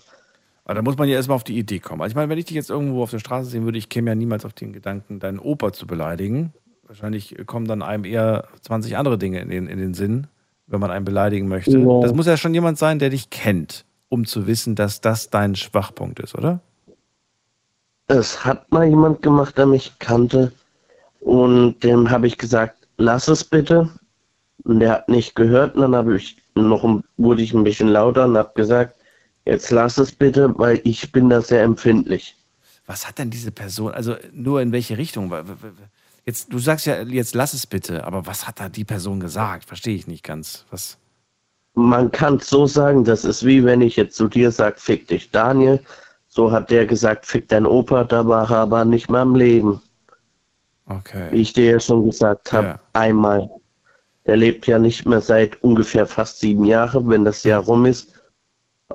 Aber da muss man ja erstmal auf die Idee kommen. Also ich meine, wenn ich dich jetzt irgendwo auf der Straße sehen würde, ich käme ja niemals auf den Gedanken, deinen Opa zu beleidigen. Wahrscheinlich kommen dann einem eher 20 andere Dinge in den, in den Sinn, wenn man einen beleidigen möchte. Ja. Das muss ja schon jemand sein, der dich kennt, um zu wissen, dass das dein Schwachpunkt ist, oder? Es hat mal jemand gemacht, der mich kannte und dem habe ich gesagt, lass es bitte, Und der hat nicht gehört und dann habe ich noch, wurde ich ein bisschen lauter und habe gesagt, jetzt lass es bitte, weil ich bin da sehr empfindlich. Was hat denn diese Person, also nur in welche Richtung? Jetzt, du sagst ja, jetzt lass es bitte, aber was hat da die Person gesagt? Verstehe ich nicht ganz. Was? Man kann es so sagen, das ist wie wenn ich jetzt zu dir sage, fick dich Daniel. So hat der gesagt, fick dein Opa, da war er aber nicht mehr am Leben. Okay. Wie ich dir ja schon gesagt habe, einmal. Der lebt ja nicht mehr seit ungefähr fast sieben Jahren, wenn das Jahr rum ist.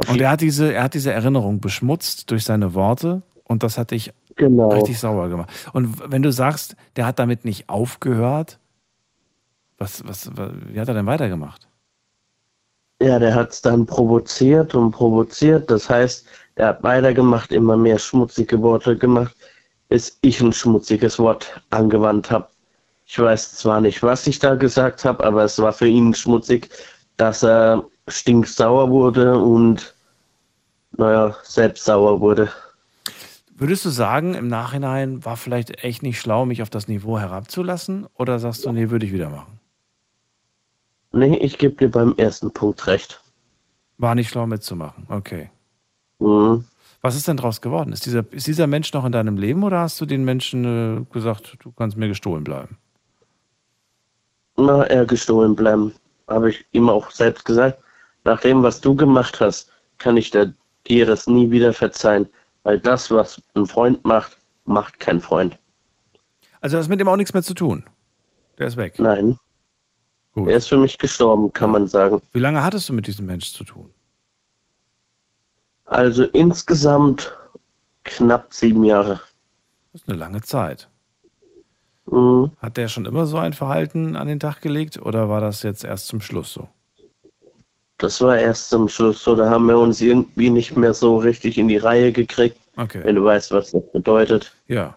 Und er hat diese, er hat diese Erinnerung beschmutzt durch seine Worte und das hat dich Genau. richtig sauer gemacht. Und wenn du sagst, der hat damit nicht aufgehört, was, was, wa- wie hat er denn weitergemacht? Ja, der hat es dann provoziert und provoziert. Das heißt, er hat weitergemacht, immer mehr schmutzige Worte gemacht, bis ich ein schmutziges Wort angewandt habe. Ich weiß zwar nicht, was ich da gesagt habe, aber es war für ihn schmutzig, dass er stinksauer wurde und, naja, selbst sauer wurde. Würdest du sagen, im Nachhinein war vielleicht echt nicht schlau, mich auf das Niveau herabzulassen? Oder sagst du, nee, würde ich wieder machen? Nee, ich gebe dir beim ersten Punkt recht. War nicht schlau mitzumachen. Okay. Mhm. Was ist denn draus geworden? Ist dieser, ist dieser Mensch noch in deinem Leben oder hast du den Menschen äh, gesagt, du kannst mir gestohlen bleiben? Na, er gestohlen bleiben. Habe ich ihm auch selbst gesagt. Nach dem, was du gemacht hast, kann ich dir es nie wieder verzeihen. Weil das, was ein Freund macht, macht kein Freund. Also das mit dem auch nichts mehr zu tun. Der ist weg. Nein. Gut. Er ist für mich gestorben, kann man sagen. Wie lange hattest du mit diesem Menschen zu tun? Also insgesamt knapp sieben Jahre. Das ist eine lange Zeit. Mhm. Hat der schon immer so ein Verhalten an den Tag gelegt oder war das jetzt erst zum Schluss so? Das war erst zum Schluss so. Da haben wir uns irgendwie nicht mehr so richtig in die Reihe gekriegt. Okay. Wenn du weißt, was das bedeutet. Ja.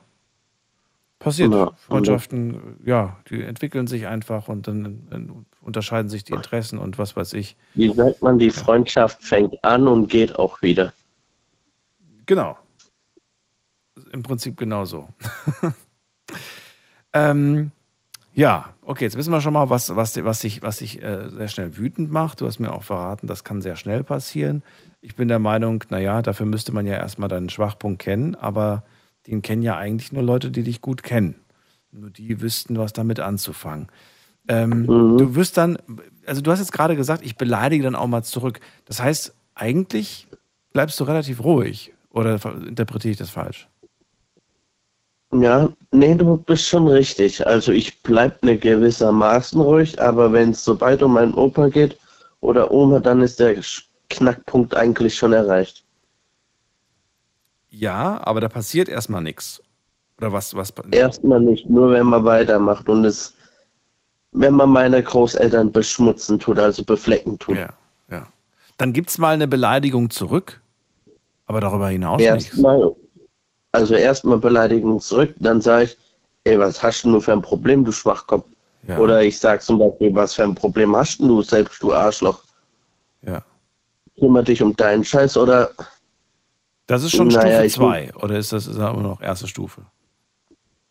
Passiert. Ja, und- Freundschaften, ja, die entwickeln sich einfach und dann unterscheiden sich die Interessen und was weiß ich. Wie sagt man, die Freundschaft fängt an und geht auch wieder. Genau. Im Prinzip genauso. ähm, ja, okay, jetzt wissen wir schon mal, was, was, was dich, was dich äh, sehr schnell wütend macht. Du hast mir auch verraten, das kann sehr schnell passieren. Ich bin der Meinung, naja, dafür müsste man ja erstmal deinen Schwachpunkt kennen, aber den kennen ja eigentlich nur Leute, die dich gut kennen. Nur die wüssten, was damit anzufangen. Ähm, Du wirst dann, also du hast jetzt gerade gesagt, ich beleidige dann auch mal zurück. Das heißt, eigentlich bleibst du relativ ruhig. Oder interpretiere ich das falsch? Ja, nee, du bist schon richtig. Also ich bleib ne gewissermaßen ruhig, aber wenn es sobald um meinen Opa geht oder Oma, dann ist der Knackpunkt eigentlich schon erreicht. Ja, aber da passiert erstmal nichts. Oder was, was? Erstmal nicht, nur wenn man weitermacht und es, wenn man meine Großeltern beschmutzen tut, also beflecken tut. Ja, ja. Dann gibt es mal eine Beleidigung zurück, aber darüber hinaus nichts. Also erstmal Beleidigung zurück, dann sage ich, ey, was hast du für ein Problem, du Schwachkopf? Ja. Oder ich sage zum Beispiel, was für ein Problem hast du selbst, du Arschloch? Ja. Kümmer dich um deinen Scheiß oder Das ist schon Naja, Stufe 2. Oder ist das ist immer noch erste Stufe?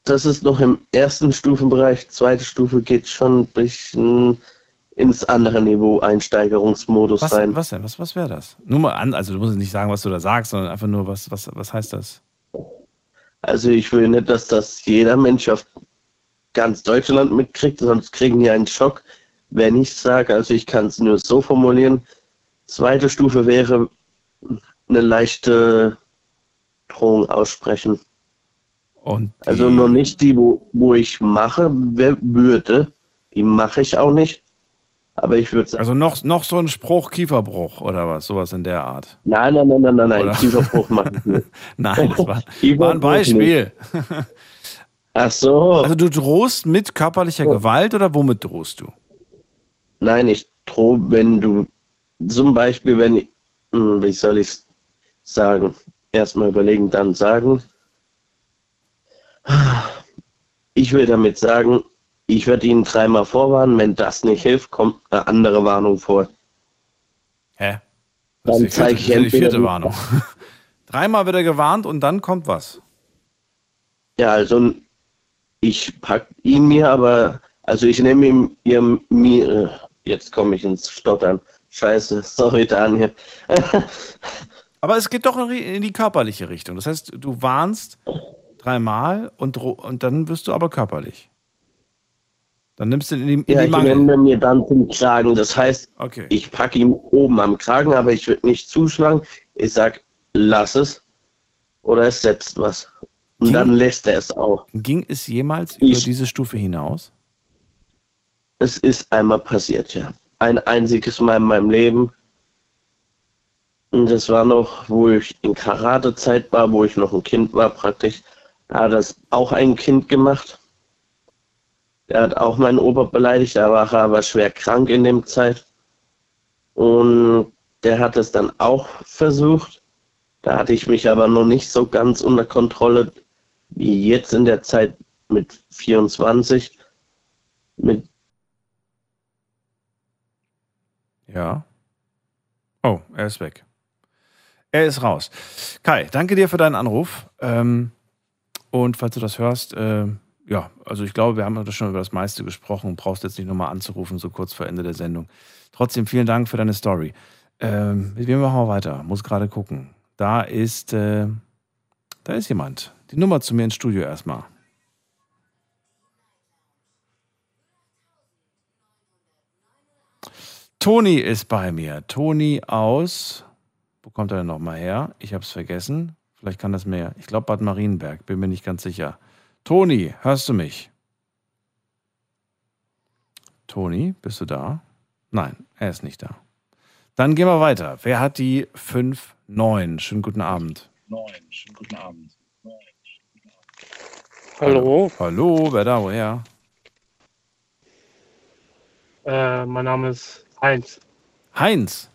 das ist noch im ersten Stufenbereich, zweite Stufe geht schon ein bisschen ins andere Niveau Einsteigerungsmodus Was, rein. was denn? Was, was wäre das? Nur mal an, also du musst nicht sagen, was du da sagst, sondern einfach nur, was, was, was heißt das? Also ich will nicht, dass das jeder Mensch auf ganz Deutschland mitkriegt, sonst kriegen die einen Schock, wenn ich sage, also ich kann es nur so formulieren. Zweite Stufe wäre eine leichte Drohung aussprechen. Und also noch nicht die, wo, wo ich mache, würde. Die mache ich auch nicht. Aber ich würde sagen. Also noch, noch so ein Spruch, Kieferbruch oder was, sowas in der Art. Nein, nein, nein, nein, nein, nein. Kieferbruch mache ich nicht. Nein, das war, war ein Beispiel. Ach so. Also du drohst mit körperlicher Gewalt oder womit drohst du? Nein, ich drohe, wenn du zum Beispiel, wenn ich, hm, wie soll ich sagen, erstmal überlegen, dann sagen. Ich will damit sagen, ich werde Ihnen dreimal vorwarnen, wenn das nicht hilft, kommt eine andere Warnung vor. Hä? Dann die zeige ich das ist die entweder vierte Warnung. Dreimal wird er gewarnt und dann kommt was. Ja, also ich pack ihn mir, aber Also ich nehme ihm ihr mir, jetzt komme ich ins Stottern. Scheiße, sorry Daniel. Aber es geht doch in die körperliche Richtung. Das heißt, du warnst dreimal und, und dann wirst du aber körperlich. Dann nimmst du ihn in die, in Ja, die ich Mangel. nehme mir dann zum Kragen. Das heißt, Okay. ich packe ihm oben am Kragen, aber ich würde nicht zuschlagen. Ich sag, lass es. Oder es setzt was. Und dann lässt er es auch. Ging es jemals über diese Stufe hinaus? Es ist einmal passiert, ja. Ein einziges Mal in meinem Leben. Und das war noch, wo ich in Karate-Zeit war, wo ich noch ein Kind war praktisch. Da hat das auch ein Kind gemacht. Der hat auch meinen Opa beleidigt, da war er aber schwer krank in dem Zeit. Und der hat es dann auch versucht. Da hatte ich mich aber noch nicht so ganz unter Kontrolle wie jetzt in der Zeit mit 24. Mit Ja. Oh, er ist weg. Er ist raus. Kai, danke dir für deinen Anruf. Ähm, und falls du das hörst, äh, ja, also ich glaube, wir haben heute schon über das meiste gesprochen. Brauchst jetzt nicht nochmal anzurufen, so kurz vor Ende der Sendung. Trotzdem vielen Dank für deine Story. Ähm, wir machen mal weiter. Muss gerade gucken. Da ist, äh, da ist jemand. Die Nummer zu mir ins Studio erstmal. Toni ist bei mir. Toni aus. Wo kommt er denn nochmal her? Ich habe es vergessen. Vielleicht kann das mehr. Ich glaube Bad Marienberg. Bin mir nicht ganz sicher. Toni, hörst du mich? Toni, bist du da? Nein, er ist nicht da. Dann gehen wir weiter. Wer hat die 5-9? Schönen guten Abend. Schönen guten Abend. Hallo. Hallo, wer da? Woher? Äh, mein Name ist Heinz. Heinz.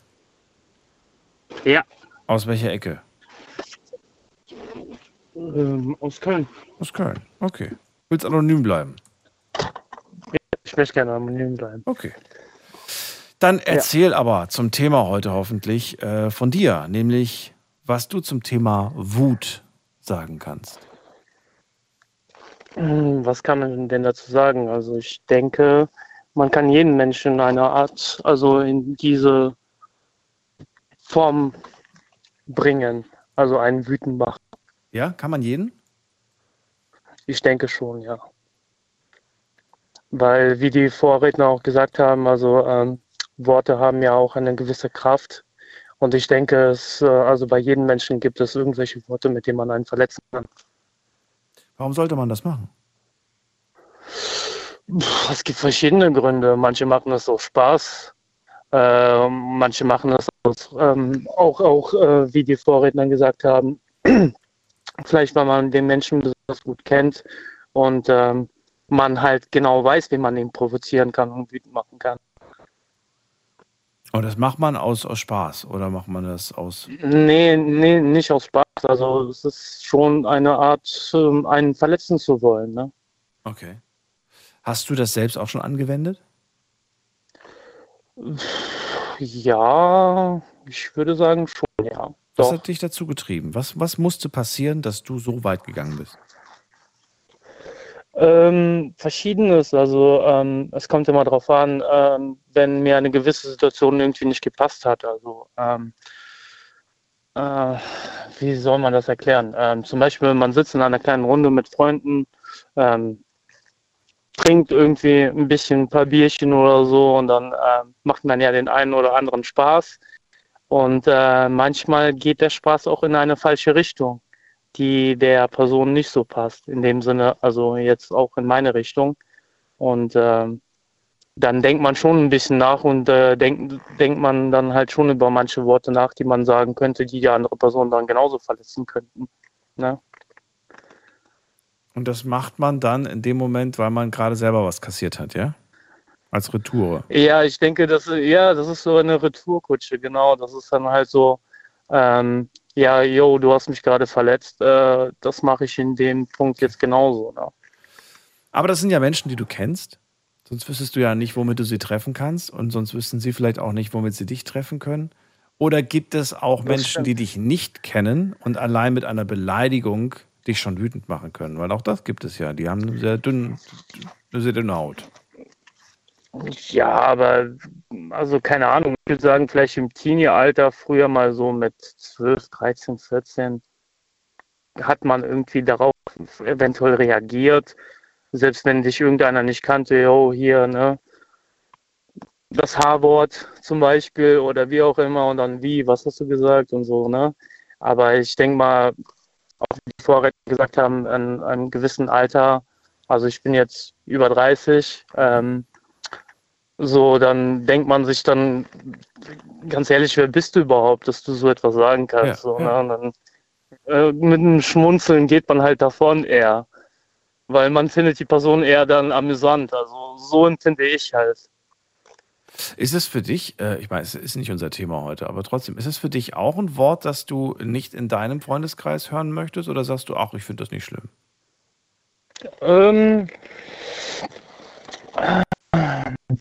Ja. Aus welcher Ecke? Ähm, aus Köln. Aus Köln. Okay. Willst anonym bleiben? Ich möchte gerne anonym bleiben. Okay. Dann erzähl aber zum Thema heute hoffentlich äh, von dir, nämlich was du zum Thema Wut sagen kannst. Hm, Was kann man denn dazu sagen? Also ich denke, man kann jeden Menschen in einer Art, also in diese Form bringen, also einen wütend machen. Ja, kann man jeden? Ich denke schon, ja. Weil, wie die Vorredner auch gesagt haben, also ähm, Worte haben ja auch eine gewisse Kraft. Und ich denke, es, äh, also bei jedem Menschen gibt es irgendwelche Worte, mit denen man einen verletzen kann. Warum sollte man das machen? Es gibt verschiedene Gründe. Manche machen es aus Spaß, äh, manche machen es aus, ähm, auch, auch äh, wie die Vorredner gesagt haben, vielleicht weil man den Menschen besonders gut kennt und ähm, man halt genau weiß, wie man ihn provozieren kann und wütend machen kann. Und das macht man aus, aus Spaß oder macht man das aus. Nee, nee, nicht aus Spaß. Also es ist schon eine Art, ähm, einen verletzen zu wollen. Ne? Okay. Hast du das selbst auch schon angewendet? Ja, ich würde sagen schon, ja. Was Doch. hat dich dazu getrieben? Was, was musste passieren, dass du so weit gegangen bist? Ähm, verschiedenes. Also ähm, es kommt immer darauf an, ähm, wenn mir eine gewisse Situation irgendwie nicht gepasst hat. Also ähm, äh, wie soll man das erklären? Ähm, zum Beispiel, man sitzt in einer kleinen Runde mit Freunden, ähm, trinkt irgendwie ein bisschen ein paar Bierchen oder so und dann ähm, macht man ja den einen oder anderen Spaß. Und äh, manchmal geht der Spaß auch in eine falsche Richtung die der Person nicht so passt. In dem Sinne, also jetzt auch in meine Richtung. Und ähm, dann denkt man schon ein bisschen nach und äh, denkt, denkt man dann halt schon über manche Worte nach, die man sagen könnte, die die andere Person dann genauso verletzen könnten. Ne? Und das macht man dann in dem Moment, weil man gerade selber was kassiert hat, ja? Als Retour. Ja, ich denke, das, ja, das ist so eine Retourkutsche, genau. Das ist dann halt so, ähm, ja, yo, du hast mich gerade verletzt, äh, das mache ich in dem Punkt jetzt genauso. Ne? Aber das sind ja Menschen, die du kennst. Sonst wüsstest du ja nicht, womit du sie treffen kannst. Und sonst wüssten sie vielleicht auch nicht, womit sie dich treffen können. Oder gibt es auch Menschen, die dich nicht kennen und allein mit einer Beleidigung dich schon wütend machen können? Weil auch das gibt es ja. Die haben eine sehr, dünn, eine sehr dünne Haut. Ja, aber also keine Ahnung, ich würde sagen, vielleicht im Teenie-Alter, früher mal so mit 12, 13, 14, hat man irgendwie darauf eventuell reagiert. Selbst wenn dich irgendeiner nicht kannte, yo, hier, ne, das H-Wort zum Beispiel oder wie auch immer und dann wie, was hast du gesagt und so, ne? Aber ich denke mal, auch wie die Vorredner gesagt haben, in einem gewissen Alter, also ich bin jetzt über 30, ähm, so, dann denkt man sich dann, ganz ehrlich, wer bist du überhaupt, dass du so etwas sagen kannst? Ja, so, ja. Ne? Und dann äh, mit einem Schmunzeln geht man halt davon eher. Weil man findet die Person eher dann amüsant. Also so empfinde ich halt. Ist es für dich, äh, ich meine, es ist nicht unser Thema heute, aber trotzdem, ist es für dich auch ein Wort, das du nicht in deinem Freundeskreis hören möchtest oder sagst du, ach, ich finde das nicht schlimm? Ähm,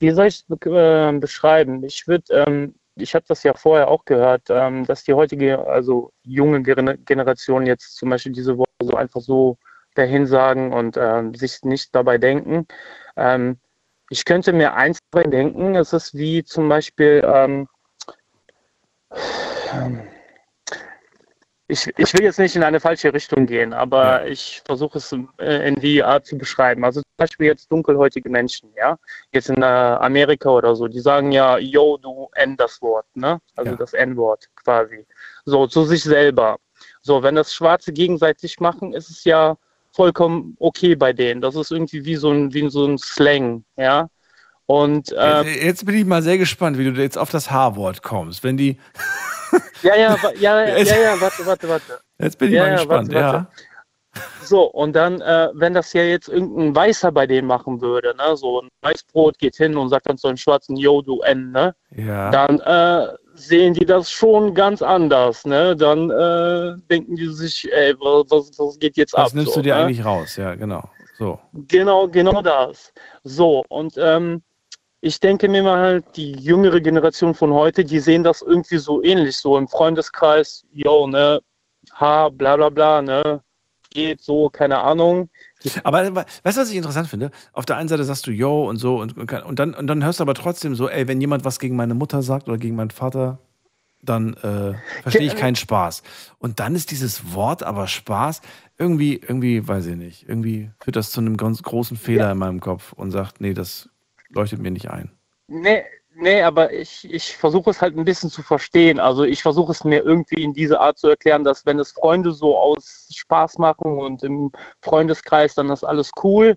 wie soll ich es äh, beschreiben? Ich würde, ähm, ich habe das ja vorher auch gehört, ähm, dass die heutige, also junge Gener- Generation jetzt zum Beispiel diese Worte so einfach so dahin sagen und ähm, sich nicht dabei denken. Ähm, ich könnte mir eins dabei denken, es ist wie zum Beispiel, ähm, ich, ich will jetzt nicht in eine falsche Richtung gehen, aber ich versuche es äh, in die Art zu beschreiben. Also zum Beispiel jetzt dunkelhäutige Menschen, ja, jetzt in äh, Amerika oder so, die sagen ja, yo, du N das Wort, ne? Also das N-Wort quasi. So, zu sich selber. So, wenn das Schwarze gegenseitig machen, ist es ja vollkommen okay bei denen. Das ist irgendwie wie so ein, wie so ein Slang, ja. Und ähm, Jetzt, jetzt bin ich mal sehr gespannt, wie du jetzt auf das H-Wort kommst. Wenn die. ja, ja, ja, ja, ja, ja, warte, warte, warte. Jetzt bin ich Ja, mal ja, gespannt, warte. So, und dann, äh, wenn das ja jetzt irgendein Weißer bei denen machen würde, ne, so ein Weißbrot geht hin und sagt dann zu einem Schwarzen, yo, du N, ne, ja. dann äh, sehen die das schon ganz anders, ne, dann äh, denken die sich, ey, was, was, was geht jetzt ab? Das nimmst so, du dir ne? eigentlich raus, ja, genau. So. Genau, genau das. So, und ähm, ich denke mir mal halt, die jüngere Generation von heute, die sehen das irgendwie so ähnlich, so im Freundeskreis, yo, ne, ha, bla bla bla, ne, geht so, keine Ahnung. Aber weißt du, was ich interessant finde? Auf der einen Seite sagst du Yo und so und, und, dann, und dann hörst du aber trotzdem so, ey, wenn jemand was gegen meine Mutter sagt oder gegen meinen Vater, dann äh, verstehe ich keinen Spaß. Und dann ist dieses Wort aber Spaß irgendwie, irgendwie, weiß ich nicht, irgendwie führt das zu einem ganz großen Fehler in meinem Kopf und sagt, nee, das leuchtet mir nicht ein. Nee, nee, aber ich, ich versuche es halt ein bisschen zu verstehen. Also ich versuche es mir irgendwie in diese Art zu erklären, dass wenn es Freunde so aus Spaß machen und im Freundeskreis, dann ist alles cool.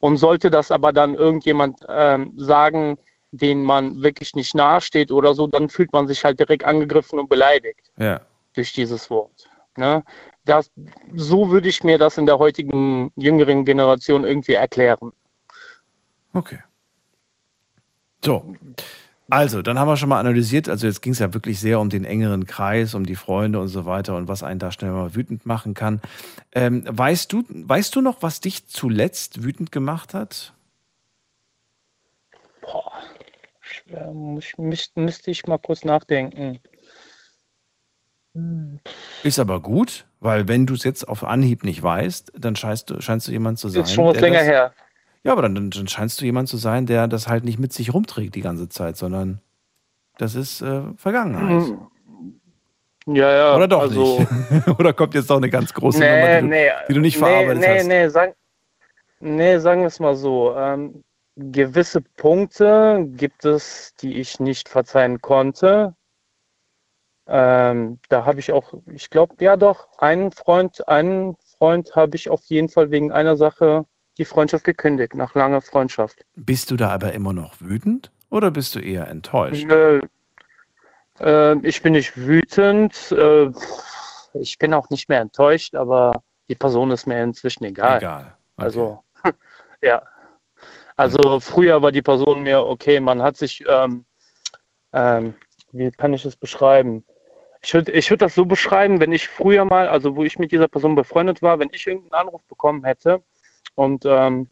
Und sollte das aber dann irgendjemand ähm, sagen, den man wirklich nicht nahesteht oder so, dann fühlt man sich halt direkt angegriffen und beleidigt Ja. durch dieses Wort. Ne? Das, so würde ich mir das in der heutigen jüngeren Generation irgendwie erklären. Okay. So. Also, dann haben wir schon mal analysiert, also jetzt ging es ja wirklich sehr um den engeren Kreis, um die Freunde und so weiter und was einen da schnell mal wütend machen kann. Ähm, weißt, du, weißt du noch, was dich zuletzt wütend gemacht hat? Boah, schwer, muss, müsste, müsste ich mal kurz nachdenken. Hm. Ist aber gut, weil wenn du es jetzt auf Anhieb nicht weißt, dann scheinst du, scheinst du jemand zu sein. Ist schon was länger das, her. Ja, aber dann, dann scheinst du jemand zu sein, der das halt nicht mit sich rumträgt die ganze Zeit, sondern das ist äh, Vergangenheit. Hm. Ja, ja. Oder doch also, nicht? Oder kommt jetzt noch eine ganz große Nummer, nee, die du, nee, die du nicht nee, verarbeitet nee, hast? Nee, sag, nee, sagen wir es mal so. Ähm, gewisse Punkte gibt es, die ich nicht verzeihen konnte. Ähm, da habe ich auch, ich glaube, ja doch, einen Freund, einen Freund habe ich auf jeden Fall wegen einer Sache die Freundschaft gekündigt, nach langer Freundschaft. Bist du da aber immer noch wütend oder bist du eher enttäuscht? Nö. Äh, ich bin nicht wütend. Äh, ich bin auch nicht mehr enttäuscht, aber die Person ist mir inzwischen egal. Egal. Also, ja. Also früher war die Person mir, okay, man hat sich, ähm, ähm, wie kann ich es beschreiben? Ich würde ich würd das so beschreiben, wenn ich früher mal, also wo ich mit dieser Person befreundet war, wenn ich irgendeinen Anruf bekommen hätte und ähm,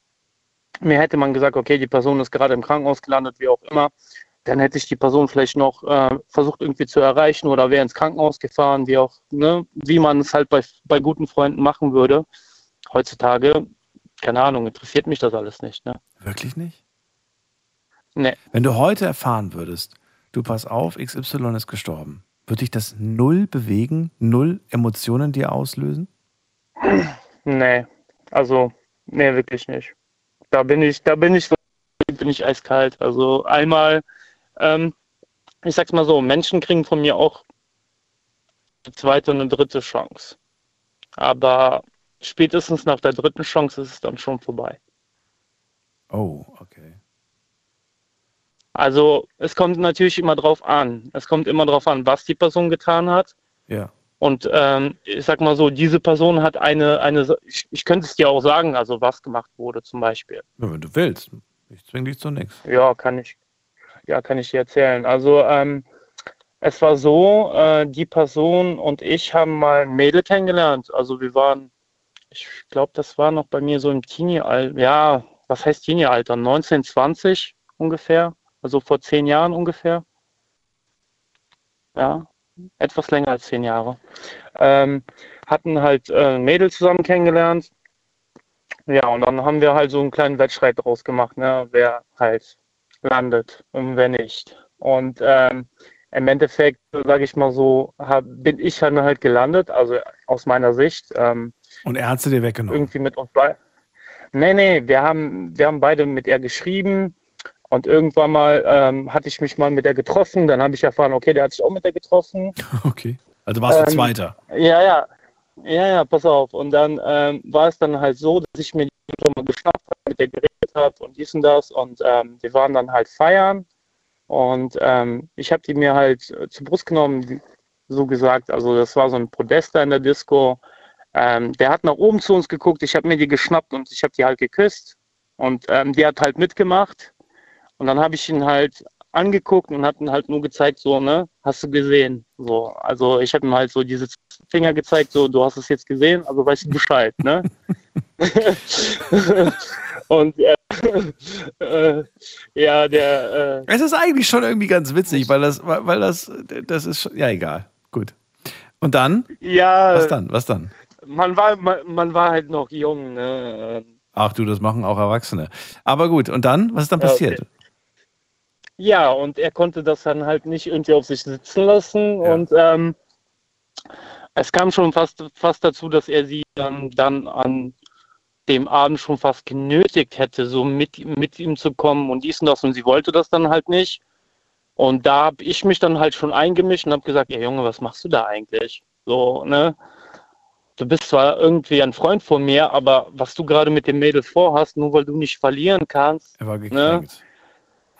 mir hätte man gesagt, okay, die Person ist gerade im Krankenhaus gelandet, wie auch immer, dann hätte ich die Person vielleicht noch äh, versucht irgendwie zu erreichen oder wäre ins Krankenhaus gefahren, wie auch, ne, wie man es halt bei, bei guten Freunden machen würde. Heutzutage, keine Ahnung, interessiert mich das alles nicht. Ne? Wirklich nicht? Nee. Wenn du heute erfahren würdest, du pass auf, XY ist gestorben, würde dich das null bewegen, null Emotionen dir auslösen? Nee, also, nee, wirklich nicht. Da bin ich, da bin ich, bin ich eiskalt. Also einmal, ähm, ich sag's mal so, Menschen kriegen von mir auch eine zweite und eine dritte Chance. Aber spätestens nach der dritten Chance ist es dann schon vorbei. Oh, okay. Also es kommt natürlich immer drauf an. Es kommt immer drauf an, was die Person getan hat. Ja. Und ähm, ich sag mal so, diese Person hat eine, eine ich, ich könnte es dir auch sagen, also was gemacht wurde zum Beispiel. Ja, wenn du willst. Ich zwinge dich zu nichts. Ja, kann ich, ja, kann ich dir erzählen. Also ähm, es war so, äh, die Person und ich haben mal ein Mädel kennengelernt. Also wir waren, ich glaube, das war noch bei mir so im Teenie-Alter, ja, was heißt Teenie-Alter? 19, 20 ungefähr, also vor zehn Jahren ungefähr. Ja, etwas länger als zehn Jahre. Ähm, hatten halt äh, Mädel zusammen kennengelernt. Ja, und dann haben wir halt so einen kleinen Wettstreit draus gemacht, ne, wer halt landet und wer nicht. Und ähm, im Endeffekt, sage ich mal so, hab, bin ich dann halt gelandet, also aus meiner Sicht. Ähm, Und er hat sie dir weggenommen. irgendwie mit uns beiden. Nee, nee, wir haben, wir haben beide mit ihr geschrieben und irgendwann mal ähm, hatte ich mich mal mit ihr getroffen. Dann habe ich erfahren, okay, der hat sich auch mit ihr getroffen. Okay. Also warst du Ähm, Zweiter. Ja, ja. Ja, ja, pass auf. Und dann ähm, war es dann halt so, dass ich mir die schon mal geschnappt habe, mit der geredet habe und dies und das. Und ähm, wir waren dann halt feiern. Und ähm, ich habe die mir halt äh, zur Brust genommen, so gesagt. Also das war so ein Podester in der Disco. Ähm, der hat nach oben zu uns geguckt. Ich habe mir die geschnappt und ich habe die halt geküsst. Und ähm, die hat halt mitgemacht. Und dann habe ich ihn halt angeguckt und hat ihn halt nur gezeigt, so, ne, hast du gesehen? So, also ich habe ihm halt so diese Finger gezeigt, so, du hast es jetzt gesehen, also weißt du Bescheid, ne? und äh, äh, ja, der, äh, Es ist eigentlich schon irgendwie ganz witzig, weil das, weil weil das, das ist schon, ja egal. Gut. Und dann? ja, Was dann? Was dann? man war, man, man war halt noch jung, ne? Ach du, das machen auch Erwachsene. Aber gut, und dann? Was ist dann Ja, okay. Ja, und er konnte das dann halt nicht irgendwie auf sich sitzen lassen und ähm, es kam schon fast, fast dazu, dass er sie dann, dann an dem Abend schon fast genötigt hätte, so mit, mit ihm zu kommen und dies und das und sie wollte das dann halt nicht. Und da habe ich mich dann halt schon eingemischt und habe gesagt, ja Junge, was machst du da eigentlich? So, ne? Du bist zwar irgendwie ein Freund von mir, aber was du gerade mit dem Mädel vorhast, nur weil du nicht verlieren kannst. Er war Ne?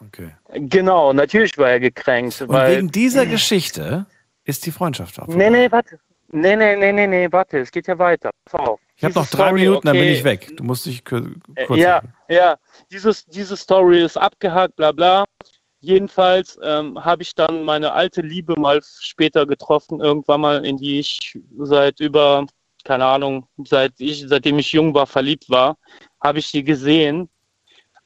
Okay. Genau, natürlich war er gekränkt. Und weil wegen dieser Geschichte ist die Freundschaft ab. Nee, nee, warte. Nee, nee, nee, nee, nee, warte, es geht ja weiter. Pass auf. Ich habe noch drei Story, Minuten, dann bin okay. ich weg. Du musst dich Äh, kurz Ja, halten. ja. Dieses, diese Story ist abgehakt, bla bla. Jedenfalls ähm, habe ich dann meine alte Liebe mal später getroffen, irgendwann mal, in die ich seit über, keine Ahnung, seit ich, seitdem ich jung war, verliebt war, habe ich die gesehen.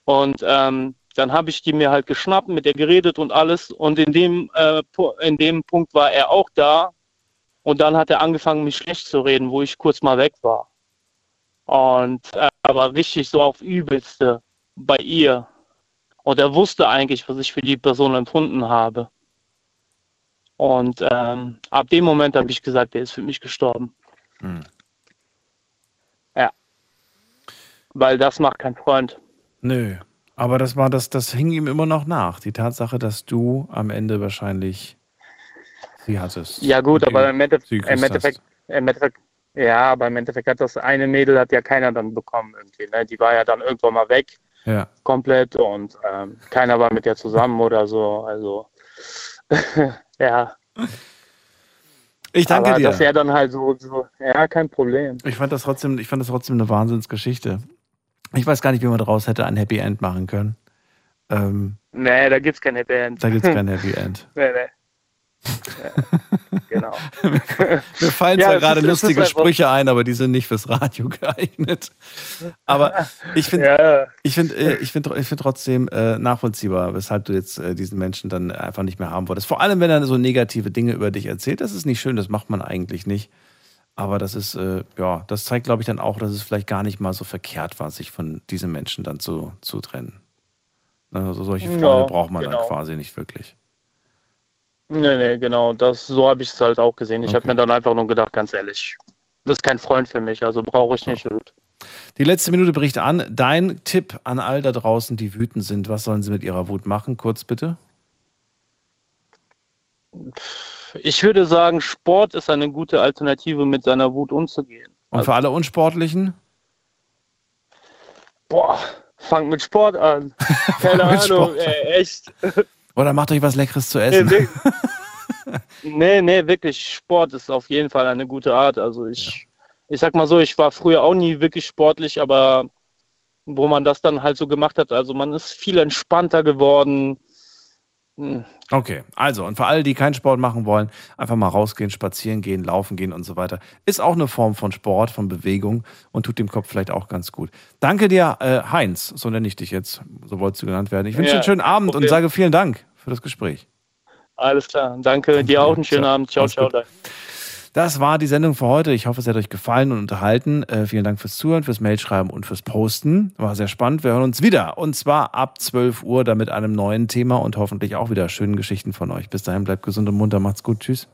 Und ähm, dann habe ich die mir halt geschnappt, mit der geredet und alles. Und in dem, äh, in dem Punkt war er auch da. Und dann hat er angefangen, mich schlecht zu reden, wo ich kurz mal weg war. Und äh, aber richtig so auf übelste bei ihr. Und er wusste eigentlich, was ich für die Person empfunden habe. Und ähm, ab dem Moment habe ich gesagt, er ist für mich gestorben. Hm. Ja. Weil das macht kein Freund. Nö. Aber das war das, das hing ihm immer noch nach. Die Tatsache, dass du am Ende wahrscheinlich sie hattest. Ja gut, aber im Endeffekt, im Endeffekt, im Endeffekt, ja, aber im Endeffekt hat das eine Mädel hat ja keiner dann bekommen irgendwie. Ne? Die war ja dann irgendwann mal weg. Ja. komplett und ähm, keiner war mit der zusammen oder so. Also ja. Ich danke aber dir. Dass er dann halt so, so, ja, kein Problem. Ich fand das trotzdem, ich fand das trotzdem eine Wahnsinnsgeschichte. Ich weiß gar nicht, wie man daraus hätte ein Happy End machen können. Ähm, Nee, da gibt's kein Happy End. da gibt es kein Happy End. nee, nee. Ja, genau. Mir fallen Ja, zwar es gerade ist- es lustige Sprüche ein, aber die sind nicht fürs Radio geeignet. Aber ich finde, Ja. ich finde, äh, ich finde, ich finde trotzdem äh, nachvollziehbar, weshalb du jetzt äh, diesen Menschen dann einfach nicht mehr haben wolltest. Vor allem, wenn er so negative Dinge über dich erzählt, das ist nicht schön, das macht man eigentlich nicht. Aber das ist, äh, ja, das zeigt, glaube ich, dann auch, dass es vielleicht gar nicht mal so verkehrt war, sich von diesem Menschen dann zu, zu trennen. Also solche Ja, Freunde braucht man genau. dann quasi nicht wirklich. Nee, nee, genau. Das, so habe ich es halt auch gesehen. Ich Okay. habe mir dann einfach nur gedacht, ganz ehrlich, das ist kein Freund für mich, also brauche ich nicht. Und Die letzte Minute bricht an. Dein Tipp an all da draußen, die wütend sind, was sollen sie mit ihrer Wut machen? Kurz bitte. Ich würde sagen, Sport ist eine gute Alternative, mit seiner Wut umzugehen. Und für alle Unsportlichen? Boah, fangt mit Sport an. Keine Ahnung, ey, echt. Oder macht euch was Leckeres zu Nee, essen. wir- nee, nee, wirklich, Sport ist auf jeden Fall eine gute Art. Also ich, ich sag mal so, ich war früher auch nie wirklich sportlich, aber wo man das dann halt so gemacht hat, also man ist viel entspannter geworden. Hm, Okay, also und für alle, die keinen Sport machen wollen, einfach mal rausgehen, spazieren gehen, laufen gehen und so weiter. Ist auch eine Form von Sport, von Bewegung und tut dem Kopf vielleicht auch ganz gut. Danke dir, äh, Heinz, so nenne ich dich jetzt, so wolltest du genannt werden. Ich wünsche dir Ja, einen schönen Abend und Problem. sage vielen Dank für das Gespräch. Alles klar, danke, dir auch einen schönen. Abend. Ciao, Alles ciao. Das war die Sendung für heute. Ich hoffe, es hat euch gefallen und unterhalten. Äh, vielen Dank fürs Zuhören, fürs Mailschreiben und fürs Posten. War sehr spannend. Wir hören uns wieder und zwar ab 12 Uhr, dann mit einem neuen Thema und hoffentlich auch wieder schönen Geschichten von euch. Bis dahin, bleibt gesund und munter. Macht's gut. Tschüss.